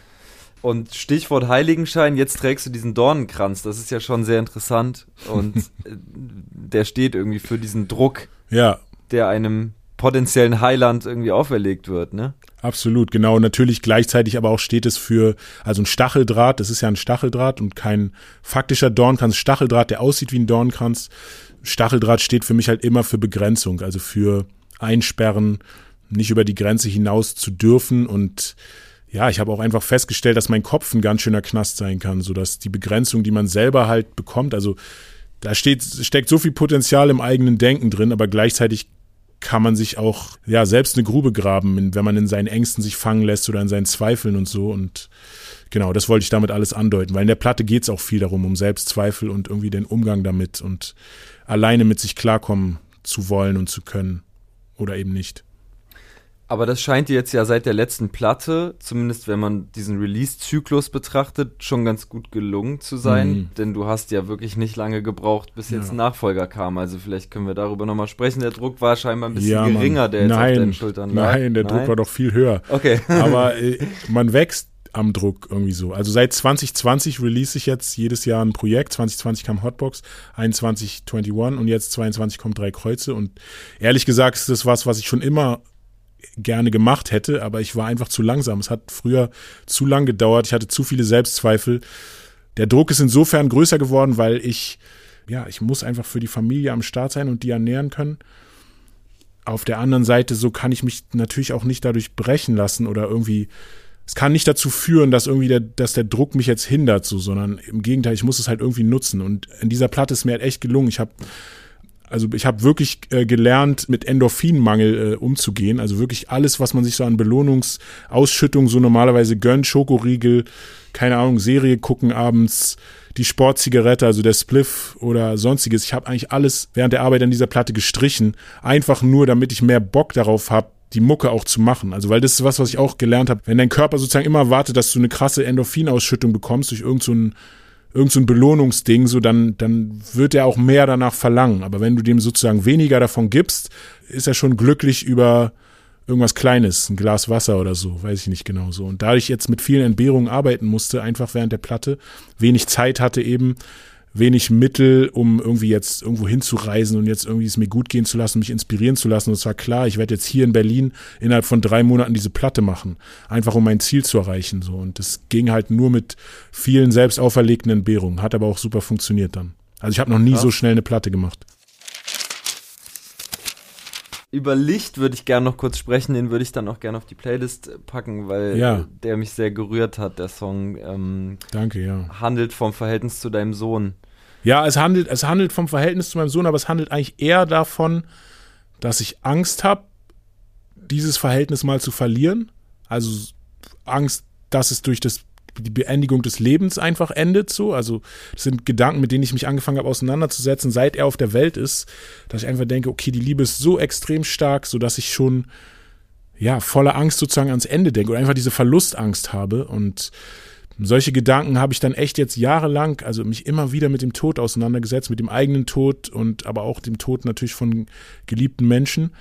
Und Stichwort Heiligenschein, jetzt trägst du diesen Dornenkranz, das ist ja schon sehr interessant. Und äh, der steht irgendwie für diesen Druck, Ja, der einem potenziellen Heiland irgendwie auferlegt wird, ne? Absolut, genau. Natürlich gleichzeitig aber auch steht es für, also ein Stacheldraht, das ist ja ein Stacheldraht und kein faktischer Dornkranz. Stacheldraht, der aussieht wie ein Dornkranz. Stacheldraht steht für mich halt immer für Begrenzung, also für Einsperren, nicht über die Grenze hinaus zu dürfen und ja, ich habe auch einfach festgestellt, dass mein Kopf ein ganz schöner Knast sein kann, so dass die Begrenzung, die man selber halt bekommt, also da steht, steckt so viel Potenzial im eigenen Denken drin, aber gleichzeitig kann man sich auch ja selbst eine Grube graben, wenn man in seinen Ängsten sich fangen lässt oder in seinen Zweifeln und so. Und genau, das wollte ich damit alles andeuten, weil in der Platte geht es auch viel darum, um Selbstzweifel und irgendwie den Umgang damit und alleine mit sich klarkommen zu wollen und zu können oder eben nicht. Aber das scheint dir jetzt ja seit der letzten Platte, zumindest wenn man diesen Release-Zyklus betrachtet, schon ganz gut gelungen zu sein. Mhm. Denn du hast ja wirklich nicht lange gebraucht, bis jetzt Ja. ein Nachfolger kam. Also vielleicht können wir darüber nochmal sprechen. Der Druck war scheinbar ein bisschen Ja, geringer, der jetzt auf nein, deinen Schultern lag. Nein, der Druck war doch viel höher. Okay. Aber äh, man wächst am Druck irgendwie so. Also seit 2020 release ich jetzt jedes Jahr ein Projekt. 2020 kam Hotbox, 21 21 und jetzt 22 kommt drei Kreuze. Und ehrlich gesagt ist das was, was ich schon immer gerne gemacht hätte, aber ich war einfach zu langsam. Es hat früher zu lang gedauert. Ich hatte zu viele Selbstzweifel. Der Druck ist insofern größer geworden, weil ich, ja, ich muss einfach für die Familie am Start sein und die ernähren können. Auf der anderen Seite, so kann ich mich natürlich auch nicht dadurch brechen lassen oder irgendwie, es kann nicht dazu führen, dass irgendwie der, dass der Druck mich jetzt hindert, so, sondern im Gegenteil, ich muss es halt irgendwie nutzen. Und in dieser Platte ist mir halt echt gelungen. Ich habe also ich habe wirklich äh, gelernt, mit Endorphinmangel äh, umzugehen. Also wirklich alles, was man sich so an Belohnungsausschüttung so normalerweise gönnt, Schokoriegel, keine Ahnung, Serie gucken abends, die Sportzigarette, also der Spliff oder sonstiges. Ich habe eigentlich alles während der Arbeit an dieser Platte gestrichen, einfach nur, damit ich mehr Bock darauf habe, die Mucke auch zu machen. Also weil das ist was, was ich auch gelernt habe. Wenn dein Körper sozusagen immer wartet, dass du eine krasse Endorphinausschüttung bekommst durch irgend so ein irgend so ein Belohnungsding, so dann, dann wird er auch mehr danach verlangen. Aber wenn du dem sozusagen weniger davon gibst, ist er schon glücklich über irgendwas Kleines, ein Glas Wasser oder so, weiß ich nicht genau so. Und da ich jetzt mit vielen Entbehrungen arbeiten musste, einfach während der Platte, wenig Zeit hatte eben, wenig Mittel, um irgendwie jetzt irgendwo hinzureisen und jetzt irgendwie es mir gut gehen zu lassen, mich inspirieren zu lassen. Und es war klar, ich werde jetzt hier in Berlin innerhalb von drei Monaten diese Platte machen, einfach um mein Ziel zu erreichen. So und das ging halt nur mit vielen selbst auferlegten Entbehrungen, hat aber auch super funktioniert dann. Also ich habe noch nie Krass. so schnell eine Platte gemacht. Über Licht würde ich gerne noch kurz sprechen, den würde ich dann auch gerne auf die Playlist packen, weil Ja. der mich sehr gerührt hat, der Song. Ähm, Danke, ja. handelt vom Verhältnis zu deinem Sohn. Ja, es handelt, es handelt vom Verhältnis zu meinem Sohn, aber es handelt eigentlich eher davon, dass ich Angst habe, dieses Verhältnis mal zu verlieren. Also Angst, dass es durch das, die Beendigung des Lebens einfach endet. So, also das sind Gedanken, mit denen ich mich angefangen habe auseinanderzusetzen, seit er auf der Welt ist, dass ich einfach denke, okay, die Liebe ist so extrem stark, so dass ich schon ja voller Angst sozusagen ans Ende denke oder einfach diese Verlustangst habe und solche Gedanken habe ich dann echt jetzt jahrelang, also mich immer wieder mit dem Tod auseinandergesetzt, mit dem eigenen Tod und aber auch dem Tod natürlich von geliebten Menschen.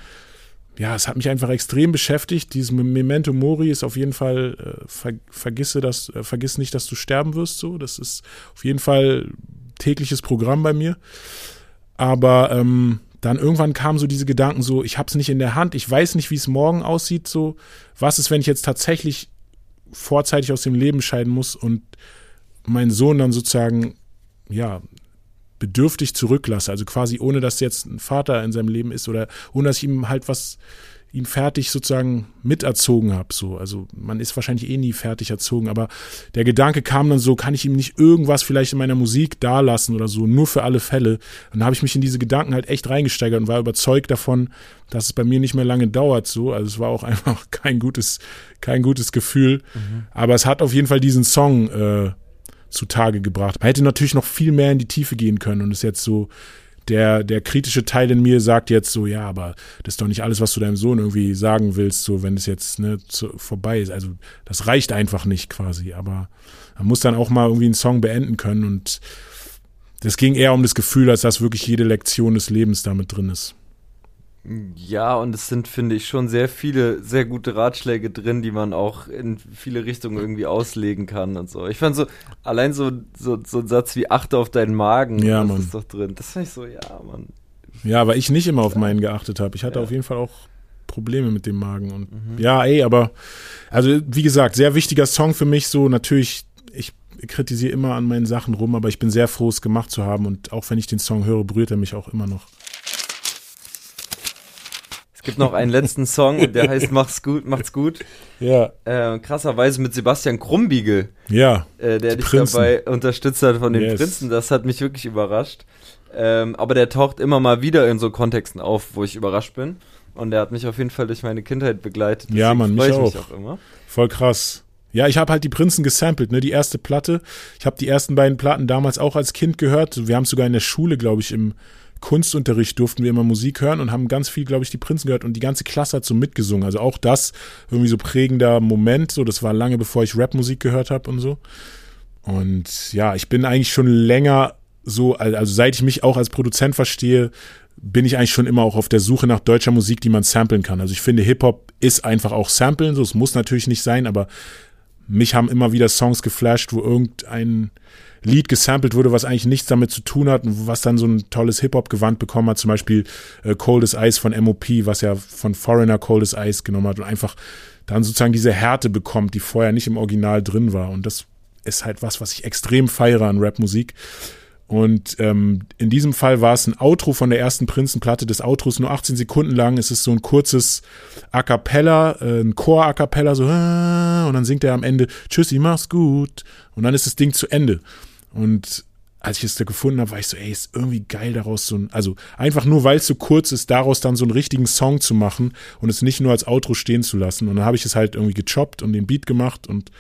Ja, es hat mich einfach extrem beschäftigt. Dieses Memento Mori ist auf jeden Fall, äh, ver, vergisse das, äh, vergiss nicht, dass du sterben wirst. So, das ist auf jeden Fall tägliches Programm bei mir. Aber ähm, dann irgendwann kamen so diese Gedanken, so ich habe es nicht in der Hand, ich weiß nicht, wie es morgen aussieht. So, was ist, wenn ich jetzt tatsächlich vorzeitig aus dem Leben scheiden muss und meinen Sohn dann sozusagen, ja, bedürftig zurücklasse. Also quasi ohne, dass jetzt ein Vater in seinem Leben ist oder ohne, dass ich ihm halt was, ihn fertig sozusagen miterzogen habe. So. Also man ist wahrscheinlich eh nie fertig erzogen, aber der Gedanke kam dann so, kann ich ihm nicht irgendwas vielleicht in meiner Musik dalassen oder so, nur für alle Fälle. Und dann habe ich mich in diese Gedanken halt echt reingesteigert und war überzeugt davon, dass es bei mir nicht mehr lange dauert so. Also es war auch einfach kein gutes, kein gutes Gefühl. Aber es hat auf jeden Fall diesen Song äh, zutage gebracht. Man hätte natürlich noch viel mehr in die Tiefe gehen können und ist jetzt so, der, der kritische Teil in mir sagt jetzt so, ja, aber das ist doch nicht alles, was du deinem Sohn irgendwie sagen willst, so wenn es jetzt ne, zu, vorbei ist. Also das reicht einfach nicht quasi, aber man muss dann auch mal irgendwie einen Song beenden können und das ging eher um das Gefühl, als dass wirklich jede Lektion des Lebens damit drin ist. Ja, und es sind, finde ich, schon sehr viele, sehr gute Ratschläge drin, die man auch in viele Richtungen irgendwie auslegen kann und so. Ich fand so, allein so, so, so ein Satz wie achte auf deinen Magen, Ja, das Mann. ist doch drin. Das fand ich so, ja, Mann. Ja, weil ich nicht immer auf meinen geachtet habe. Ich hatte Ja. auf jeden Fall auch Probleme mit dem Magen und ja, ey, aber also wie gesagt, sehr wichtiger Song für mich so natürlich ich kritisiere immer an meinen Sachen rum, aber ich bin sehr froh es gemacht zu haben und auch wenn ich den Song höre, berührt er mich auch immer noch. Es gibt noch einen letzten Song, und der heißt Mach's gut, macht's gut. Ja, Äh, krasserweise mit Sebastian Krumbiegel, ja, äh, der dich Prinzen. dabei unterstützt hat von den Yes. Prinzen. Das hat mich wirklich überrascht. Ähm, aber der taucht immer mal wieder in so Kontexten auf, wo ich überrascht bin. Und der hat mich auf jeden Fall durch meine Kindheit begleitet. Ja, Deswegen Mann, freu mich ich mich auch. auch immer. voll krass. Ja, ich habe halt die Prinzen gesampelt, ne, die erste Platte. Ich habe die ersten beiden Platten damals auch als Kind gehört. Wir haben sogar in der Schule, glaube ich, im Kunstunterricht durften wir immer Musik hören und haben ganz viel, glaube ich, die Prinzen gehört und die ganze Klasse hat so mitgesungen. Also auch das irgendwie so prägender Moment. So, das war lange bevor ich Rapmusik gehört habe und so. Und ja, ich bin eigentlich schon länger so, al- also seit ich mich auch als Produzent verstehe, bin ich eigentlich schon immer auch auf der Suche nach deutscher Musik, die man samplen kann. Also ich finde, Hip-Hop ist einfach auch samplen, so es muss natürlich nicht sein, aber mich haben immer wieder Songs geflasht, wo irgendein Lied gesampelt wurde, was eigentlich nichts damit zu tun hat und was dann so ein tolles Hip-Hop-Gewand bekommen hat, zum Beispiel äh, Cold as Ice von MOP, was ja von Foreigner Cold as Ice genommen hat und einfach dann sozusagen diese Härte bekommt, die vorher nicht im Original drin war. Und das ist halt was, was ich extrem feiere an Rapmusik. Und ähm, in diesem Fall war es ein Outro von der ersten Prinzenplatte. Das Outro ist nur 18 Sekunden lang. Es ist so ein kurzes A Cappella, äh, ein Chor A Cappella, so "Ah", und dann singt er am Ende Tschüssi, mach's gut. Und dann ist das Ding zu Ende. Und als ich es da gefunden habe, war ich so, ey, ist irgendwie geil daraus so ein, also einfach nur, weil es so kurz ist, daraus dann so einen richtigen Song zu machen und es nicht nur als Outro stehen zu lassen. Und dann habe ich es halt irgendwie gechoppt und den Beat gemacht und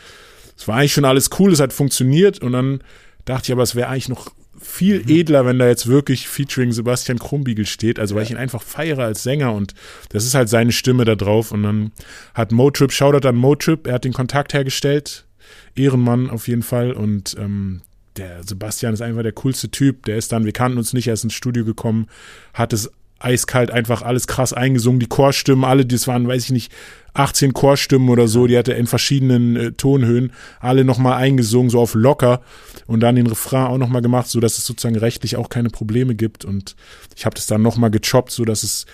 es war eigentlich schon alles cool, es hat funktioniert und dann dachte ich aber, es wäre eigentlich noch viel edler, wenn da jetzt wirklich featuring Sebastian Krumbiegel steht, also weil ich ihn einfach feiere als Sänger und das ist halt seine Stimme da drauf. Und dann hat Motrip, Shoutout an Motrip, er hat den Kontakt hergestellt, Ehrenmann auf jeden Fall. Und ähm, der Sebastian ist einfach der coolste Typ, der ist dann, wir kannten uns nicht, er ist ins Studio gekommen, hat es eiskalt einfach alles krass eingesungen, die Chorstimmen, alle, das waren, weiß ich nicht, 18 Chorstimmen oder so, die hat er in verschiedenen äh, Tonhöhen alle nochmal eingesungen, so auf locker und dann den Refrain auch nochmal gemacht, so dass es sozusagen rechtlich auch keine Probleme gibt und ich habe das dann nochmal gechoppt, so dass es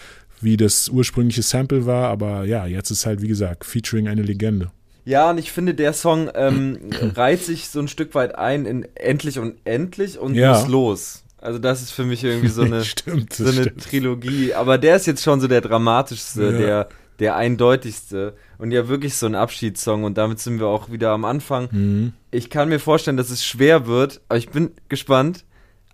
wie das ursprüngliche Sample war, aber ja, jetzt ist halt, wie gesagt, featuring eine Legende. Ja, und ich finde, der Song ähm, reiht sich so ein Stück weit ein in endlich und endlich und Ja. muss los. Also das ist für mich irgendwie so eine, stimmt, so eine stimmt. Trilogie. Aber der ist jetzt schon so der dramatischste, Ja. der, der eindeutigste und ja wirklich so ein Abschiedssong. Und damit sind wir auch wieder am Anfang. Mhm. Ich kann mir vorstellen, dass es schwer wird, aber ich bin gespannt,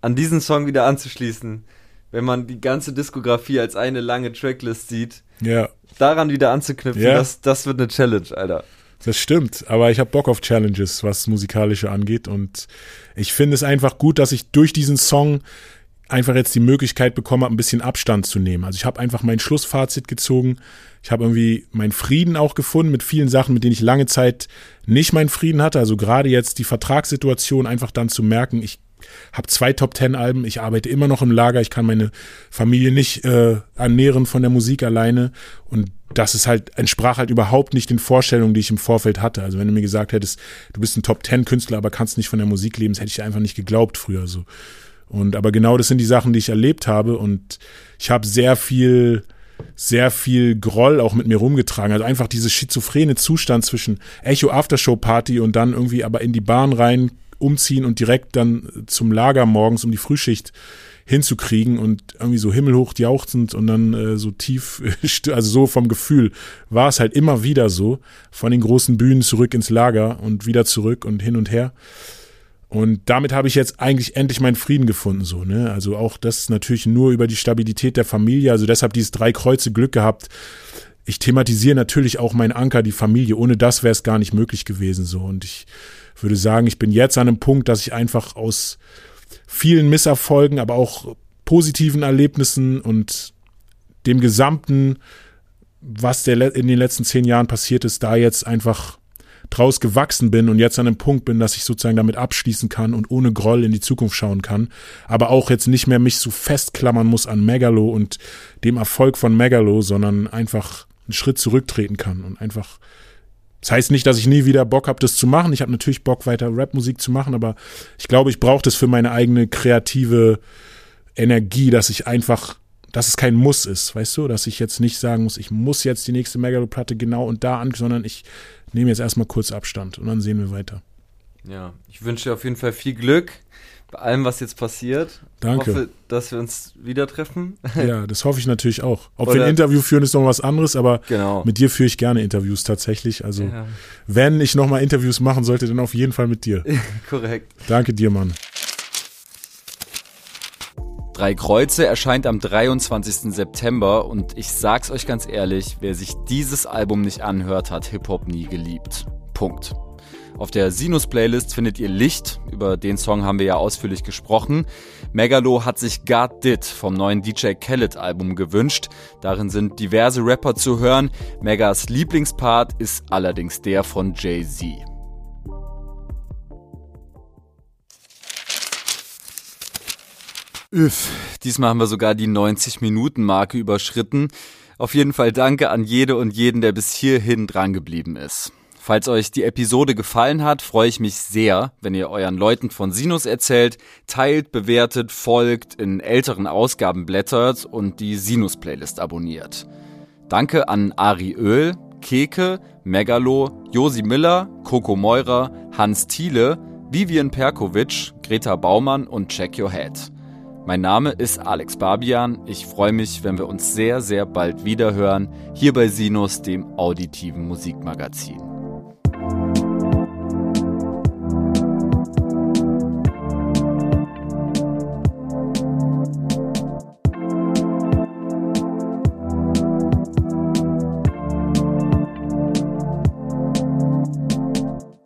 an diesen Song wieder anzuschließen. Wenn man die ganze Diskografie als eine lange Tracklist sieht, Ja, daran wieder anzuknüpfen, Ja. das, das wird eine Challenge, Alter. Das stimmt, aber ich habe Bock auf Challenges, was musikalische angeht und ich finde es einfach gut, dass ich durch diesen Song einfach jetzt die Möglichkeit bekommen habe, ein bisschen Abstand zu nehmen. Also ich habe einfach mein Schlussfazit gezogen. Ich habe irgendwie meinen Frieden auch gefunden mit vielen Sachen, mit denen ich lange Zeit nicht meinen Frieden hatte. Also gerade jetzt die Vertragssituation einfach dann zu merken, ich habe zwei Top Ten Alben, ich arbeite immer noch im Lager, ich kann meine Familie nicht äh, ernähren von der Musik alleine und das ist halt entsprach halt überhaupt nicht den Vorstellungen, die ich im Vorfeld hatte. Also wenn du mir gesagt hättest, du bist ein Top Ten Künstler, aber kannst nicht von der Musik leben, das hätte ich einfach nicht geglaubt früher so. Und aber genau das sind die Sachen, die ich erlebt habe und ich habe sehr viel sehr viel Groll auch mit mir rumgetragen. Also einfach dieses schizophrene Zustand zwischen Echo Aftershow Party und dann irgendwie aber in die Bahn rein umziehen und direkt dann zum Lager morgens um die Frühschicht hinzukriegen und irgendwie so himmelhoch jauchzend und dann äh, so tief, also so vom Gefühl war es halt immer wieder so, von den großen Bühnen zurück ins Lager und wieder zurück und hin und her. Und damit habe ich jetzt eigentlich endlich meinen Frieden gefunden, so, ne? Also auch das natürlich nur über die Stabilität der Familie, also deshalb dieses drei Kreuze Glück gehabt. Ich thematisiere natürlich auch meinen Anker, die Familie. Ohne das wäre es gar nicht möglich gewesen, so. Und ich würde sagen, ich bin jetzt an einem Punkt, dass ich einfach aus vielen Misserfolgen, aber auch positiven Erlebnissen und dem gesamten, was der in den letzten zehn Jahren passiert ist, da jetzt einfach draus gewachsen bin und jetzt an einem Punkt bin, dass ich sozusagen damit abschließen kann und ohne Groll in die Zukunft schauen kann, aber auch jetzt nicht mehr mich so festklammern muss an Megalo und dem Erfolg von Megalo, sondern einfach einen Schritt zurücktreten kann und einfach das heißt nicht, dass ich nie wieder Bock habe, das zu machen. Ich habe natürlich Bock, weiter Rapmusik zu machen, aber ich glaube, ich brauche das für meine eigene kreative Energie, dass ich einfach, dass es kein Muss ist, weißt du, dass ich jetzt nicht sagen muss, ich muss jetzt die nächste Megalo-Platte genau und da an, sondern ich nehme jetzt erstmal kurz Abstand und dann sehen wir weiter. Ja, ich wünsche dir auf jeden Fall viel Glück bei allem, was jetzt passiert. Danke. Ich hoffe, dass wir uns wieder treffen. Ja, das hoffe ich natürlich auch. Ob wir Oder- ein Interview führen, ist noch was anderes, aber Genau. mit dir führe ich gerne Interviews tatsächlich. Also, Ja. wenn ich nochmal Interviews machen sollte, dann auf jeden Fall mit dir. Korrekt. Danke dir, Mann. Drei Kreuze erscheint am 23. September und ich sag's euch ganz ehrlich, wer sich dieses Album nicht anhört, hat Hip-Hop nie geliebt. Punkt. Auf der Sinus-Playlist findet ihr Licht, über den Song haben wir ja ausführlich gesprochen. Megalo hat sich God Did vom neuen DJ Khaled-Album gewünscht. Darin sind diverse Rapper zu hören. Megas Lieblingspart ist allerdings der von Jay-Z. Üff, diesmal haben wir sogar die 90-Minuten-Marke überschritten. Auf jeden Fall danke an jede und jeden, der bis hierhin drangeblieben ist. Falls euch die Episode gefallen hat, freue ich mich sehr, wenn ihr euren Leuten von Sinus erzählt, teilt, bewertet, folgt, in älteren Ausgaben blättert und die Sinus-Playlist abonniert. Danke an Ari Öl, Keke, Megalo, Josi Miller, Coco Meurer, Hans Thiele, Vivian Perkovic, Greta Baumann und Check Your Head. Mein Name ist Alex Barbian. Ich freue mich, wenn wir uns sehr, sehr bald wieder hören, hier bei Sinus, dem auditiven Musikmagazin. you